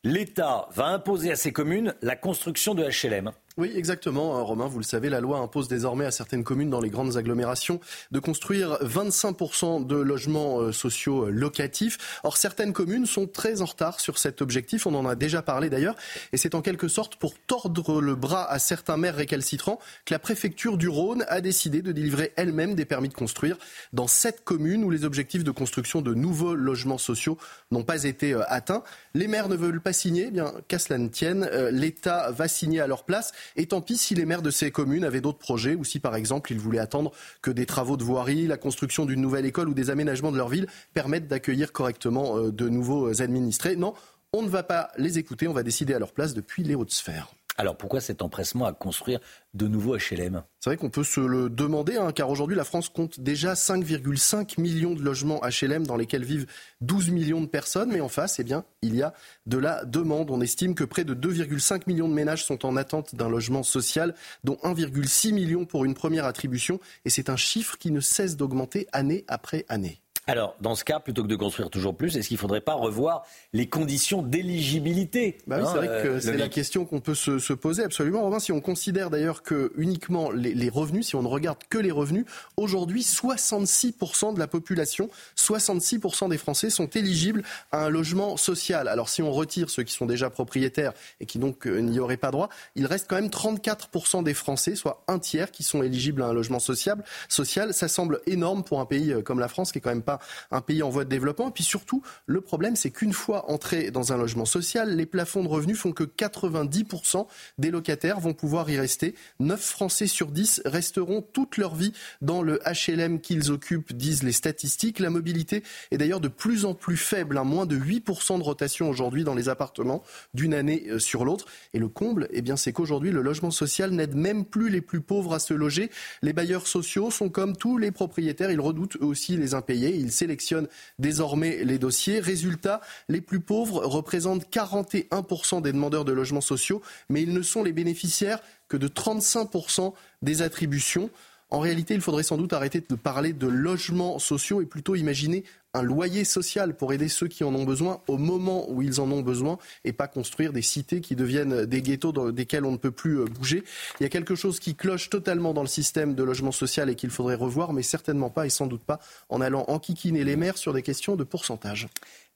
l'État va imposer à ces communes la construction de HLM. Oui, exactement, hein, Romain. Vous le savez, la loi impose désormais à certaines communes dans les grandes agglomérations de construire 25% de logements euh, sociaux euh, locatifs. Or, certaines communes sont très en retard sur cet objectif. On en a déjà parlé d'ailleurs. Et c'est en quelque sorte pour tordre le bras à certains maires récalcitrants que la préfecture du Rhône a décidé de délivrer elle-même des permis de construire dans sept communes où les objectifs de construction de nouveaux logements sociaux n'ont pas été euh, atteints. Les maires ne veulent pas signer. Eh bien, qu'à cela ne tienne, l'État va signer à leur place. Et tant pis si les maires de ces communes avaient d'autres projets ou si, par exemple, ils voulaient attendre que des travaux de voirie, la construction d'une nouvelle école ou des aménagements de leur ville permettent d'accueillir correctement euh, de nouveaux administrés. Non, on ne va pas les écouter, on va décider à leur place depuis les hautes sphères. Alors pourquoi cet empressement à construire de nouveaux HLM C'est vrai qu'on peut se le demander, hein, car aujourd'hui la France compte déjà 5,5 millions de logements HLM dans lesquels vivent 12 millions de personnes, mais en face, eh bien, il y a de la demande. On estime que près de 2,5 millions de ménages sont en attente d'un logement social, dont 1,6 million pour une première attribution, et c'est un chiffre qui ne cesse d'augmenter année après année. Alors, dans ce cas, plutôt que de construire toujours plus, est-ce qu'il ne faudrait pas revoir les conditions d'éligibilité bah C'est vrai que euh, c'est la question qu'on peut se, poser absolument. Romain, si on considère d'ailleurs que uniquement les, revenus, si on ne regarde que les revenus, aujourd'hui, 66% de la population, 66% des Français sont éligibles à un logement social. Alors, si on retire ceux qui sont déjà propriétaires et qui donc euh, n'y auraient pas droit, il reste quand même 34% des Français, soit un tiers, qui sont éligibles à un logement social. social. Ça semble énorme pour un pays euh, comme la France, qui est quand même pas un pays en voie de développement. Et puis surtout, le problème, c'est qu'une fois entrés dans un logement social, les plafonds de revenus font que 90% des locataires vont pouvoir y rester. 9 Français sur 10 resteront toute leur vie dans le HLM qu'ils occupent, disent les statistiques. La mobilité est d'ailleurs de plus en plus faible, hein. moins de 8% de rotation aujourd'hui dans les appartements d'une année euh, sur l'autre. Et le comble, eh bien, c'est qu'aujourd'hui, le logement social n'aide même plus les plus pauvres à se loger. Les bailleurs sociaux sont comme tous les propriétaires, ils redoutent eux aussi les impayés. Il sélectionne désormais les dossiers. Résultat, les plus pauvres représentent 41% des demandeurs de logements sociaux, mais ils ne sont les bénéficiaires que de 35% des attributions. En réalité, il faudrait sans doute arrêter de parler de logements sociaux et plutôt imaginer un loyer social pour aider ceux qui en ont besoin au moment où ils en ont besoin et pas construire des cités qui deviennent des ghettos dans desquels on ne peut plus euh, bouger. Il y a quelque chose qui cloche totalement dans le système de logement social et qu'il faudrait revoir, mais certainement pas et sans doute pas en allant enquiquiner les maires sur des questions de pourcentage.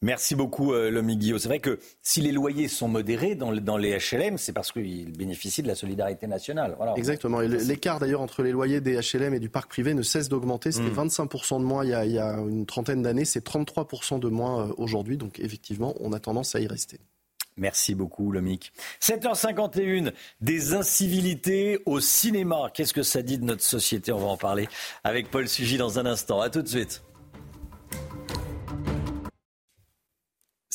Merci beaucoup, euh, Lomi Guillaume. C'est vrai que si les loyers sont modérés dans, dans les HLM, c'est parce qu'ils bénéficient de la solidarité nationale. Voilà. Exactement. Et l'écart d'ailleurs entre les loyers des HLM et du parc privé ne cesse d'augmenter. C'était 25% de moins il y, a, il y a une trentaine d'années. C'est 33% de moins euh, aujourd'hui. Donc effectivement, on a tendance à y rester. Merci beaucoup, Lomic. 7h51, des incivilités au cinéma. Qu'est-ce que ça dit de notre société? On va en parler avec Paul Sugy dans un instant. À tout de suite.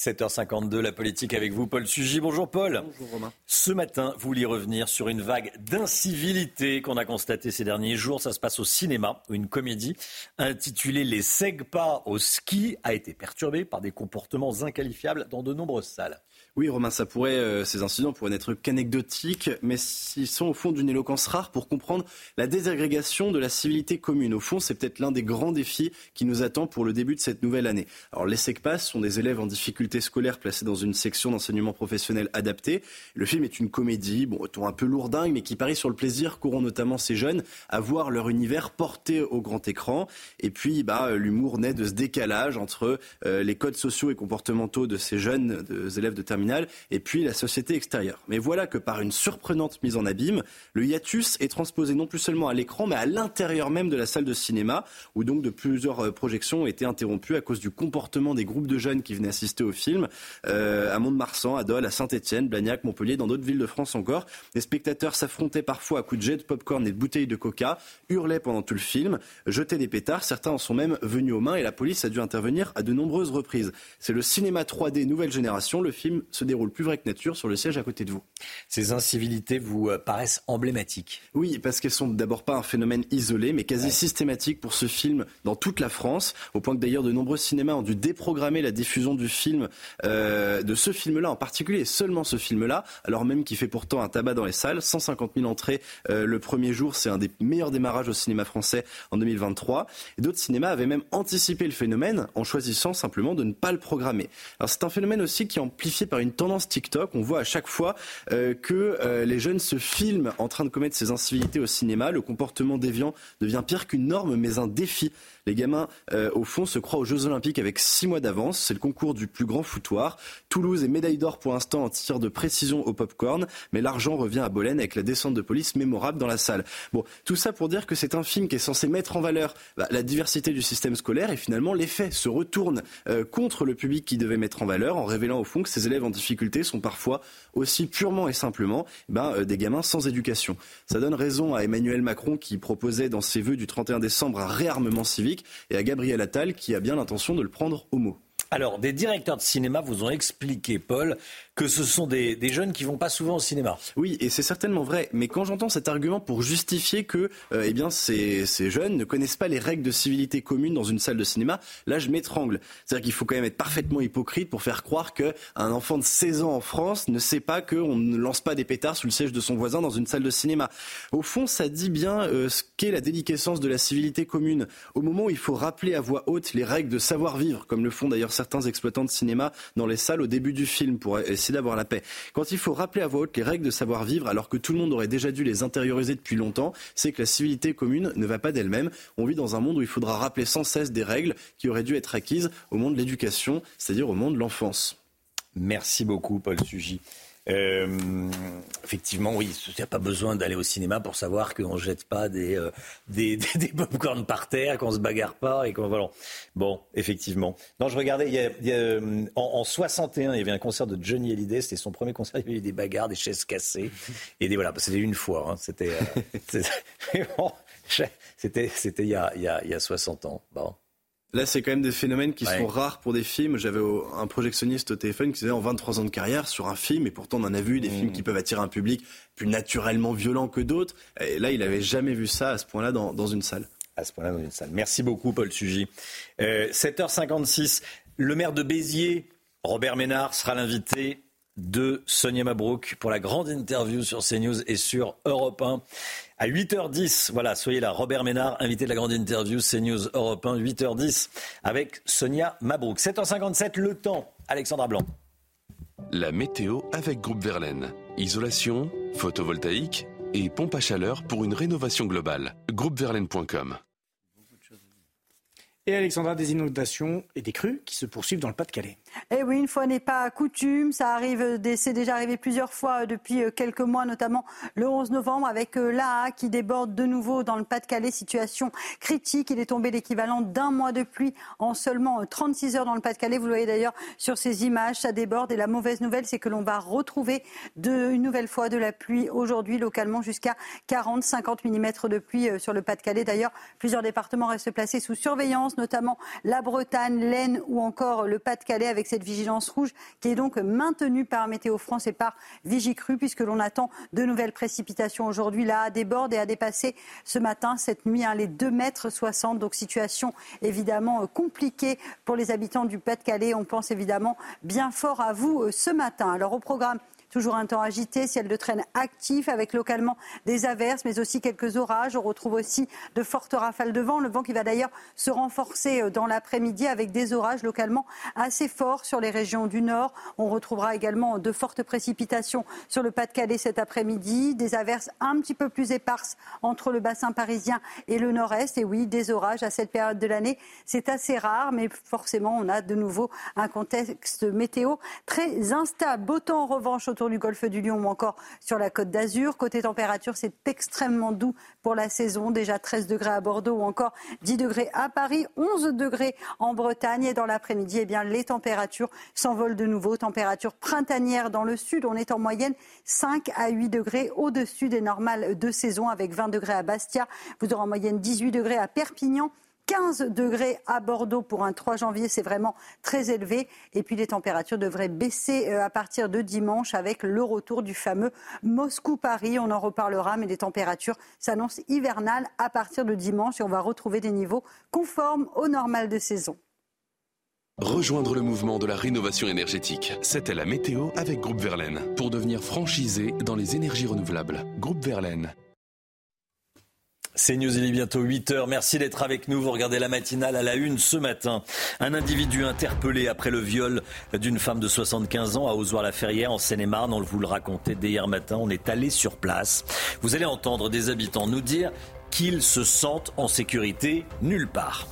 7h52, la politique avec vous, Paul Sugy. Bonjour Paul. Bonjour Romain. Ce matin, vous voulez revenir sur une vague d'incivilité qu'on a constatée ces derniers jours. Ça se passe au cinéma, où une comédie intitulée Les Segpas au ski a été perturbée par des comportements inqualifiables dans de nombreuses salles. Oui, Romain, ça pourrait, euh, ces incidents pourraient n'être qu'anecdotiques, mais ils sont au fond d'une éloquence rare pour comprendre la désagrégation de la civilité commune. Au fond, c'est peut-être l'un des grands défis qui nous attend pour le début de cette nouvelle année. Alors, les SECPAS sont des élèves en difficulté scolaire placés dans une section d'enseignement professionnel adapté. Le film est une comédie, bon, un peu lourdingue, mais qui parie sur le plaisir qu'auront notamment ces jeunes à voir leur univers porté au grand écran. Et puis, bah, l'humour naît de ce décalage entre euh, les codes sociaux et comportementaux de ces jeunes élèves de terminale et puis la société extérieure. Mais voilà que par une surprenante mise en abîme, le hiatus est transposé non plus seulement à l'écran, mais à l'intérieur même de la salle de cinéma, où donc de plusieurs euh, projections ont été interrompues à cause du comportement des groupes de jeunes qui venaient assister au film, euh, à Mont-de-Marsan, à Dole, à Saint-Etienne, Blagnac, Montpellier, dans d'autres villes de France encore. Les spectateurs s'affrontaient parfois à coups de jet de popcorn et de bouteilles de coca, hurlaient pendant tout le film, jetaient des pétards, certains en sont même venus aux mains et la police a dû intervenir à de nombreuses reprises. C'est le cinéma 3D nouvelle génération, le film se déroule plus vrai que nature sur le siège à côté de vous. Ces incivilités vous euh, paraissent emblématiques Oui, parce qu'elles sont d'abord pas un phénomène isolé, mais quasi systématique pour ce film dans toute la France, au point que d'ailleurs de nombreux cinémas ont dû déprogrammer la diffusion du film, euh, de ce film-là en particulier, et seulement ce film-là, alors même qu'il fait pourtant un tabac dans les salles, 150 000 entrées euh, le premier jour, c'est un des meilleurs démarrages au cinéma français en 2023. Et d'autres cinémas avaient même anticipé le phénomène en choisissant simplement de ne pas le programmer. Alors c'est un phénomène aussi qui est amplifié par une tendance TikTok. On voit à chaque fois euh, que euh, les jeunes se filment en train de commettre ces incivilités au cinéma. Le comportement déviant devient pire qu'une norme, mais un défi les gamins, euh, au fond, se croient aux Jeux Olympiques avec six mois d'avance. C'est le concours du plus grand foutoir. Toulouse est médaille d'or pour l'instant en tir de précision au popcorn, mais l'argent revient à Bolène avec la descente de police mémorable dans la salle. Bon, tout ça pour dire que c'est un film qui est censé mettre en valeur bah, la diversité du système scolaire et finalement l'effet se retourne euh, contre le public qui devait mettre en valeur en révélant au fond que ces élèves en difficulté sont parfois aussi purement et simplement ben, euh, des gamins sans éducation. Ça donne raison à Emmanuel Macron qui proposait dans ses vœux du 31 décembre un réarmement et à Gabriel Attal qui a bien l'intention de le prendre au mot. Alors, des directeurs de cinéma vous ont expliqué, Paul, que ce sont des, jeunes qui vont pas souvent au cinéma. Oui, et c'est certainement vrai. Mais quand j'entends cet argument pour justifier que euh, eh bien, ces, jeunes ne connaissent pas les règles de civilité commune dans une salle de cinéma, là, je m'étrangle. C'est-à-dire qu'il faut quand même être parfaitement hypocrite pour faire croire qu'un enfant de 16 ans en France ne sait pas qu'on ne lance pas des pétards sous le siège de son voisin dans une salle de cinéma. Au fond, ça dit bien euh, ce qu'est la déliquescence de la civilité commune. Au moment où il faut rappeler à voix haute les règles de savoir-vivre, comme le font d'ailleurs certains exploitants de cinéma dans les salles au début du film, pour essayer d'avoir la paix. Quand il faut rappeler à voix haute les règles de savoir-vivre alors que tout le monde aurait déjà dû les intérioriser depuis longtemps, c'est que la civilité commune ne va pas d'elle-même. On vit dans un monde où il faudra rappeler sans cesse des règles qui auraient dû être acquises au monde de l'éducation, c'est-à-dire au monde de l'enfance. Merci beaucoup, Paul Sugy. Euh, effectivement, oui, il n'y a pas besoin d'aller au cinéma pour savoir qu'on ne jette pas des, euh, des, des, pop-corn par terre, qu'on se bagarre pas et qu'on voilà. Bon, effectivement. Non, je regardais, il y a, il y a, euh, en, en, 61, il y avait un concert de Johnny Hallyday, c'était son premier concert, il y avait eu des bagarres, des chaises cassées et des voilà, c'était une fois, hein, c'était, euh, c'était, c'était il y a, il y a, il y a 60 ans. Bon. Là, c'est quand même des phénomènes qui sont rares pour des films. J'avais un projectionniste au téléphone qui disait en 23 ans de carrière sur un film, et pourtant on en a vu des films mmh. qui peuvent attirer un public plus naturellement violent que d'autres. Et là, il n'avait jamais vu ça à ce point-là dans, dans, une salle. À ce point-là dans une salle. Merci beaucoup, Paul Sugy. Euh, 7h56, le maire de Béziers, Robert Ménard, sera l'invité de Sonia Mabrouk pour la grande interview sur CNews et sur Europe 1. À 8h10, voilà, soyez là. Robert Ménard, invité de la grande interview CNews Europe 1, 8h10 avec Sonia Mabrouk. 7h57, le temps. Alexandra Blanc. La météo avec Groupe Verlaine. Isolation, photovoltaïque et pompe à chaleur pour une rénovation globale. Groupeverlaine.com Et Alexandra, des inondations et des crues qui se poursuivent dans le Pas-de-Calais. Eh oui, une fois n'est pas coutume, ça arrive, c'est déjà arrivé plusieurs fois depuis euh, quelques mois, notamment le 11 novembre avec euh, l'AA qui déborde de nouveau dans le Pas-de-Calais, situation critique. Il est tombé l'équivalent d'un mois de pluie en seulement 36 euh, heures dans le Pas-de-Calais. Vous le voyez d'ailleurs sur ces images, ça déborde. Et la mauvaise nouvelle, c'est que l'on va retrouver de, une nouvelle fois de la pluie aujourd'hui, localement jusqu'à 40-50 mm de pluie sur le Pas-de-Calais. D'ailleurs, plusieurs départements restent placés sous surveillance, notamment la Bretagne, l'Aisne ou encore le Pas-de-Calais cette vigilance rouge qui est donc maintenue par Météo France et par Vigicru puisque l'on attend de nouvelles précipitations aujourd'hui. Là, déborde et a dépassé ce matin, cette nuit, hein, les 2 mètres 60. Donc situation évidemment compliquée pour les habitants du Pas-de-Calais. On pense évidemment bien fort à vous euh, ce matin. Alors au programme Toujours un temps agité, ciel de traîne actif avec localement des averses, mais aussi quelques orages. On retrouve aussi de fortes rafales de vent. Le vent qui va d'ailleurs se renforcer euh, dans l'après-midi avec des orages localement assez forts sur les régions du nord. On retrouvera également de fortes précipitations sur le Pas-de-Calais cet après-midi, des averses un petit peu plus éparses entre le bassin parisien et le nord-est. Et oui, des orages à cette période de l'année, c'est assez rare, mais forcément, on a de nouveau un contexte météo très instable. Beau temps en revanche autour du golfe du Lion ou encore sur la côte d'Azur. Côté température, c'est extrêmement doux pour la saison. Déjà 13 degrés à Bordeaux ou encore 10 degrés à Paris, 11 degrés en Bretagne. Et dans l'après-midi, eh bien, les températures s'envolent de nouveau. Température printanière dans le sud. On est en moyenne 5 à 8 degrés au-dessus des normales de saison avec 20 degrés à Bastia. Vous aurez en moyenne 18 degrés à Perpignan. 15 degrés à Bordeaux pour un 3 janvier, c'est vraiment très élevé. Et puis les températures devraient baisser euh, à partir de dimanche avec le retour du fameux Moscou-Paris. On en reparlera, mais les températures s'annoncent hivernales à partir de dimanche et on va retrouver des niveaux conformes au normal de saison. Rejoindre le mouvement de la rénovation énergétique. C'était la météo avec Groupe Verlaine. Pour devenir franchisé dans les énergies renouvelables. Groupe Verlaine. C'est News, il est bientôt 8 heures. Merci d'être avec nous. Vous regardez la matinale à la une ce matin. Un individu interpellé après le viol d'une femme de 75 ans à Ozoir-la-Ferrière en Seine-et-Marne. On vous le racontait dès hier matin. On est allé sur place. Vous allez entendre des habitants nous dire qu'ils se sentent en sécurité nulle part.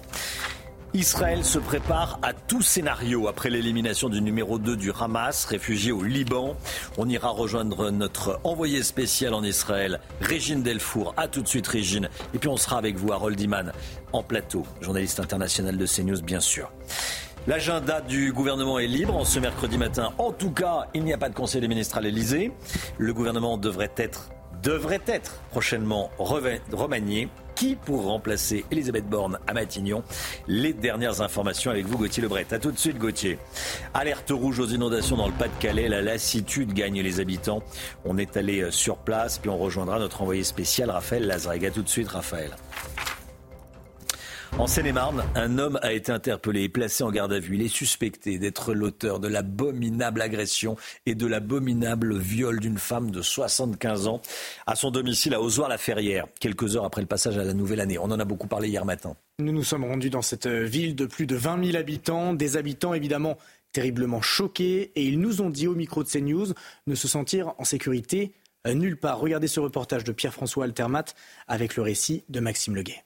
Israël se prépare à tout scénario après l'élimination du numéro 2 du Hamas, réfugié au Liban. On ira rejoindre notre envoyé spécial en Israël, Régine Delfour. A tout de suite, Régine. Et puis on sera avec vous, Harold Iman, en plateau, journaliste international de CNews, bien sûr. L'agenda du gouvernement est libre en ce mercredi matin. En tout cas, il n'y a pas de conseil des ministres à l'Elysée. Le gouvernement devrait être, devrait être prochainement remanié qui pour remplacer Elisabeth Borne à Matignon? Les dernières informations avec vous, Gauthier Lebret. A tout de suite, Gauthier. Alerte rouge aux inondations dans le Pas-de-Calais. La lassitude gagne les habitants. On est allé sur place, puis on rejoindra notre envoyé spécial, Raphaël Lazareg. A tout de suite, Raphaël. En Seine-et-Marne, un homme a été interpellé et placé en garde à vue. Il est suspecté d'être l'auteur de l'abominable agression et de l'abominable viol d'une femme de 75 ans à son domicile à Ozoir-la-Ferrière, quelques heures après le passage à la nouvelle année. On en a beaucoup parlé hier matin. Nous nous sommes rendus dans cette ville de plus de 20 000 habitants, des habitants évidemment terriblement choqués, et ils nous ont dit au micro de CNews ne se sentir en sécurité euh, nulle part. Regardez ce reportage de Pierre-François Altermat avec le récit de Maxime Leguet.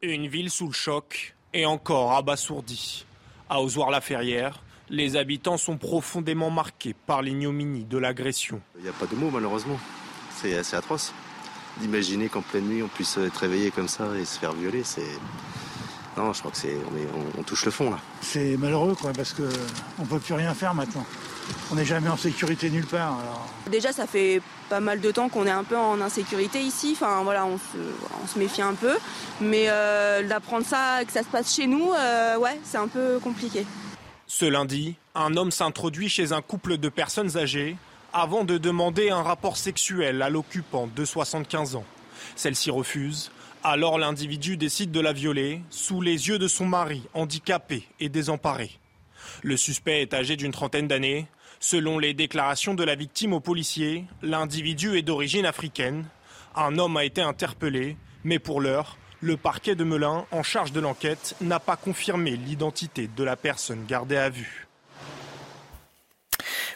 Une ville sous le choc et encore abasourdie. À Ozoir-la-Ferrière, les habitants sont profondément marqués par l'ignominie de l'agression. Il n'y a pas de mots malheureusement. C'est assez atroce. D'imaginer qu'en pleine nuit on puisse être réveillé comme ça et se faire violer, c'est. Non, je crois que c'est. On, touche le fond là. C'est malheureux quoi, parce qu'on ne peut plus rien faire maintenant on n'est jamais en sécurité nulle part. Déjà, ça fait pas mal de temps qu'on est un peu en insécurité ici. Enfin, voilà, on se, méfie un peu. Mais euh, d'apprendre ça, que ça se passe chez nous, euh, ouais, c'est un peu compliqué. Ce lundi, un homme s'introduit chez un couple de personnes âgées avant de demander un rapport sexuel à l'occupant de 75 ans. Celle-ci refuse. Alors l'individu décide de la violer sous les yeux de son mari, handicapé et désemparé. Le suspect est âgé d'une trentaine d'années. Selon les déclarations de la victime aux policiers, l'individu est d'origine africaine. Un homme a été interpellé, mais pour l'heure, le parquet de Melun, en charge de l'enquête, n'a pas confirmé l'identité de la personne gardée à vue.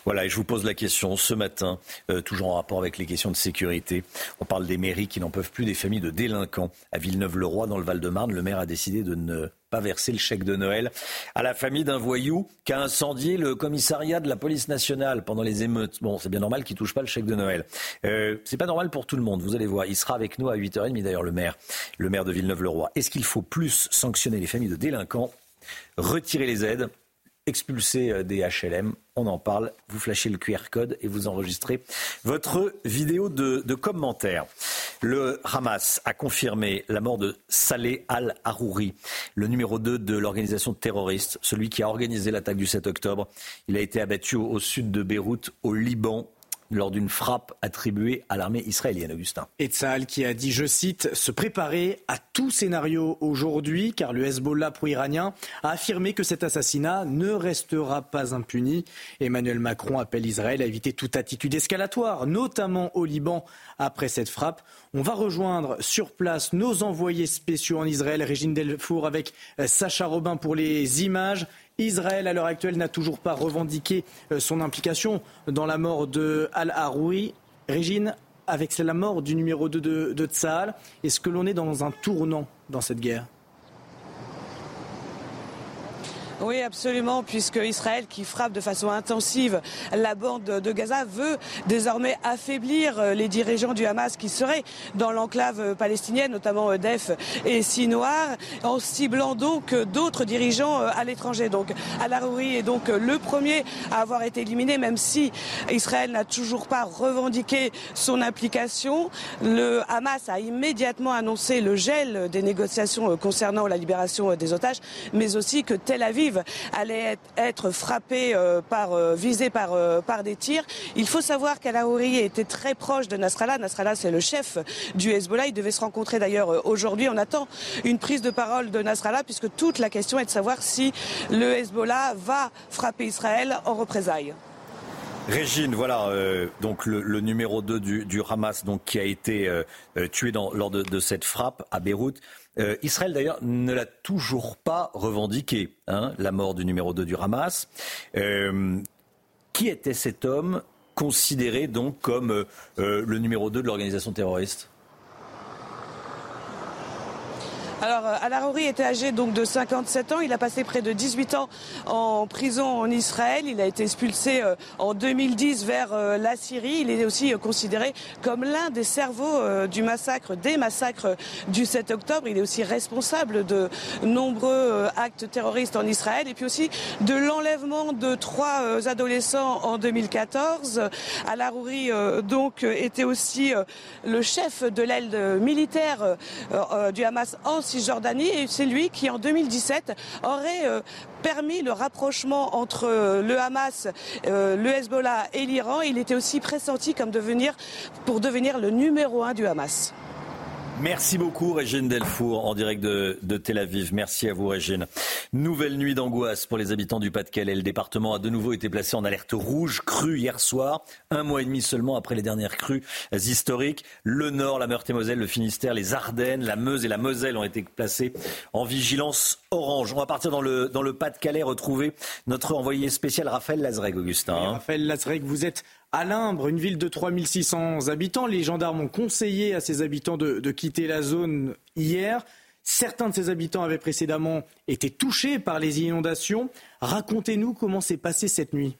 Voilà, et je vous pose la question ce matin, euh, toujours en rapport avec les questions de sécurité. On parle des mairies qui n'en peuvent plus, des familles de délinquants. À Villeneuve-le-Roi, dans le Val-de-Marne, le maire a décidé de ne pas versé le chèque de Noël à la famille d'un voyou qui a incendié le commissariat de la police nationale pendant les émeutes. Bon, c'est bien normal qu'il touche pas le chèque de Noël. Euh, c'est pas normal pour tout le monde, vous allez voir. Il sera avec nous à 8h30 d'ailleurs le maire, le maire de Villeneuve-le-Roi. Est-ce qu'il faut plus sanctionner les familles de délinquants, retirer les aides expulser euh, des HLM. On en parle. Vous flashez le QR code et vous enregistrez votre vidéo de, commentaire. Le Hamas a confirmé la mort de Saleh al-Harouri, le numéro 2 de l'organisation terroriste, celui qui a organisé l'attaque du 7 octobre. Il a été abattu au sud de Beyrouth, au Liban, lors d'une frappe attribuée à l'armée israélienne, Augustin. Et qui a dit, je cite, se préparer à tout scénario aujourd'hui, car le Hezbollah pro-iranien a affirmé que cet assassinat ne restera pas impuni. Emmanuel Macron appelle Israël à éviter toute attitude escalatoire, notamment au Liban, après cette frappe. On va rejoindre sur place nos envoyés spéciaux en Israël, Régine Delfour avec euh, Sacha Robin pour les images. Israël, à l'heure actuelle, n'a toujours pas revendiqué euh, son implication dans la mort de Al-Haroui. Régine, avec la mort du numéro 2 de, de est-ce que l'on est dans un tournant dans cette guerre? Oui, absolument, puisque Israël, qui frappe de façon intensive la bande de Gaza, veut désormais affaiblir euh, les dirigeants du Hamas qui seraient dans l'enclave palestinienne, notamment Def et Sinoir, en ciblant donc d'autres dirigeants euh, à l'étranger. Donc Al-Arouri est donc le premier à avoir été éliminé, même si Israël n'a toujours pas revendiqué son implication. Le Hamas a immédiatement annoncé le gel des négociations euh, concernant la libération des otages, mais aussi que Tel Aviv allait être frappé euh, par, euh, euh, par des tirs. Il faut savoir qu'Alaouri était très proche de Nasrallah. Nasrallah, c'est le chef du Hezbollah. Il devait se rencontrer d'ailleurs aujourd'hui. On attend une prise de parole de Nasrallah puisque toute la question est de savoir si le Hezbollah va frapper Israël en représailles. Régine, voilà donc le, numéro 2 du, Hamas qui a été tué lors de, cette frappe à Beyrouth. Euh, Israël d'ailleurs ne l'a toujours pas revendiqué, hein, la mort du numéro 2 du Hamas. qui était cet homme considéré donc comme le numéro 2 de l'organisation terroriste? Alors, Al-Arouri était âgé donc de 57 ans. Il a passé près de 18 ans en prison en Israël. Il a été expulsé en 2010 vers la Syrie. Il est aussi considéré comme l'un des cerveaux du massacre, des massacres du 7 octobre. Il est aussi responsable de nombreux actes terroristes en Israël et puis aussi de l'enlèvement de trois adolescents en 2014. Al-Arouri donc était aussi le chef de l'aile militaire du Hamas en Et c'est lui qui en 2017 aurait euh, permis le rapprochement entre euh, le Hamas, euh, le Hezbollah et l'Iran. Il était aussi pressenti comme devenir, pour devenir le numéro un du Hamas. Merci beaucoup Régine Delfour en direct de, Tel Aviv. Merci à vous Régine. Nouvelle nuit d'angoisse pour les habitants du Pas-de-Calais. Le département a de nouveau été placé en alerte rouge crue hier soir, un mois et demi seulement après les dernières crues historiques. Le Nord, la Meurthe-et-Moselle, le Finistère, les Ardennes, la Meuse et la Moselle ont été placés en vigilance orange. On va partir dans le, dans le Pas-de-Calais retrouver notre envoyé spécial Raphaël Lazreg, Augustin. Raphaël Lazreg, vous êtes à Limbre, une ville de 3600 habitants. Les gendarmes ont conseillé à ses habitants de, quitter la zone hier. Certains de ces habitants avaient précédemment été touchés par les inondations. Racontez-nous comment s'est passée cette nuit.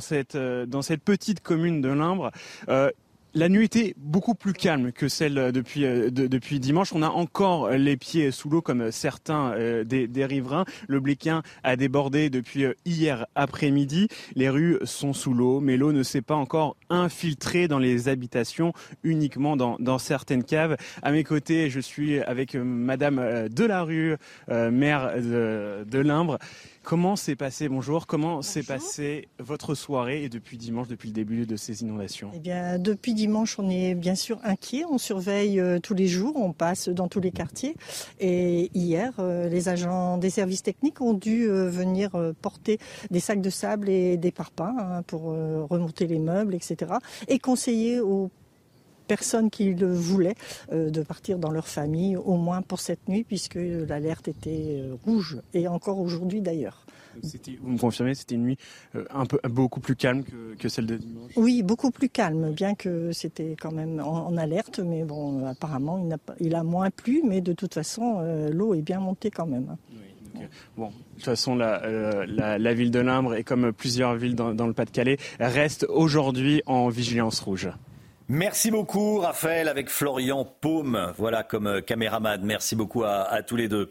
Cette, dans cette petite commune de Limbre, euh, la nuit était beaucoup plus calme que celle depuis, de, depuis dimanche. On a encore les pieds sous l'eau comme certains euh, des, des, riverains. Le Bléquin a débordé depuis hier après-midi. Les rues sont sous l'eau, mais l'eau ne s'est pas encore infiltrée dans les habitations, uniquement dans, dans, certaines caves. À mes côtés, je suis avec Madame Delarue, euh, maire de, de Limbre. Comment s'est passé, bonjour, comment s'est passé votre soirée et depuis dimanche, depuis le début de ces inondations Eh bien, depuis dimanche, on est bien sûr inquiet. On surveille euh, tous les jours, on passe dans tous les quartiers. Et hier, euh, les agents des services techniques ont dû euh, venir porter des sacs de sable et des parpaings hein, pour remonter les meubles, etc. Et conseiller aux personnes qui le voulaient euh, de partir dans leur famille, au moins pour cette nuit, puisque l'alerte était rouge, et encore aujourd'hui d'ailleurs. Vous me confirmez, c'était une nuit euh, un peu beaucoup plus calme que, celle de dimanche? Oui, beaucoup plus calme, bien que c'était quand même en, alerte, mais bon, apparemment il a, il a moins plu, mais de toute façon euh, l'eau est bien montée quand même. bon, de toute façon, la, la, ville de Limbre et comme plusieurs villes dans, dans le Pas-de-Calais reste aujourd'hui en vigilance rouge. Merci beaucoup, Raphaël, avec Florian Paume, voilà, comme euh, caméraman. Merci beaucoup à, tous les deux.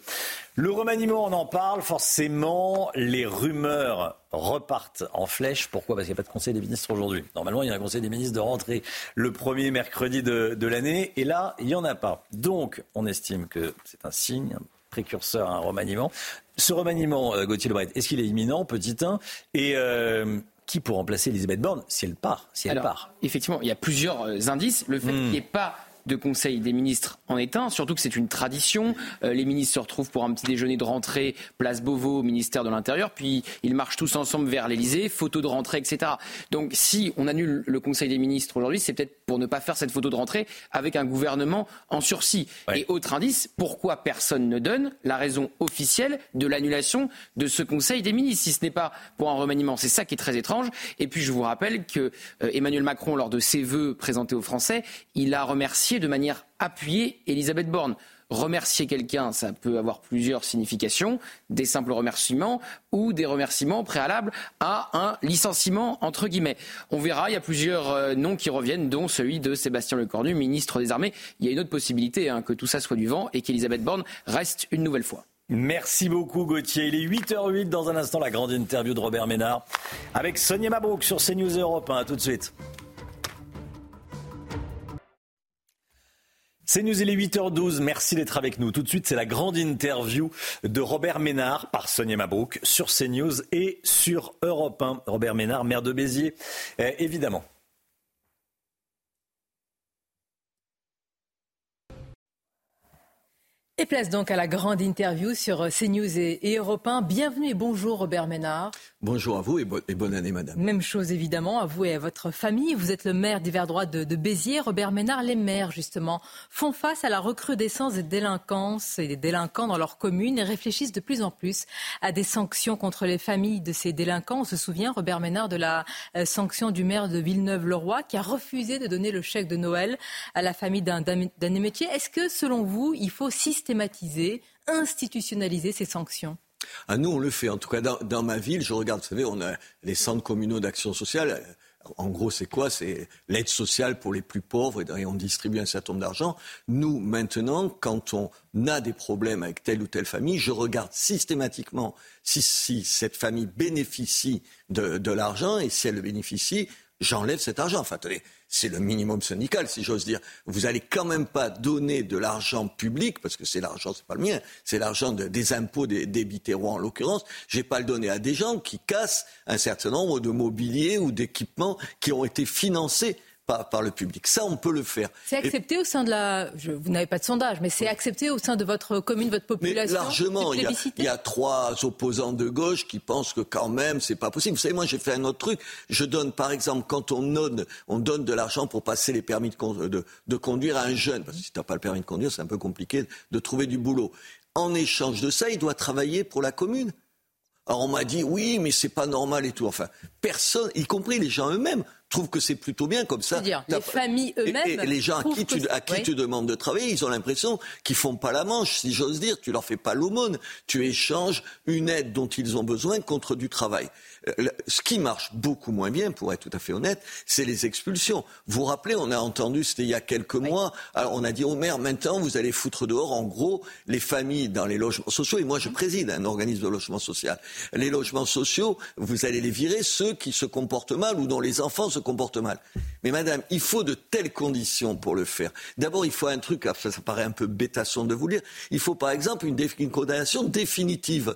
Le remaniement, on en parle, forcément, les rumeurs repartent en flèche. Pourquoi? Parce qu'il n'y a pas de Conseil des ministres aujourd'hui. Normalement, il y a un Conseil des ministres de rentrée le premier mercredi de, l'année, et là, il n'y en a pas. Donc, on estime que c'est un signe, un précurseur à un remaniement. Ce remaniement, euh, Gauthier Lebret, est-ce qu'il est imminent, petit 1 Et euh, qui pour remplacer Elisabeth Borne si elle part, si elle part Effectivement, il y a plusieurs euh, indices. Le fait hmm. qu'il n'y ait pas de Conseil des ministres en est un, surtout que c'est une tradition. Euh, les ministres se retrouvent pour un petit déjeuner de rentrée, place Beauvau, ministère de l'Intérieur, puis ils marchent tous ensemble vers l'Elysée, photo de rentrée, etc. Donc si on annule le Conseil des ministres aujourd'hui, c'est peut-être pour ne pas faire cette photo de rentrée avec un gouvernement en sursis. Et autre indice, pourquoi personne ne donne la raison officielle de l'annulation de ce Conseil des ministres, si ce n'est pas pour un remaniement? C'est ça qui est très étrange. Et puis je vous rappelle que euh, Emmanuel Macron, lors de ses vœux présentés aux Français, il a remercié de manière appuyée Elisabeth Borne. Remercier quelqu'un, ça peut avoir plusieurs significations, des simples remerciements ou des remerciements préalables à un licenciement, entre guillemets. On verra, il y a plusieurs euh, noms qui reviennent, dont celui de Sébastien Lecornu, ministre des Armées. Il y a une autre possibilité, hein, que tout ça soit du vent et qu'Elisabeth Borne reste une nouvelle fois. Merci beaucoup Gauthier. Il est 8h08 dans un instant la grande interview de Robert Ménard avec Sonia Mabrouk sur CNews Europe. A tout de suite. C'est News, il est 8h12. Merci d'être avec nous. Tout de suite, c'est la grande interview de Robert Ménard par Sonia Mabrouk sur CNews et sur Europe 1. Robert Ménard, maire de Béziers, euh, évidemment. Et place donc à la grande interview sur CNews et, Europe 1. Bienvenue et bonjour Robert Ménard. Bonjour à vous et, bonne année madame. Même chose évidemment à vous et à votre famille. Vous êtes le maire d'hiver droit de, de, Béziers. Robert Ménard, les maires justement font face à la recrudescence des délinquances et des délinquants dans leur commune et réfléchissent de plus en plus à des sanctions contre les familles de ces délinquants. On se souvient, Robert Ménard, de la euh, sanction du maire de Villeneuve-le-Roi qui a refusé de donner le chèque de Noël à la famille d'un émétier. Est-ce que selon vous, il faut systématiquement systématiser, institutionnaliser ces sanctions ah, Nous, on le fait. En tout cas, dans, ma ville, je regarde, vous savez, on a les centres communaux d'action sociale. En gros, c'est quoi? C'est l'aide sociale pour les plus pauvres et on distribue un certain nombre d'argent. Nous, maintenant, quand on a des problèmes avec telle ou telle famille, je regarde systématiquement si, cette famille bénéficie de, l'argent et si elle le bénéficie, j'enlève cet argent. Enfin, attendez, c'est le minimum syndical, si j'ose dire. Vous n'allez quand même pas donner de l'argent public, parce que c'est l'argent, c'est pas le mien, c'est l'argent des impôts des, des en l'occurrence. Je vais pas le donner à des gens qui cassent un certain nombre de mobiliers ou d'équipements qui ont été financés par, le public. Ça, on peut le faire. C'est accepté au sein de la. vous n'avez pas de sondage, mais c'est accepté au sein de votre commune, votre population. Mais largement. Il y, a, trois opposants de gauche qui pensent que quand même, c'est pas possible. Vous savez, moi, j'ai fait un autre truc. Je donne, par exemple, quand on donne, on donne de l'argent pour passer les permis de, de, de conduire à un jeune, parce que si tu n'as pas le permis de conduire, c'est un peu compliqué de trouver du boulot. En échange de ça, il doit travailler pour la commune. Alors on m'a dit oui, mais c'est pas normal et tout. Enfin, personne, y compris les gens eux-mêmes, trouvent que c'est plutôt bien comme ça. Les familles eux-mêmes. Et, les gens à qui, tu, à qui tu demandes de travailler, ils ont l'impression qu'ils font pas la manche, si j'ose dire. Tu leur fais pas l'aumône. Tu échanges une aide dont ils ont besoin contre du travail. Euh, ce qui marche beaucoup moins bien, pour être tout à fait honnête, c'est les expulsions. Vous vous rappelez, on a entendu, c'était il y a quelques mois, alors on a dit au maire, maintenant vous allez foutre dehors, en gros, les familles dans les logements sociaux, et moi je préside un organisme de logement social. Les logements sociaux, vous allez les virer, ceux qui se comportent mal ou dont les enfants se comportent mal. Mais madame, il faut de telles conditions pour le faire. D'abord, il faut un truc, ça, ça paraît un peu bêtasson de vous dire, il faut par exemple une, une condamnation définitive.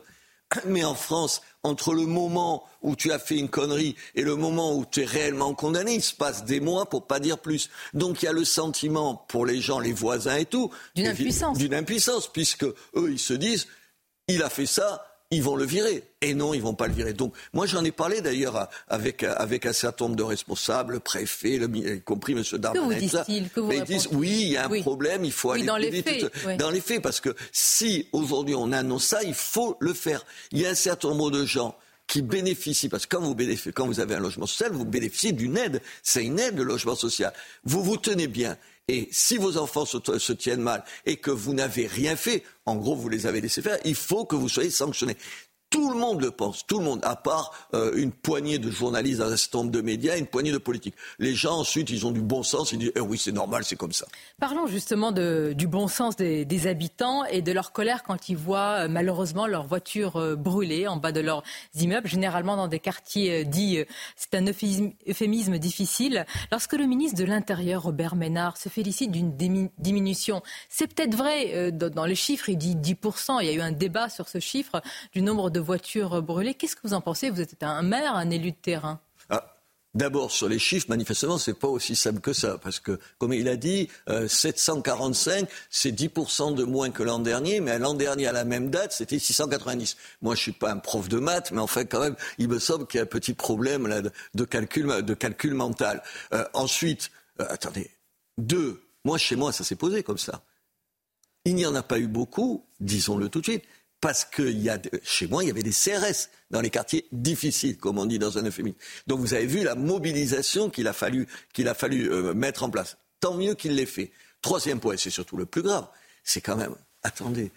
Mais en France, entre le moment où tu as fait une connerie et le moment où tu es réellement condamné, il se passe des mois pour pas dire plus. Donc il y a le sentiment pour les gens, les voisins et tout, d'une impuissance. D'une impuissance, puisque eux ils se disent, il a fait ça, ils vont le virer. Et non, ils vont pas le virer. Donc, moi, j'en ai parlé d'ailleurs avec, avec un certain nombre de responsables, préfets, le, y compris M. Darmanin. Que vous disent-ils Ils disent, oui, il y a un problème, il faut aller dans les faits. Dans les faits, parce que si aujourd'hui on annonce ça, il faut le faire. Il y a un certain nombre de gens qui bénéficient, parce que quand vous, bénéficiez, quand vous avez un logement social, vous bénéficiez d'une aide. C'est une aide, le logement social. Vous vous tenez bien. Et si vos enfants se, se tiennent mal et que vous n'avez rien fait, en gros, vous les avez laissés faire, il faut que vous soyez sanctionnés. Tout le monde le pense, tout le monde, à part euh, une poignée de journalistes un certain nombre de médias, une poignée de politiques. Les gens, ensuite, ils ont du bon sens, ils disent eh oui, c'est normal, c'est comme ça. Parlons justement du bon sens des, habitants et de leur colère quand ils voient euh, malheureusement leurs voitures euh, brûlées en bas de leurs immeubles, généralement dans des quartiers dits, c'est un euphémisme, euphémisme, difficile. Lorsque le ministre de l'Intérieur, Robert Ménard, se félicite d'une diminution, c'est peut-être vrai, dans les chiffres, il dit 10%, il y a eu un débat sur ce chiffre du nombre de voitures brûlées. Qu'est-ce que vous en pensez? Vous êtes un maire, un élu de terrain. Ah. D'abord, sur les chiffres, manifestement, c'est pas aussi simple que ça, parce que, comme il a dit, euh, 745, c'est 10% de moins que l'an dernier, mais l'an dernier, à la même date, c'était 690. Moi, je suis pas un prof de maths, mais enfin, quand même, il me semble qu'il y a un petit problème là, de, de calcul, de calcul mental. Euh, ensuite, euh, attendez, deux, moi, chez moi, ça s'est posé comme ça. Il n'y en a pas eu beaucoup, disons-le tout de suite, parce que y a, chez moi, il y avait des CRS dans les quartiers difficiles, comme on dit dans un euphémisme. Donc vous avez vu la mobilisation qu'il a fallu, qu'il a fallu euh, mettre en place. Tant mieux qu'il l'ait fait. Troisième point, c'est surtout le plus grave, c'est quand même, attendez,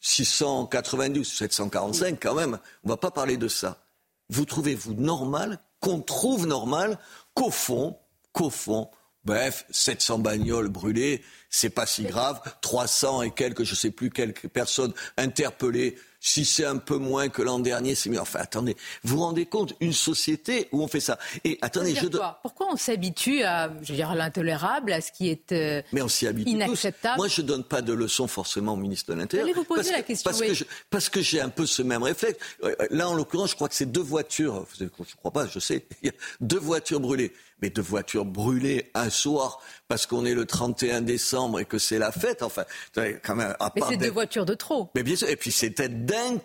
692, 745, quand même, on ne va pas parler de ça. Vous trouvez-vous normal, qu'on trouve normal, qu'au fond, qu'au fond, Bref, 700 bagnoles brûlées, c'est pas si grave. 300 et quelques, je sais plus quelques personnes interpellées. Si c'est un peu moins que l'an dernier, c'est mieux. Enfin, attendez, vous vous rendez compte, une société où on fait ça. Et attendez, je dois... Pourquoi on s'habitue à, je veux dire, l'intolérable, à ce qui est euh, Mais on s'y habitue inacceptable? Tous. Moi, je donne pas de leçons forcément au ministre de l'Intérieur. Allez vous poser parce la que, question. Parce oui. que je, parce que j'ai un peu ce même réflexe. Euh, Là, en l'occurrence, je crois que c'est deux voitures. Je ne crois pas, je sais. Il y a deux voitures brûlées mais deux voitures brûlées un soir parce qu'on est le 31 décembre et que c'est la fête. Enfin, quand même. À mais part c'est deux voitures de trop. Mais bien sûr. Et puis c'était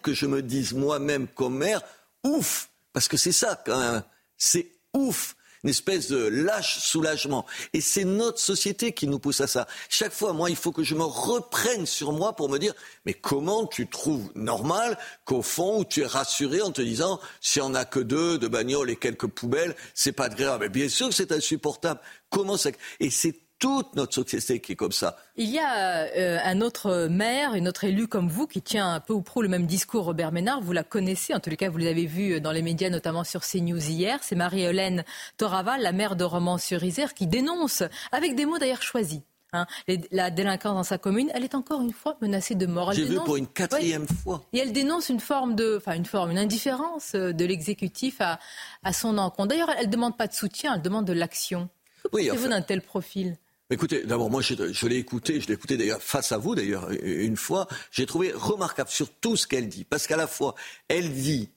que je me dise moi-même comme maire, ouf, parce que c'est ça quand même. C'est ouf une espèce de lâche soulagement. Et c'est notre société qui nous pousse à ça. Chaque fois, moi, il faut que je me reprenne sur moi pour me dire, mais comment tu trouves normal qu'au fond, tu es rassuré en te disant, si on n'a que deux, de bagnoles et quelques poubelles, c'est pas grave. Mais bien sûr que c'est insupportable. Comment ça... Et c'est toute notre société qui est comme ça. Il y a euh, un autre maire, une autre élue comme vous qui tient un peu ou prou le même discours, Robert Ménard. Vous la connaissez, en tous les cas, vous l'avez vu dans les médias, notamment sur CNews hier. C'est Marie-Hélène Torava, la maire de Romans-sur-Isère, qui dénonce, avec des mots d'ailleurs choisis, Hein, les, la délinquance dans sa commune, elle est encore une fois menacée de mort. J'ai vu pour une quatrième ouais, fois. Et elle dénonce une forme de, enfin une forme, une indifférence de l'exécutif à, à, son encontre. D'ailleurs, elle ne demande pas de soutien, elle demande de l'action. Que oui, pensez-vous enfin, d'un tel profil? Écoutez, d'abord, moi, je, l'ai écouté, je l'ai écouté d'ailleurs face à vous, d'ailleurs, une fois. J'ai trouvé remarquable sur tout ce qu'elle dit. Parce qu'à la fois, elle dit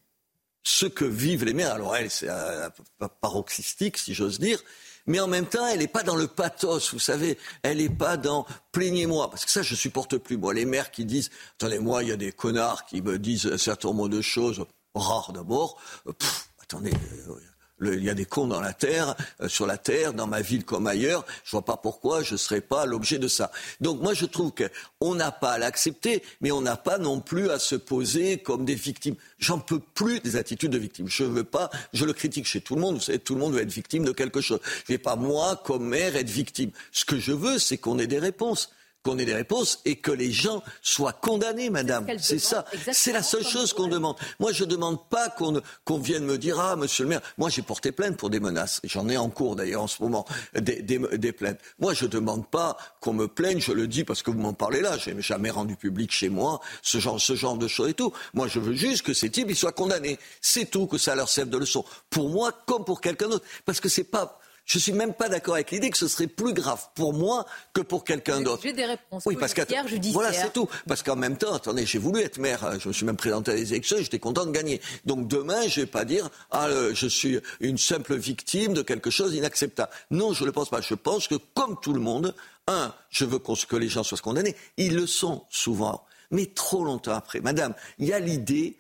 ce que vivent les maires. Alors, elle, c'est paroxystique, si j'ose dire. Mais en même temps, elle n'est pas dans le pathos, vous savez. Elle n'est pas dans plaignez-moi. Parce que ça, je supporte plus. Moi, les maires qui disent, attendez, moi, il y a des connards qui me disent un certain nombre de choses, rares d'abord. Attendez. Euh, il y a des cons dans la terre, euh, sur la terre, dans ma ville comme ailleurs. Je vois pas pourquoi je serais pas l'objet de ça. Donc moi je trouve qu'on n'a pas à l'accepter, mais on n'a pas non plus à se poser comme des victimes. J'en peux plus des attitudes de victimes. Je veux pas, je le critique chez tout le monde. Vous savez, tout le monde veut être victime de quelque chose. Je vais pas moi comme maire être victime. Ce que je veux, c'est qu'on ait des réponses qu'on ait des réponses et que les gens soient condamnés, madame. C'est ça. C'est la seule chose qu'on demande. Moi, je ne demande pas qu'on qu vienne me dire Ah, monsieur le maire, moi j'ai porté plainte pour des menaces. J'en ai en cours d'ailleurs en ce moment, des, des, des plaintes. Moi, je ne demande pas qu'on me plaigne, je le dis parce que vous m'en parlez là. Je n'ai jamais rendu public chez moi ce genre, ce genre de choses et tout. Moi, je veux juste que ces types ils soient condamnés. C'est tout, que ça leur serve de leçon. Pour moi, comme pour quelqu'un d'autre. Parce que c'est pas je suis même pas d'accord avec l'idée que ce serait plus grave pour moi que pour quelqu'un d'autre. J'ai des réponses. Oui, parce que voilà, c'est tout. Parce qu'en même temps, attendez, j'ai voulu être maire. Je me suis même présenté à des élections. J'étais content de gagner. Donc demain, je vais pas dire ah euh, je suis une simple victime de quelque chose d'inacceptable. Non, je ne le pense pas. Je pense que comme tout le monde, un, je veux que les gens soient condamnés. Ils le sont souvent, mais trop longtemps après. Madame, il y a l'idée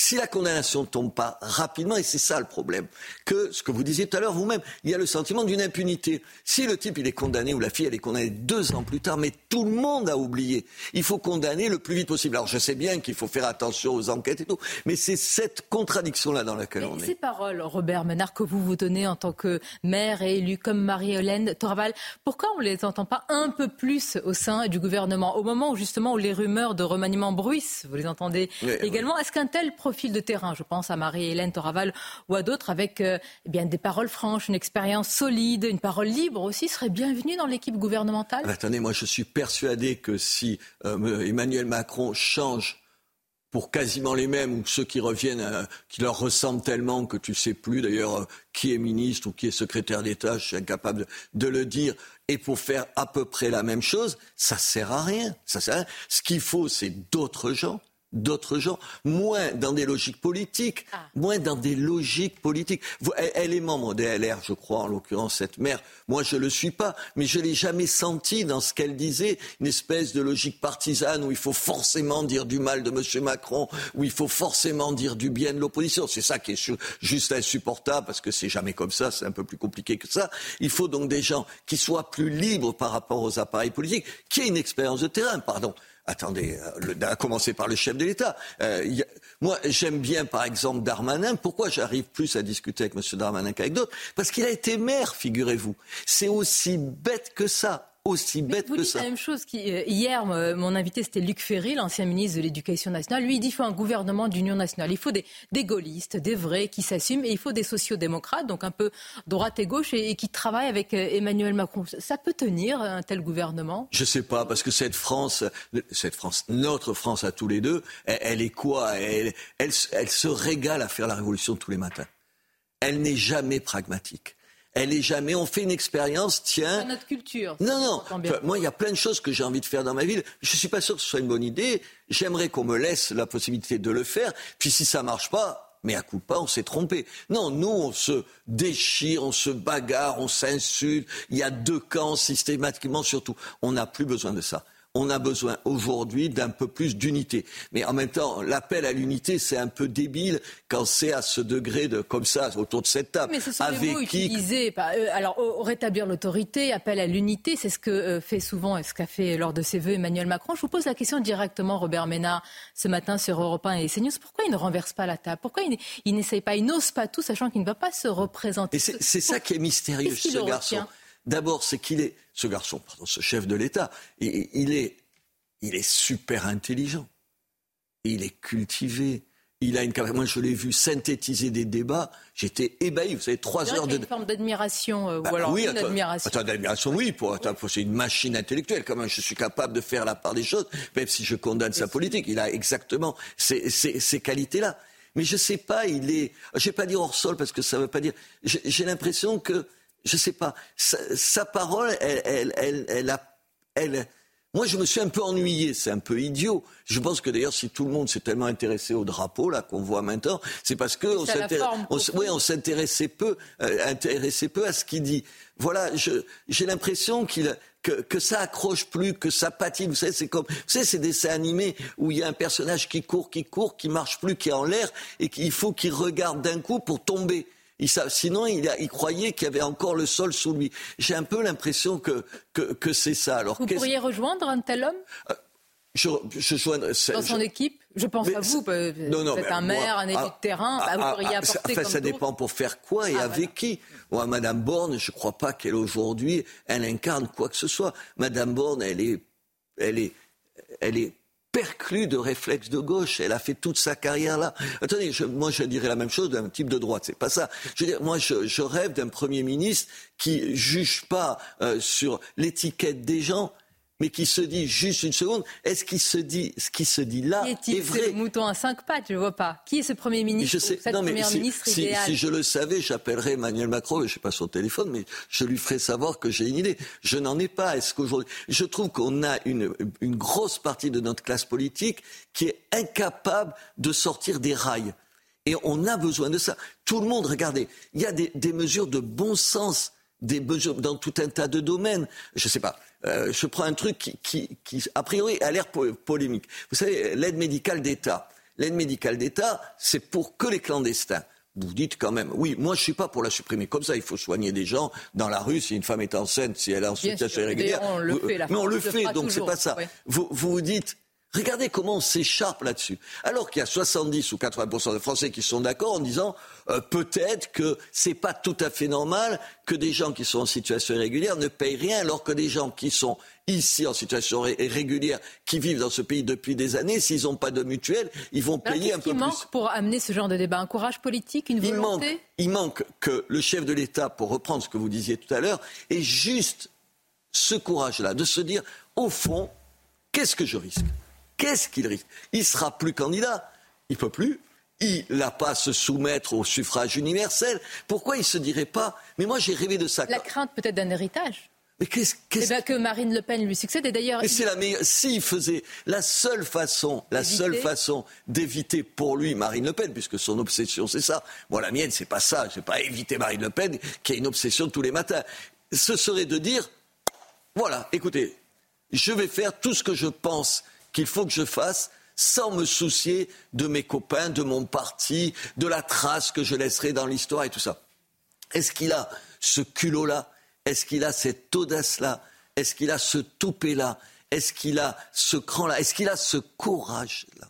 si la condamnation ne tombe pas rapidement, et c'est ça le problème, que ce que vous disiez tout à l'heure vous-même, il y a le sentiment d'une impunité. Si le type il est condamné ou la fille elle est condamnée deux ans plus tard, mais tout le monde a oublié. Il faut condamner le plus vite possible. Alors je sais bien qu'il faut faire attention aux enquêtes et tout, mais c'est cette contradiction-là dans laquelle on est. Ces paroles, Robert Menard, que vous vous tenez en tant que maire et élu comme Marie-Hélène Toraval, pourquoi on ne les entend pas un peu plus au sein du gouvernement? Au moment où justement où les rumeurs de remaniement bruissent, vous les entendez également, est-ce qu'un tel profil de terrain, je pense à Marie-Hélène Toraval ou à d'autres, avec euh, eh bien, des paroles franches, une expérience solide, une parole libre aussi, serait bienvenue dans l'équipe gouvernementale ah, Attendez, moi je suis persuadé que si euh, Emmanuel Macron change pour quasiment les mêmes ou ceux qui reviennent, euh, qui leur ressemblent tellement que tu sais plus d'ailleurs qui est ministre ou qui est secrétaire d'État, je suis incapable de, le dire, et pour faire à peu près la même chose, ça sert. Ça sert à rien. Ce qu'il faut, c'est d'autres gens d'autres gens, moins dans des logiques politiques, ah. moins dans des logiques politiques. Elle, est membre des LR, je crois, en l'occurrence, cette mère. Moi, je ne le suis pas, mais je l'ai jamais senti dans ce qu'elle disait, une espèce de logique partisane où il faut forcément dire du mal de M. Macron, où il faut forcément dire du bien de l'opposition. C'est ça qui est juste insupportable, parce que c'est jamais comme ça, c'est un peu plus compliqué que ça. Il faut donc des gens qui soient plus libres par rapport aux appareils politiques, qui aient une expérience de terrain, pardon. Attendez, euh, à commencer par le chef de l'État. Euh, moi, j'aime bien, par exemple, Darmanin. Pourquoi j'arrive plus à discuter avec M. Darmanin qu'avec d'autres? Parce qu'il a été maire, figurez-vous. C'est aussi bête que ça aussi bête vous que dites ça. la même chose. Qui, euh, hier, mon invité, c'était Luc Ferry, l'ancien ministre de l'Éducation nationale. Lui, il dit qu'il faut un gouvernement d'union nationale. Il faut des, des gaullistes, des vrais qui s'assument, et il faut des sociodémocrates, donc un peu droite et gauche, et, qui travaillent avec euh, Emmanuel Macron. Ça peut tenir, un tel gouvernement? Je ne sais pas, parce que cette France, cette France, notre France à tous les deux, elle, est quoi? Elle, elle, elle se régale à faire la révolution tous les matins. Elle n'est jamais pragmatique elle est jamais. On fait une expérience, tiens. C'est notre culture. Non, non. moi, il y a plein de choses que j'ai envie de faire dans ma ville. Je suis pas sûr que ce soit une bonne idée. J'aimerais qu'on me laisse la possibilité de le faire. Puis si ça marche pas, mais à coup pas, on s'est trompé. Non, nous, on se déchire, on se bagarre, on s'insulte. Il y a deux camps systématiquement, surtout. On n'a plus besoin de ça on a besoin aujourd'hui d'un peu plus d'unité. Mais en même temps, l'appel à l'unité, c'est un peu débile quand c'est à ce degré de comme ça autour de cette table. Mais ce sont Avec mots qui... utilisés. Euh, alors, rétablir l'autorité, appel à l'unité, c'est ce que euh, fait souvent et ce qu'a fait lors de ses vœux Emmanuel Macron. Je vous pose la question directement, Robert Ménard, ce matin sur Europe 1 et CNews. Pourquoi il ne renverse pas la table? Pourquoi il, n'essaye pas Il n'ose pas tout, sachant qu'il ne va pas se représenter? c'est ça qui est mystérieux ce garçon. D'abord, c'est qu'il est, ce garçon, pardon, ce chef de l'État, il est, il est super intelligent. Il est cultivé. Il a une Moi, je l'ai vu synthétiser des débats. J'étais ébahi. Vous savez, trois heures de. Une forme d'admiration, euh, ou bah alors oui, une admiration. Attends, d'admiration, oui. Pour, c'est une machine intellectuelle. Quand même, je suis capable de faire la part des choses, même si je condamne sa politique. Il a exactement ces, ces qualités-là. Mais je sais pas, il est. Je vais pas dire hors sol parce que ça veut pas dire. J'ai l'impression que je sais pas, sa, parole, elle, elle, elle, a, elle, moi, je me suis un peu ennuyé, c'est un peu idiot. Je pense que d'ailleurs, si tout le monde s'est tellement intéressé au drapeau là qu'on voit maintenant, c'est parce que on s'intéressait peu, euh, intéressait peu à ce qu'il dit. Voilà, j'ai l'impression qu'il que, que, ça accroche plus, que ça patine. Vous savez, c'est comme, vous savez, ces dessins animés où il y a un personnage qui court, qui court, qui marche plus, qui est en l'air et qu'il faut qu'il regarde d'un coup pour tomber sinon, il, il croyait qu'il y avait encore le sol sous lui. J'ai un peu l'impression que, que, c'est ça. Alors, vous pourriez rejoindre un tel homme? Euh, je, je Dans son équipe? Je pense à vous. Non, non, vous êtes un maire, un élu de terrain. Ah, vous ah, pourriez ah, apporter enfin, ça dépend pour faire quoi et avec qui. Moi, Madame Borne, je ne crois pas qu'elle aujourd'hui, elle incarne quoi que ce soit. Madame Borne, elle est, elle est, elle est perclue de réflexes de gauche. Elle a fait toute sa carrière là. Attendez, moi je dirais la même chose d'un type de droite. C'est pas ça. Je veux dire, moi je, rêve d'un premier ministre qui juge pas euh, sur l'étiquette des gens, mais qui se dit juste une seconde, est-ce qu'il se dit ce qui se dit là est, vrai le mouton à cinq pattes, je ne vois pas. Qui est ce Premier ministre je sais, non, mais si, ministre si, si, je le savais, j'appellerais Emmanuel Macron, je ne sais pas son téléphone, mais je lui ferais savoir que j'ai une idée. Je n'en ai pas. Est-ce qu'aujourd'hui, je trouve qu'on a une, une grosse partie de notre classe politique qui est incapable de sortir des rails. Et on a besoin de ça. Tout le monde, regardez, il y a des, des mesures de bon sens des mesures dans tout un tas de domaines. Je ne sais pas. Euh, je prends un truc qui, qui, qui a priori, a l'air polémique. Vous savez, l'aide médicale d'État. L'aide médicale d'État, c'est pour que les clandestins. Vous dites quand même, oui, moi je suis pas pour la supprimer comme ça. Il faut soigner des gens dans la rue. Si une femme est enceinte, si elle est en fait, la mais on le fait, donc c'est pas ça. Vous, vous vous dites, regardez comment on s'écharpe là-dessus. Alors qu'il y a 70 ou 80 de Français qui sont d'accord en disant euh, peut-être que c'est pas tout à fait normal que des gens qui sont en situation irrégulière ne payent rien, alors que des gens qui sont ici en situation ré- régulière, qui vivent dans ce pays depuis des années, s'ils n'ont pas de mutuelle, ils vont Alors, payer un Qu'est-ce peu qui plus. manque pour amener ce genre de débat? Un courage politique, une Il manque, volonté il manque que le chef de l'État, pour reprendre ce que vous disiez tout à l'heure, ait juste ce courage-là de se dire, au fond, qu'est-ce que je risque? Qu'est-ce qu'il risque? Il sera plus candidat. Il peut plus. Il n'a pas à se soumettre au suffrage universel. Pourquoi il se dirait pas Mais moi, j'ai rêvé de ça. La crainte peut-être d'un héritage Mais qu'est-ce Eh ben, que Marine Le Pen lui succède. Et d'ailleurs, Et c'est la meilleure. S'il faisait la seule façon, la D'éviter. seule façon d'éviter pour lui Marine Le Pen, puisque son obsession c'est ça. Moi, la mienne, c'est pas ça. C'est pas éviter Marine Le Pen, qui a une obsession tous les matins. Ce serait de dire, voilà, écoutez, je vais faire tout ce que je pense qu'il faut que je fasse sans me soucier de mes copains, de mon parti, de la trace que je laisserai dans l'histoire et tout ça. Est-ce qu'il a ce culot-là? Est-ce qu'il a cette audace-là? Est-ce qu'il a ce toupet-là? Est-ce qu'il a ce cran-là? Est-ce qu'il a ce courage-là?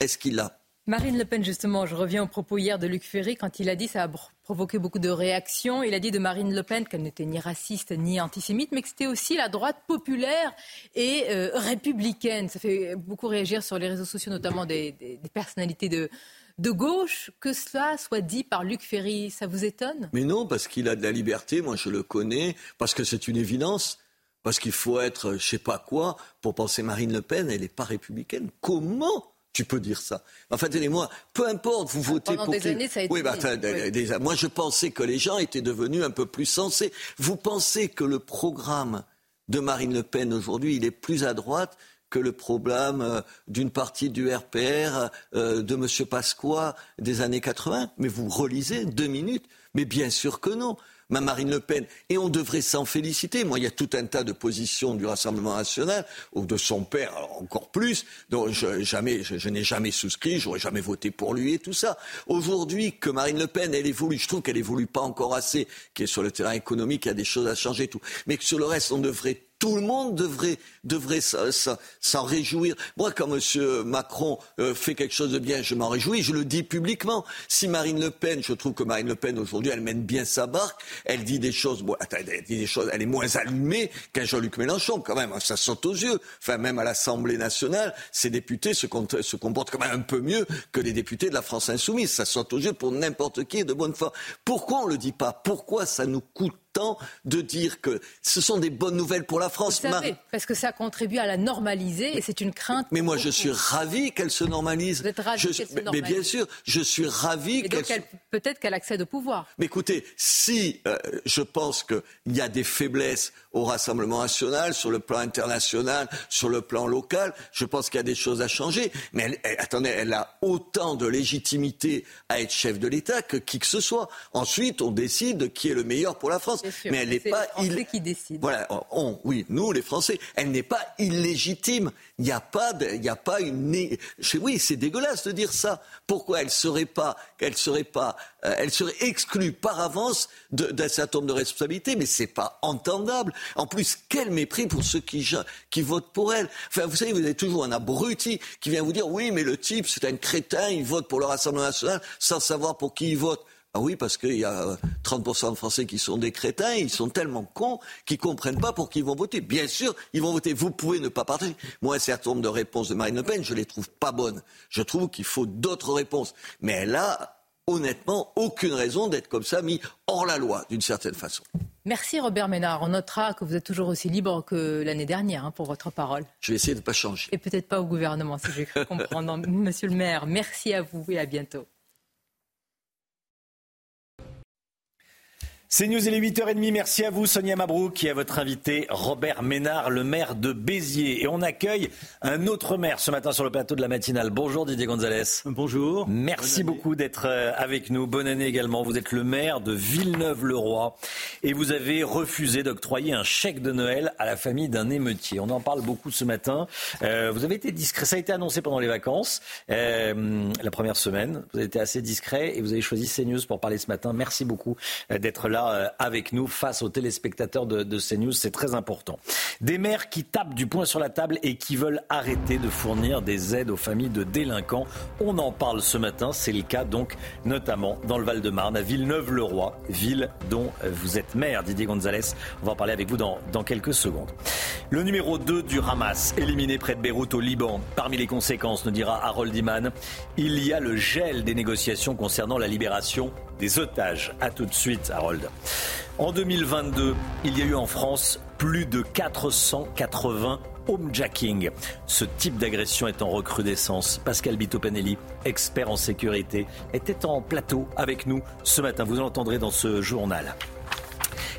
Est-ce qu'il l'a? Marine Le Pen, justement, je reviens au propos hier de Luc Ferry quand il a dit, ça a provoqué beaucoup de réactions, il a dit de Marine Le Pen qu'elle n'était ni raciste ni antisémite, mais que c'était aussi la droite populaire et euh, républicaine. Ça fait beaucoup réagir sur les réseaux sociaux, notamment des, personnalités de, de gauche. Que cela soit dit par Luc Ferry, ça vous étonne? Mais non, parce qu'il a de la liberté, moi je le connais, parce que c'est une évidence, parce qu'il faut être je sais pas quoi pour penser Marine Le Pen, elle n'est pas républicaine. Comment tu peux dire ça Enfin, tenez-moi, peu importe, vous votez Ah, pendant pour des qui années, ça a été Oui, bah, des- moi je pensais que les gens étaient devenus un peu plus sensés. Vous pensez que le programme de Marine Le Pen aujourd'hui, il est plus à droite que le programme euh, d'une partie du RPR euh, de M. Pasqua des années 80 Mais vous relisez deux minutes Mais bien sûr que non. Ma Marine Le Pen. Et on devrait s'en féliciter. Moi, il y a tout un tas de positions du Rassemblement national, ou de son père encore plus, dont je, jamais, je, je n'ai jamais souscrit, j'aurais jamais voté pour lui et tout ça. Aujourd'hui, que Marine Le Pen, elle évolue, je trouve qu'elle évolue pas encore assez, qui est sur le terrain économique, il y a des choses à changer et tout. Mais que sur le reste, on devrait tout le monde devrait, devrait s'en- réjouir. Moi, quand M. Macron euh, fait quelque chose de bien, je m'en réjouis, je le dis publiquement. Si Marine Le Pen, je trouve que Marine Le Pen, aujourd'hui, elle mène bien sa barque, elle dit des choses, elle dit des choses, elle est moins allumée qu'un Jean-Luc Mélenchon, quand même, ça saute aux yeux. Enfin, même à l'Assemblée nationale, ces députés se, com- se comportent quand même un peu mieux que les députés de la France insoumise. Ça saute aux yeux pour n'importe qui de bonne foi. Pourquoi on le dit pas? Pourquoi ça nous coûte tant de dire que ce sont des bonnes nouvelles pour la France Vous savez, parce que ça contribue à la normaliser et c'est une crainte. mais moi, je suis ravi qu'elle se normalise. Vous êtes ravi qu'elle se mais, mais bien normalise. sûr, je suis ravi qu'elle elle- peut-être qu'elle accède au pouvoir. mais écoutez, si euh, je pense qu'il y a des faiblesses au Rassemblement national, sur le plan international, sur le plan local, je pense qu'il y a des choses à changer. Mais elle, elle- attendez, elle a autant de légitimité à être chef de l'État que qui que ce soit. Ensuite, on décide de qui est le meilleur pour la France. Sûr, Mais elle n'est pas les Français ill- qui décident. Voilà, on, oui, nous les Français, elle n'est pas illégitime. Il n'y a pas, de- il a pas une. Oui, c'est dégueulasse de dire ça. Pourquoi elle serait pas, elle serait pas, euh, elle serait exclue par avance d'un certain nombre de responsabilités, mais c'est pas entendable. En plus, quel mépris pour ceux qui, qui votent pour elle. Enfin, vous savez, vous avez toujours un abruti qui vient vous dire, oui, mais le type, c'est un crétin, il vote pour le Rassemblement national sans savoir pour qui il vote. Ah oui, parce qu'il y a euh, 30% de Français qui sont des crétins, ils sont tellement cons qu'ils comprennent pas pour qui ils vont voter. Bien sûr, ils vont voter. Vous pouvez ne pas partager. Moi, un certain nombre de réponses de Marine Le Pen, je les trouve pas bonnes. Je trouve qu'il faut d'autres réponses. Mais elle a, honnêtement, aucune raison d'être comme ça, mis hors la loi, d'une certaine façon. Merci Robert Ménard. On notera que vous êtes toujours aussi libre que l'année dernière hein, pour votre parole. Je vais essayer de ne pas changer. Et peut-être pas au gouvernement, si j'ai cru comprendre. Monsieur le maire, merci à vous et à bientôt. C'est News, il est 8h30. Merci à vous, Sonia Mabrouk, et à votre invité, Robert Ménard, le maire de Béziers. Et on accueille un autre maire ce matin sur le plateau de la matinale. Bonjour Didier Gonzalez. Bonjour. Merci beaucoup d'être euh, avec nous. Bonne année également. Vous êtes le maire de Villeneuve-le-Roi et vous avez refusé d'octroyer un chèque de Noël à la famille d'un émeutier. On en parle beaucoup ce matin. Euh, vous avez été discret. Ça a été annoncé pendant les vacances, euh, la première semaine. Vous avez été assez discret et vous avez choisi CNews pour parler ce matin. Merci beaucoup d'être là euh, avec nous face aux téléspectateurs de, de CNews. C'est très important. Des maires qui tapent du poing sur la table et qui veulent arrêter de fournir des aides aux familles de délinquants. On en parle ce matin. C'est le cas donc notamment dans le Val-de-Marne, à Villeneuve-le-Roi, ville dont vous êtes maire, Didier Gonzalez. On va en parler avec vous dans, dans quelques secondes. Le numéro 2 du Hamas, éliminé près de Beyrouth au Liban. Parmi les conséquences, nous dira Harold Iman, il y a le gel des négociations concernant la libération des otages. A tout de suite, Harold. En 2022, il y a eu en France plus de 480 homejacking. Ce type d'agression est en recrudescence. Pascal Bitopanelli, expert en sécurité, était en plateau avec nous ce matin. Vous l'entendrez dans ce journal.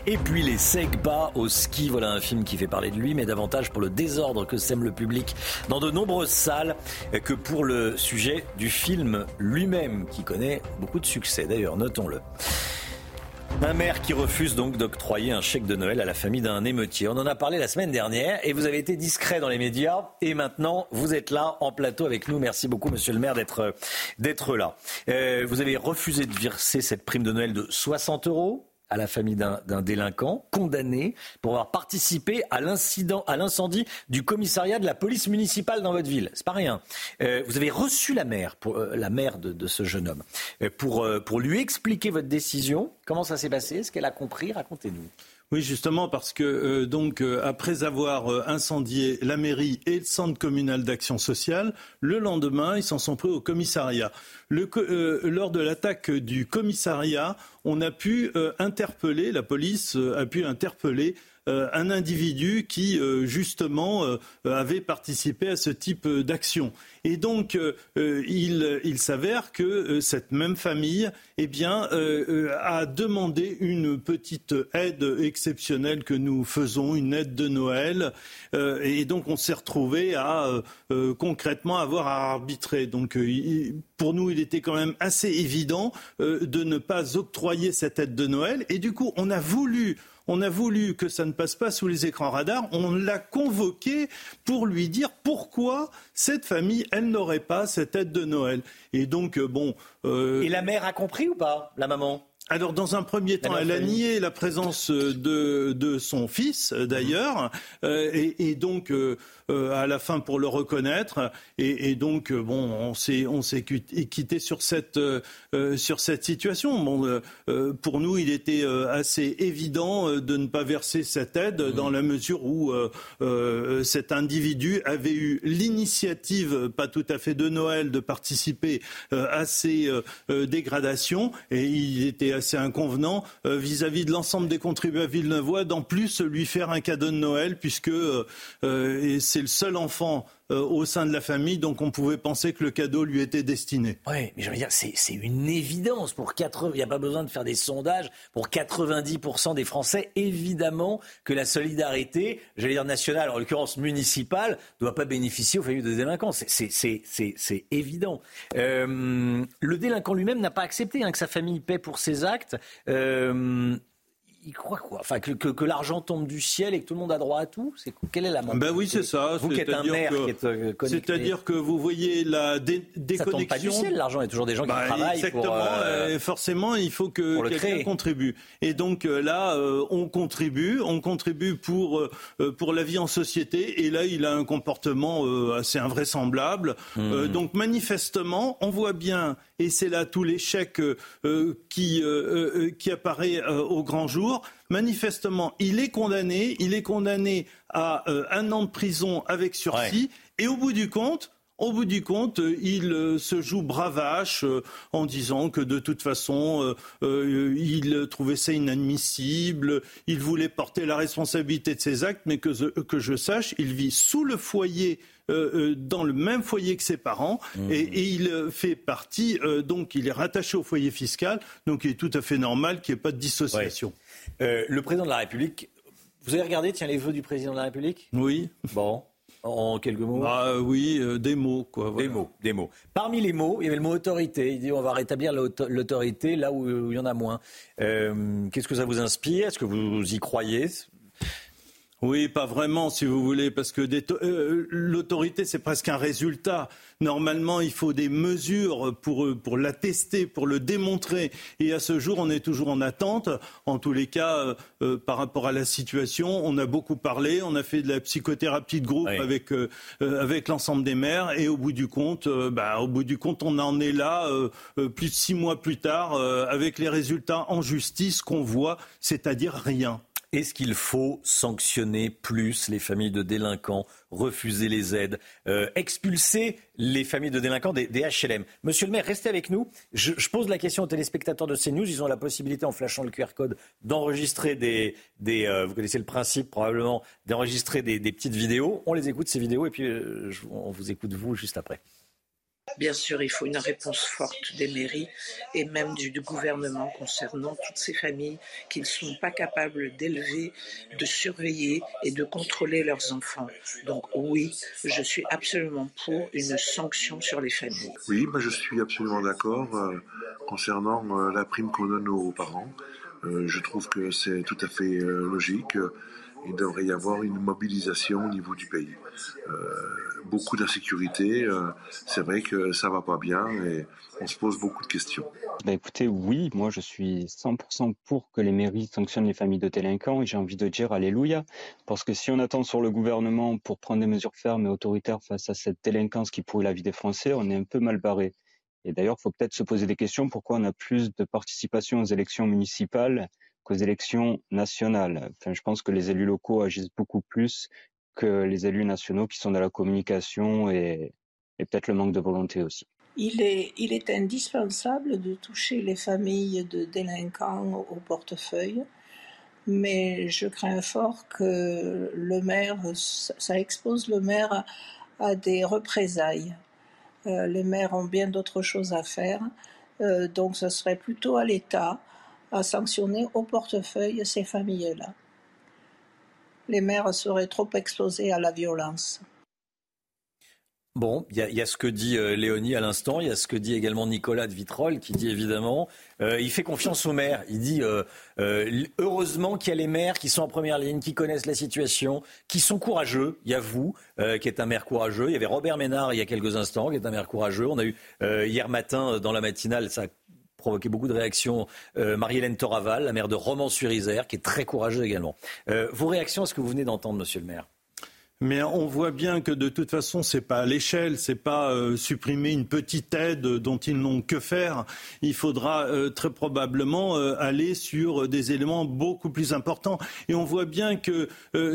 Et puis les Segba au ski, voilà un film qui fait parler de lui, mais davantage pour le désordre que sème le public dans de nombreuses salles que pour le sujet du film lui-même, qui connaît beaucoup de succès d'ailleurs, notons-le. Un maire qui refuse donc d'octroyer un chèque de Noël à la famille d'un émeutier. On en a parlé la semaine dernière et vous avez été discret dans les médias et maintenant vous êtes là en plateau avec nous. Merci beaucoup monsieur le maire d'être d'être là. Euh, vous avez refusé de verser cette prime de Noël de 60 euros à la famille d'un délinquant condamné pour avoir participé à l'incident, à l'incendie du commissariat de la police municipale dans votre ville. C'est pas rien. Euh, vous avez reçu la mère, pour, euh, la mère de, de, ce jeune homme, euh, pour, pour lui expliquer votre décision. Comment ça s'est passé? Est-ce qu'elle a compris? Racontez-nous. Oui, justement, parce que euh, donc euh, après avoir euh, incendié la mairie et le centre communal d'action sociale, le lendemain, ils s'en sont pris au commissariat. Lors de l'attaque du commissariat, on a pu interpeller, la police a pu interpeller un individu qui, justement, avait participé à ce type d'action. Et donc, il, il s'avère que cette même famille eh bien, a demandé une petite aide exceptionnelle que nous faisons, une aide de Noël. et donc, on s'est retrouvé à concrètement avoir à arbitrer. Donc, pour nous, il était quand même assez évident de ne pas octroyer cette aide de Noël. Et du coup, on a voulu on a voulu que ça ne passe pas sous les écrans radars. On l'a convoqué pour lui dire pourquoi cette famille, elle n'aurait pas cette aide de Noël. Et donc, bon. Euh... Et la mère a compris ou pas, la maman? Alors, dans un premier temps, elle a nié la présence de, de son fils, d'ailleurs, euh, et, et, donc euh, à la fin pour le reconnaître. Et, et donc, bon, on s'est on s'est quitté sur cette euh, sur cette situation. Bon, pour nous, il était assez évident de ne pas verser cette aide mmh. dans la mesure où cet individu avait eu l'initiative, pas tout à fait de Noël, de participer à ces dégradations, et il était assez inconvenant vis-à-vis -vis de l'ensemble des contribuables villeneuvois d'en plus lui faire un cadeau de Noël puisque euh, c'est le seul enfant euh, au sein de la famille, donc on pouvait penser que le cadeau lui était destiné. Oui, mais je veux dire, c'est une évidence pour 80, il n'y a pas besoin de faire des sondages, pour 90% des Français, évidemment que la solidarité, j'allais dire nationale, en l'occurrence municipale, ne doit pas bénéficier aux familles de délinquants. C'est évident. Euh, le délinquant lui-même n'a pas accepté hein, que sa famille paie pour ses actes. Euh, il croit quoi Enfin, que, que, que l'argent tombe du ciel et que tout le monde a droit à tout C'est quelle est la Ben oui, c'est ça. Vous qui êtes un maire qui êtes euh, C'est-à-dire que vous voyez la dé déconnexion. Ça tombe pas du ciel, l'argent. Il y a toujours des gens qui bah, travaillent. Exactement. Pour, euh, forcément, il faut que quelqu'un contribue. Et donc euh, là, euh, on contribue. On contribue pour euh, pour la vie en société. Et là, il a un comportement assez invraisemblable. Mmh. donc manifestement, on voit bien, et c'est là tout l'échec qui qui apparaît au grand jour. Manifestement, il est condamné, il est condamné à euh, un an de prison avec sursis, ouais. et au bout du compte, Au bout du compte, il se joue bravache en disant que de toute façon, il trouvait ça inadmissible, il voulait porter la responsabilité de ses actes, mais que, que je sache, il vit sous le foyer dans le même foyer que ses parents mmh. et, il fait partie, donc il est rattaché au foyer fiscal, donc il est tout à fait normal qu'il n'y ait pas de dissociation. le président de la République, vous avez regardé, tiens, les vœux du président de la République? Oui. Bon. En quelques mots? Ah, Oui, euh, des mots. Quoi, Des mots, des mots. Parmi les mots, il y avait le mot autorité. Il dit on va rétablir l'autorité là où, il y en a moins. Euh, qu'est-ce que ça vous inspire? Est-ce que vous y croyez? Oui, pas vraiment, si vous voulez, parce que euh, l'autorité, c'est presque un résultat. Normalement, il faut des mesures pour, pour l'attester, pour le démontrer. Et à ce jour, on est toujours en attente. En tous les cas, euh, euh, par rapport à la situation, on a beaucoup parlé, on a fait de la psychothérapie de groupe avec, avec l'ensemble des maires. Et au bout du compte, bah, au bout du compte, on en est là, plus de six mois plus tard, avec les résultats en justice qu'on voit, c'est-à-dire rien. Est-ce qu'il faut sanctionner plus les familles de délinquants, refuser les aides, euh, expulser les familles de délinquants des, HLM Monsieur le maire, restez avec nous. Je, pose la question aux téléspectateurs de CNews. Ils ont la possibilité, en flashant le QR code, d'enregistrer des... Euh, vous connaissez le principe probablement, d'enregistrer des, petites vidéos. On les écoute, ces vidéos, et puis euh, on vous écoute, vous, juste après. Bien sûr, il faut une réponse forte des mairies et même du, gouvernement concernant toutes ces familles qui ne sont pas capables d'élever, de surveiller et de contrôler leurs enfants. Donc oui, je suis absolument pour une sanction sur les familles. Oui, je suis absolument d'accord euh, concernant euh, la prime qu'on donne aux parents. Euh, je trouve que c'est tout à fait logique. Il devrait y avoir une mobilisation au niveau du pays beaucoup d'insécurité. Euh, c'est vrai que ça va pas bien et on se pose beaucoup de questions. Bah écoutez, oui, moi je suis 100% pour que les mairies sanctionnent les familles de délinquants et j'ai envie de dire Alléluia. Parce que si on attend sur le gouvernement pour prendre des mesures fermes et autoritaires face à cette délinquance qui pourrit la vie des Français, on est un peu mal barré. Et d'ailleurs, il faut peut-être se poser des questions pourquoi on a plus de participation aux élections municipales qu'aux élections nationales. Enfin, je pense que les élus locaux agissent beaucoup plus que les élus nationaux qui sont dans la communication et, peut-être le manque de volonté aussi. Il est, indispensable de toucher les familles de délinquants au portefeuille, mais je crains fort que le maire, ça expose le maire à, des représailles. Euh, les maires ont bien d'autres choses à faire, euh, donc ce serait plutôt à l'État à sanctionner au portefeuille ces familles-là les mères seraient trop exposées à la violence. Bon, il y, a ce que dit euh, Léonie à l'instant, il y a ce que dit également Nicolas de Vitrolles qui dit évidemment, euh, il fait confiance aux maires. Il dit euh, heureusement qu'il y a les maires qui sont en première ligne, qui connaissent la situation, qui sont courageux. Il y a vous qui êtes un maire courageux. Il y avait Robert Ménard il y a quelques instants qui est un maire courageux. On a eu hier matin dans la matinale, ça provoqué beaucoup de réactions. Euh, Marie-Hélène Toraval, la maire de Romans-sur-Isère, qui est très courageuse également. Euh, vos réactions à ce que vous venez d'entendre, monsieur le maire? Mais on voit bien que de toute façon, c'est pas à l'échelle, c'est pas euh, supprimer une petite aide dont ils n'ont que faire. Il faudra euh, très probablement euh, aller sur des éléments beaucoup plus importants. Et on voit bien que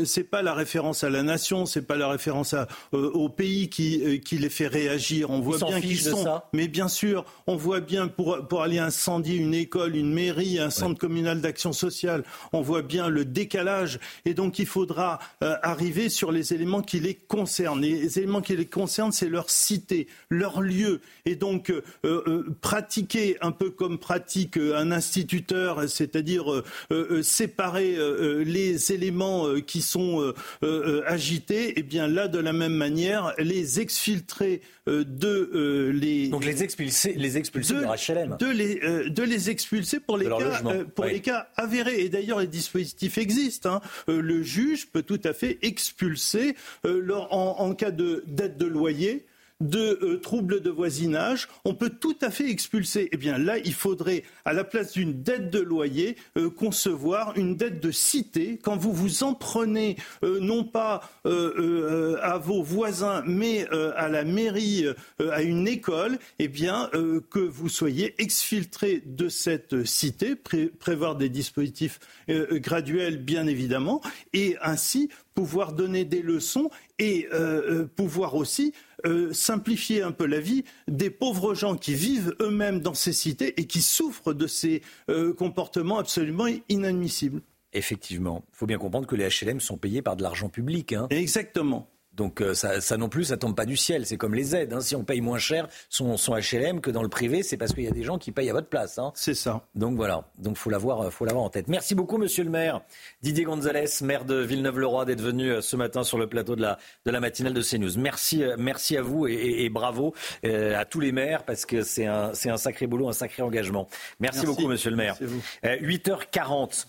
c'est pas la référence à la nation, c'est pas la référence à, au pays qui, qui les fait réagir. On voit bien qu'ils sont. Ça. Mais bien sûr, on voit bien pour, pour aller incendier une école, une mairie, un centre communal d'action sociale, on voit bien le décalage. Et donc il faudra arriver sur les éléments qui les concernent. Les éléments qui les concernent, c'est leur cité, leur lieu. Et donc, euh, euh, pratiquer un peu comme pratique un instituteur, c'est-à-dire euh, séparer les éléments qui sont agités, et eh bien là, de la même manière, les exfiltrer de les... Donc les expulser, les expulser de, HLM. De les, de les expulser pour les, cas, pour les cas avérés. Et d'ailleurs, les dispositifs existent. Hein. le juge peut tout à fait expulser euh, en, cas de dette de loyer de euh, troubles de voisinage, on peut tout à fait expulser. Eh bien là, il faudrait, à la place d'une dette de loyer, euh, concevoir une dette de cité. Quand vous vous en prenez, non pas à vos voisins, mais à la mairie, à une école, eh bien que vous soyez exfiltré de cette cité, prévoir des dispositifs graduels, bien évidemment, et ainsi pouvoir donner des leçons et euh, pouvoir aussi simplifier un peu la vie des pauvres gens qui vivent eux-mêmes dans ces cités et qui souffrent de ces comportements absolument inadmissibles. Effectivement, il faut bien comprendre que les HLM sont payés par de l'argent public. Hein. Exactement. Donc euh, ça, non plus, ça tombe pas du ciel. C'est comme les aides. Hein. Si on paye moins cher son, HLM que dans le privé, c'est parce qu'il y a des gens qui payent à votre place. Hein. C'est ça. Donc voilà. Donc faut l'avoir, euh, faut l'avoir en tête. Merci beaucoup, Monsieur le Maire Didier Gonzalez, maire de Villeneuve-le-Roi, d'être venu euh, ce matin sur le plateau de la de la matinale de CNews. Merci, merci à vous et, bravo à tous les maires parce que c'est un c'est un sacré boulot, un sacré engagement. Merci, beaucoup, Monsieur le Maire. 8h40.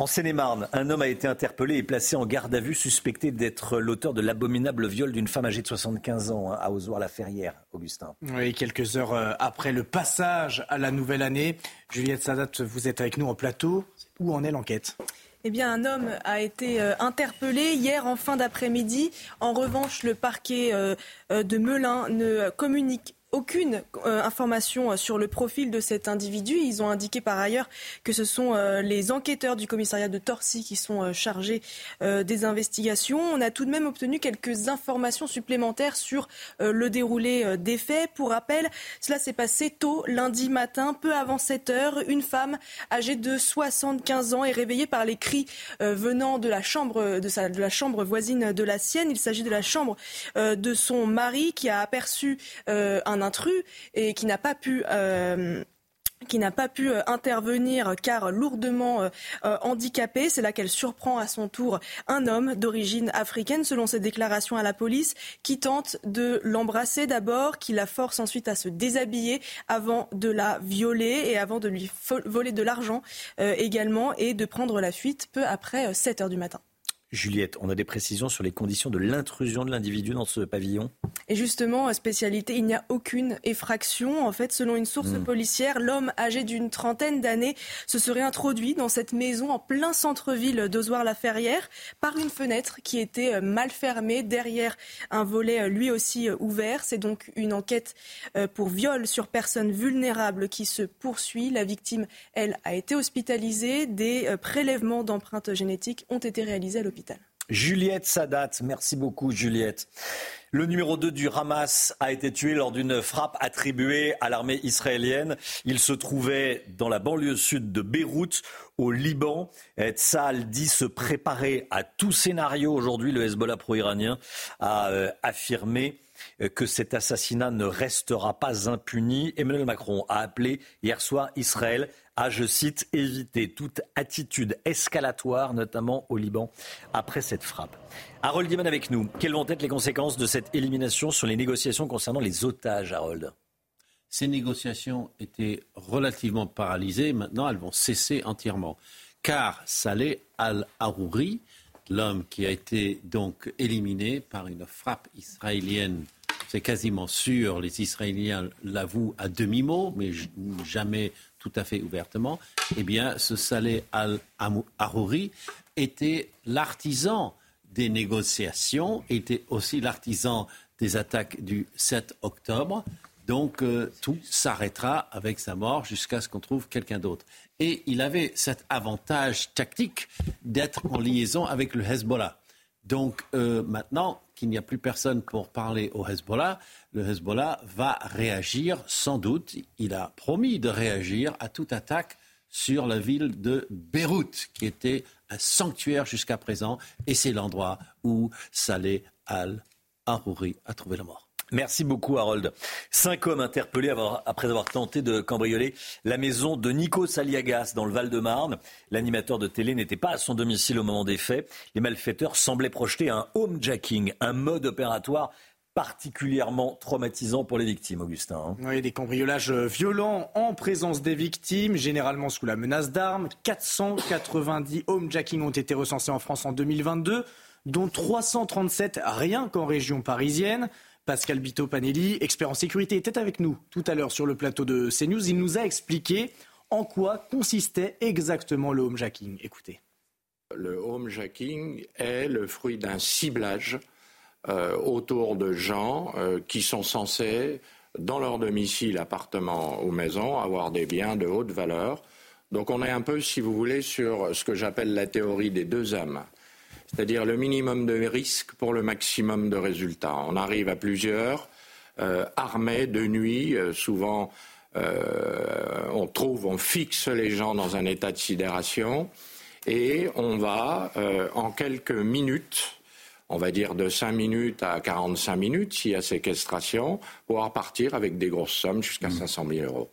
En Seine-et-Marne, un homme a été interpellé et placé en garde à vue, suspecté d'être l'auteur de l'abominable viol d'une femme âgée de 75 ans hein, à Ozoir-la-Ferrière, Augustin. Oui, quelques heures euh, après le passage à la nouvelle année. Juliette Sadat, vous êtes avec nous en plateau. Où en est l'enquête? Eh bien, un homme a été euh, interpellé hier en fin d'après-midi. En revanche, le parquet euh, de Melun ne communique aucune euh, information euh, sur le profil de cet individu. Ils ont indiqué par ailleurs que ce sont euh, les enquêteurs du commissariat de Torcy qui sont chargés des investigations. On a tout de même obtenu quelques informations supplémentaires sur le déroulé des faits. Pour rappel, cela s'est passé tôt lundi matin, peu avant 7 heures. Une femme âgée de 75 ans est réveillée par les cris venant de la chambre de, sa, de la chambre voisine de la sienne. Il s'agit de la chambre de son mari qui a aperçu un intrus et qui n'a pas pu euh, qui n'a pas pu euh, intervenir car lourdement euh, handicapé. C'est là qu'elle surprend à son tour un homme d'origine africaine, selon ses déclarations à la police, qui tente de l'embrasser d'abord, qui la force ensuite à se déshabiller avant de la violer et avant de lui voler de l'argent également et de prendre la fuite peu après 7 heures du matin. Juliette, on a des précisions sur les conditions de l'intrusion de l'individu dans ce pavillon? Et justement, spécialité, il n'y a aucune effraction. En fait, selon une source hmm. policière, l'homme âgé d'une trentaine d'années se serait introduit dans cette maison en plein centre-ville d'Ozoir-la-Ferrière par une fenêtre qui était euh, mal fermée derrière un volet euh, lui aussi euh, ouvert. C'est donc une enquête pour viol sur personne vulnérable qui se poursuit. La victime, elle, a été hospitalisée. Des prélèvements d'empreintes génétiques ont été réalisés à l'hôpital. Juliette Sadat, merci beaucoup Juliette. Le numéro 2 du Hamas a été tué lors d'une frappe attribuée à l'armée israélienne. Il se trouvait dans la banlieue sud de Beyrouth, au Liban. Tzal dit se préparer à tout scénario. Aujourd'hui, le Hezbollah pro-iranien a euh, affirmé que cet assassinat ne restera pas impuni. Emmanuel Macron a appelé hier soir Israël à, je cite, éviter toute attitude escalatoire, notamment au Liban, après cette frappe. Harold Diman avec nous. Quelles vont être les conséquences de cette élimination sur les négociations concernant les otages, Harold? Ces négociations étaient relativement paralysées. Maintenant, elles vont cesser entièrement. Car Saleh al-Harouri, l'homme qui a été donc éliminé par une frappe israélienne c'est quasiment sûr, les Israéliens l'avouent à demi-mot, mais jamais tout à fait ouvertement, eh bien, ce Saleh al-Harouri était l'artisan des négociations, était aussi l'artisan des attaques du 7 octobre. Donc euh, tout s'arrêtera avec sa mort jusqu'à ce qu'on trouve quelqu'un d'autre. Et il avait cet avantage tactique d'être en liaison avec le Hezbollah. Donc euh, maintenant qu'il n'y a plus personne pour parler au Hezbollah, le Hezbollah va réagir sans doute. Il a promis de réagir à toute attaque sur la ville de Beyrouth, qui était un sanctuaire jusqu'à présent, et c'est l'endroit où Saleh al-Harouri a trouvé la mort. Merci beaucoup, Harold. Cinq hommes interpellés après avoir tenté de cambrioler la maison de Nico Saliagas dans le Val-de-Marne. L'animateur de télé n'était pas à son domicile au moment des faits. Les malfaiteurs semblaient projeter un homejacking, un mode opératoire particulièrement traumatisant pour les victimes, Augustin. Hein. Oui, des cambriolages violents en présence des victimes, généralement sous la menace d'armes. 490 homejacking ont été recensés en France en 2022, dont 337 rien qu'en région parisienne. Pascal Bito Panelli, expert en sécurité, était avec nous tout à l'heure sur le plateau de CNews. Il nous a expliqué en quoi consistait exactement le homejacking. Écoutez. Le homejacking est le fruit d'un ciblage euh, autour de gens euh, qui sont censés, dans leur domicile, appartement ou maison, avoir des biens de haute valeur. Donc on est un peu, si vous voulez, sur ce que j'appelle la théorie des deux âmes. C'est-à-dire le minimum de risque pour le maximum de résultats. On arrive à plusieurs, euh, armés de nuit, euh, souvent euh, on trouve, on fixe les gens dans un état de sidération et on va en quelques minutes on va dire de 5 minutes à 45 minutes, s'il y a séquestration, pouvoir partir avec des grosses sommes jusqu'à 500 mmh. 000 euros.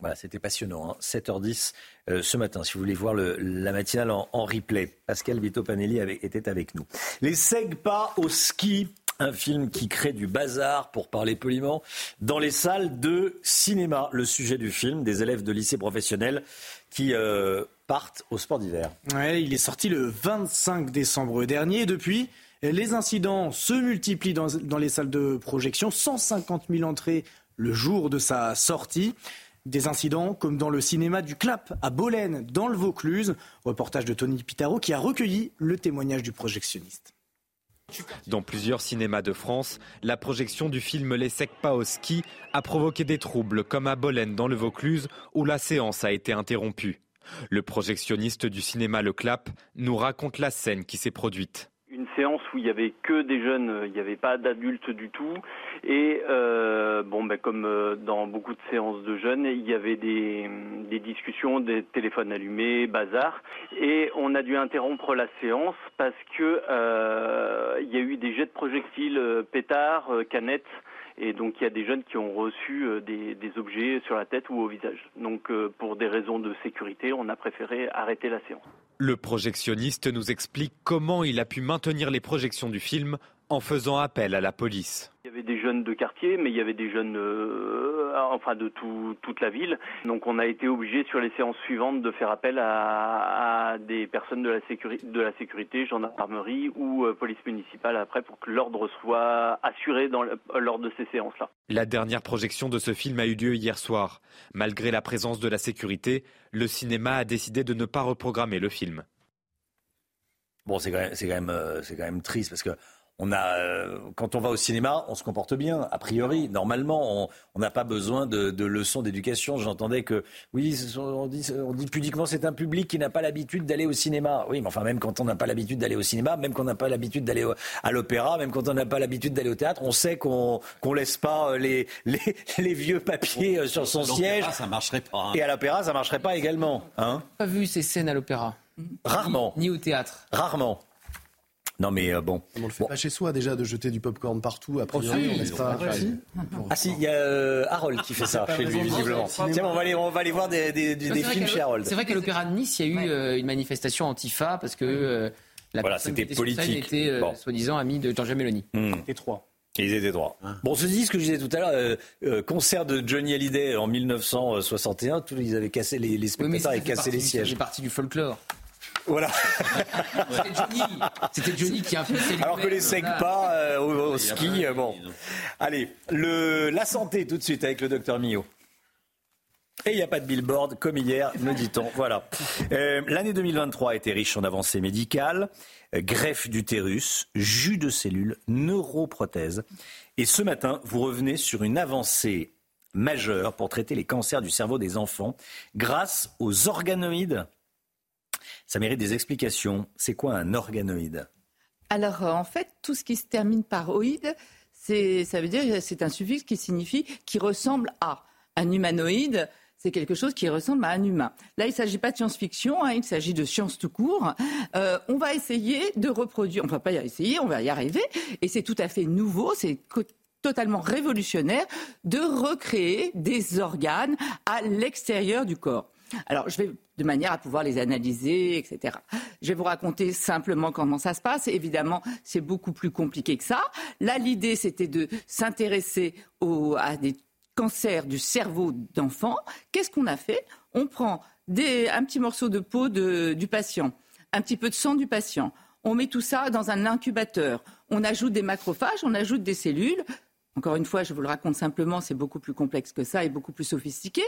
Voilà, c'était passionnant. Hein. 7h10 euh, ce matin, si vous voulez voir la matinale en, replay. Pascal Vito Panelli était avec nous. Les Segpas au ski, un film qui crée du bazar, pour parler poliment, dans les salles de cinéma. Le sujet du film, des élèves de lycée professionnel qui euh, partent au sport d'hiver. Il est sorti le 25 décembre dernier. Depuis, les incidents se multiplient dans les salles de projection. 150 000 entrées le jour de sa sortie. Des incidents comme dans le cinéma du Clap à Bolène, dans le Vaucluse. Reportage de Tony Pitaro qui a recueilli le témoignage du projectionniste. Dans plusieurs cinémas de France, la projection du film Les pas au ski a provoqué des troubles, comme à Bolène dans le Vaucluse, où la séance a été interrompue. Le projectionniste du cinéma Le Clap nous raconte la scène qui s'est produite une séance où il y avait que des jeunes, il n'y avait pas d'adultes du tout. Et euh, bon, ben, comme euh, dans beaucoup de séances de jeunes, il y avait des, discussions, des téléphones allumés, bazar. Et on a dû interrompre la séance parce que euh, il y a eu des jets de projectiles, pétards, canettes. Et donc il y a des jeunes qui ont reçu des, des objets sur la tête ou au visage. Donc pour des raisons de sécurité, on a préféré arrêter la séance. Le projectionniste nous explique comment il a pu maintenir les projections du film en faisant appel à la police. Il y avait des jeunes de quartier, mais il y avait des jeunes, euh, enfin de toute la ville. Donc on a été obligé sur les séances suivantes de faire appel à, des personnes de la, sécurité, de la sécurité, gendarmerie ou euh, police municipale après pour que l'ordre soit assuré dans lors de ces séances-là. La dernière projection de ce film a eu lieu hier soir. Malgré la présence de la sécurité, le cinéma a décidé de ne pas reprogrammer le film. Bon, c'est quand, même, euh, quand même triste parce que on a, euh, quand on va au cinéma, on se comporte bien, a priori. Normalement, on n'a pas besoin de, leçons d'éducation. J'entendais que, oui, on dit, on dit pudiquement, c'est un public qui n'a pas l'habitude d'aller au cinéma. Oui, mais enfin, même quand on n'a pas l'habitude d'aller au cinéma, même quand on n'a pas l'habitude d'aller à l'opéra, même quand on n'a pas l'habitude d'aller au théâtre, on sait qu'on qu'on laisse pas euh, les, les, vieux papiers euh, sur son siège. ça marcherait pas. Hein. Et à l'opéra, ça marcherait pas également. Hein pas vu ces scènes à l'opéra. Rarement. ni au théâtre. Rarement. Non mais euh, bon. On le fait pas chez soi déjà de jeter du popcorn partout. A priori, on laisse pas. Ah si, il y a euh, Harold qui fait ça chez lui visiblement. Tiens, on va aller, on va aller voir des, des, des films chez Harold. C'est vrai qu'à l'Opéra de Nice, il y a eu euh, une manifestation antifa parce que la voilà, c'était politique. était soi-disant ami de Giorgia Meloni. Hmm. Et trois. Ils étaient droits. Bon, ceci dit, ce que je disais tout à l'heure, concert de Johnny Hallyday en 1961, tous, ils avaient cassé les, les spectateurs et cassé les sièges. C'est partie du folklore. Voilà. C'était Johnny, qui a fait Alors que les secs pas euh, au, ski, euh, bon. Allez, le, la santé tout de suite avec le docteur Mio. Et il n'y a pas de billboard comme hier, nous dit-on. Voilà. Euh, l'année 2023 a été riche en avancées médicales, greffe d'utérus, jus de cellules, neuroprothèses. Et ce matin, vous revenez sur une avancée majeure pour traiter les cancers du cerveau des enfants grâce aux organoïdes ça mérite des explications. C'est quoi un organoïde? Alors, euh, en fait, tout ce qui se termine par oïde, ça veut dire c'est un suffixe qui signifie qui ressemble à. Un humanoïde, c'est quelque chose qui ressemble à un humain. Là, il ne s'agit pas de science-fiction, hein, il s'agit de science tout court. Euh, on va essayer de reproduire, on va pas y essayer, on va y arriver, et c'est tout à fait nouveau, c'est totalement révolutionnaire de recréer des organes à l'extérieur du corps. Alors, je vais de manière à pouvoir les analyser, etc. Je vais vous raconter simplement comment ça se passe. Évidemment, c'est beaucoup plus compliqué que ça. Là, l'idée, c'était de s'intéresser à des cancers du cerveau d'enfants. Qu'est-ce qu'on a fait? On prend un petit morceau de peau du patient, un petit peu de sang du patient. On met tout ça dans un incubateur. On ajoute des macrophages, on ajoute des cellules. Encore une fois, je vous le raconte simplement, c'est beaucoup plus complexe que ça et beaucoup plus sophistiqué.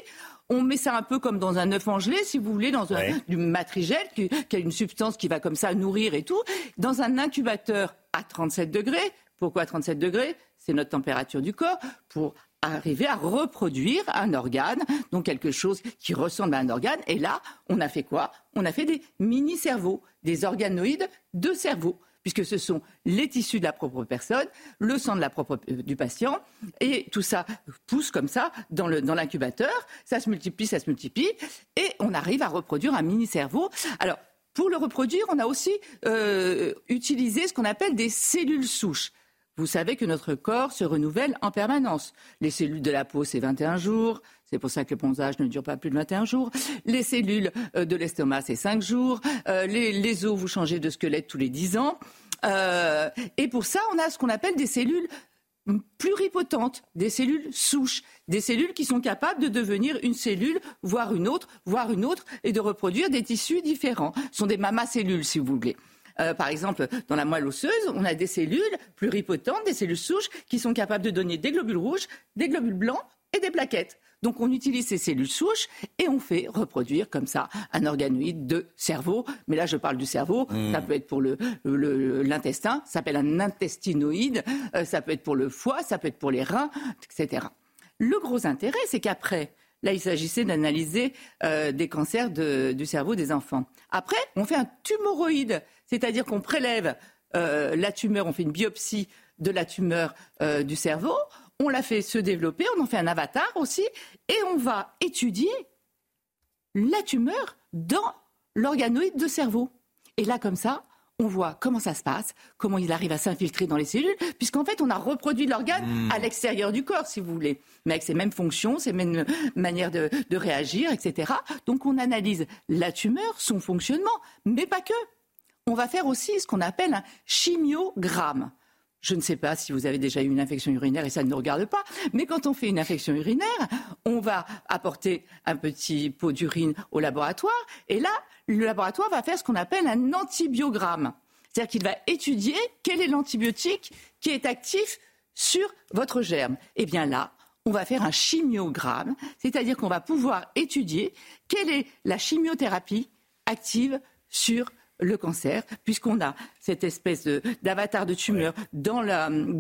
On met ça un peu comme dans un œuf en gelée, si vous voulez, dans un, du matrigel, qui, qui, a une substance qui va comme ça nourrir et tout, dans un incubateur à 37 degrés. Pourquoi 37 degrés? C'est notre température du corps. Pour arriver à reproduire un organe, donc quelque chose qui ressemble à un organe. Et là, on a fait quoi? On a fait des mini-cerveaux, des organoïdes de cerveau puisque ce sont les tissus de la propre personne, le sang euh, du patient, et tout ça pousse comme ça dans l'incubateur, ça se multiplie, ça se multiplie, et on arrive à reproduire un mini-cerveau. Alors, pour le reproduire, on a aussi euh, utilisé ce qu'on appelle des cellules souches. Vous savez que notre corps se renouvelle en permanence. Les cellules de la peau, c'est 21 jours. C'est pour ça que le ponçage ne dure pas plus de 21 jours. Les cellules euh, de l'estomac, c'est 5 jours. Euh, les, os, vous changez de squelette tous les 10 ans. Euh, et pour ça, on a ce qu'on appelle des cellules pluripotentes, des cellules souches, des cellules qui sont capables de devenir une cellule, voire une autre, voire une autre, et de reproduire des tissus différents. Ce sont des mamacellules, si vous voulez. Par exemple, dans la moelle osseuse, on a des cellules pluripotentes, des cellules souches, qui sont capables de donner des globules rouges, des globules blancs et des plaquettes. Donc on utilise ces cellules souches et on fait reproduire comme ça un organoïde de cerveau. Mais là je parle du cerveau, mmh. ça peut être pour l'intestin, ça s'appelle un intestinoïde, euh, ça peut être pour le foie, ça peut être pour les reins, etc. Le gros intérêt, c'est qu'après, Là, il s'agissait d'analyser euh, des cancers du cerveau des enfants. Après, on fait un tumoroïde, c'est-à-dire qu'on prélève euh, la tumeur, on fait une biopsie de la tumeur du cerveau, on l'a fait se développer, on en fait un avatar aussi, et on va étudier la tumeur dans l'organoïde de cerveau. Et là, comme ça, on voit comment ça se passe, comment il arrive à s'infiltrer dans les cellules, puisqu'en fait, on a reproduit l'organe hmm. à l'extérieur du corps, si vous voulez, mais avec ses mêmes fonctions, ses mêmes manières de, de réagir, etc. Donc, on analyse la tumeur, son fonctionnement, mais pas que. On va faire aussi ce qu'on appelle un chimiogramme. Je ne sais pas si vous avez déjà eu une infection urinaire et ça ne nous regarde pas, mais quand on fait une infection urinaire, on va apporter un petit pot d'urine au laboratoire et là, le laboratoire va faire ce qu'on appelle un antibiogramme. C'est-à-dire qu'il va étudier quel est l'antibiotique qui est actif sur votre germe. Et eh bien là, on va faire un chimiogramme, c'est-à-dire qu'on va pouvoir étudier quelle est la chimiothérapie active sur le cancer, puisqu'on a cette espèce d'avatar de, tumeur dans,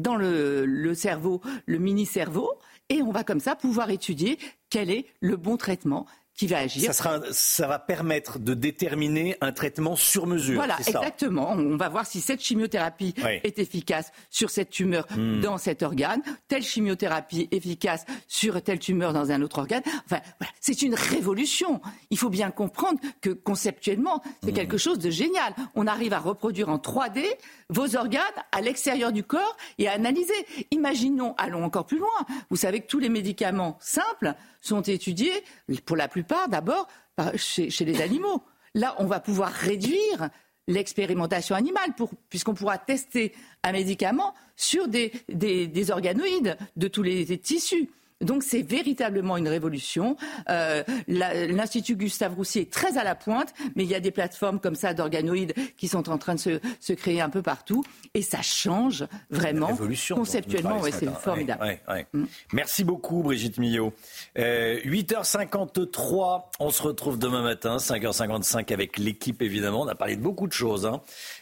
dans le, le cerveau, le mini-cerveau, et on va comme ça pouvoir étudier quel est le bon traitement qui va agir. Ça, va permettre de déterminer un traitement sur mesure. Voilà, exactement. On va voir si cette chimiothérapie est efficace sur cette tumeur hmm. dans cet organe, telle chimiothérapie efficace sur telle tumeur dans un autre organe. Enfin, c'est une révolution. Il faut bien comprendre que conceptuellement, c'est hmm. quelque chose de génial. On arrive à reproduire en 3D vos organes à l'extérieur du corps et à analyser. Imaginons, allons encore plus loin. Vous savez que tous les médicaments simples sont étudiés, pour la plupart d'abord, chez, les animaux. Là, on va pouvoir réduire l'expérimentation animale, puisqu'on pourra tester un médicament sur des, des organoïdes de tous les tissus. Donc c'est véritablement une révolution. Euh, L'Institut Gustave Roussy est très à la pointe, mais il y a des plateformes comme ça d'organoïdes qui sont en train de se, se, créer un peu partout, et ça change vraiment conceptuellement. Ouais, c'est formidable. Mm. Merci beaucoup Brigitte Millot. Euh, 8h53, on se retrouve demain matin, 5h55 avec l'équipe évidemment. On a parlé de beaucoup de choses. Hein.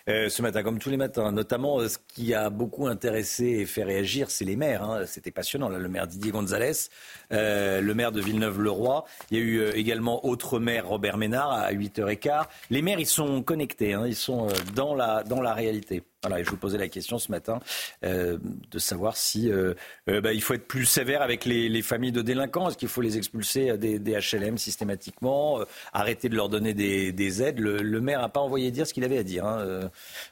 Euh, ce matin, comme tous les matins. Notamment, euh, ce qui a beaucoup intéressé et fait réagir, c'est les maires. Hein. C'était passionnant. Là, le maire Didier Gonzalez, euh, le maire de Villeneuve-le-Roi. Il y a eu également autre maire, Robert Ménard, à 8h15. Les maires, ils sont connectés. Hein. Ils sont dans la, dans la réalité. Voilà, je vous posais la question ce matin euh, de savoir si euh, euh, bah, il faut être plus sévère avec les, familles de délinquants. Est-ce qu'il faut les expulser des, des HLM systématiquement Arrêter de leur donner des, aides? Le, maire n'a pas envoyé dire ce qu'il avait à dire hein,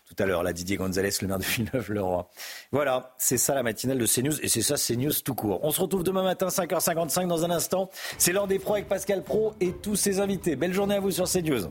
tout à l'heure, là, Didier Gonzalez, le maire de Villeneuve-le-Roi. Voilà, c'est ça la matinale de CNews et c'est ça CNews tout court. On se retrouve demain matin 5h55 dans un instant. C'est l'heure des pros avec Pascal Pro et tous ses invités. Belle journée à vous sur CNews.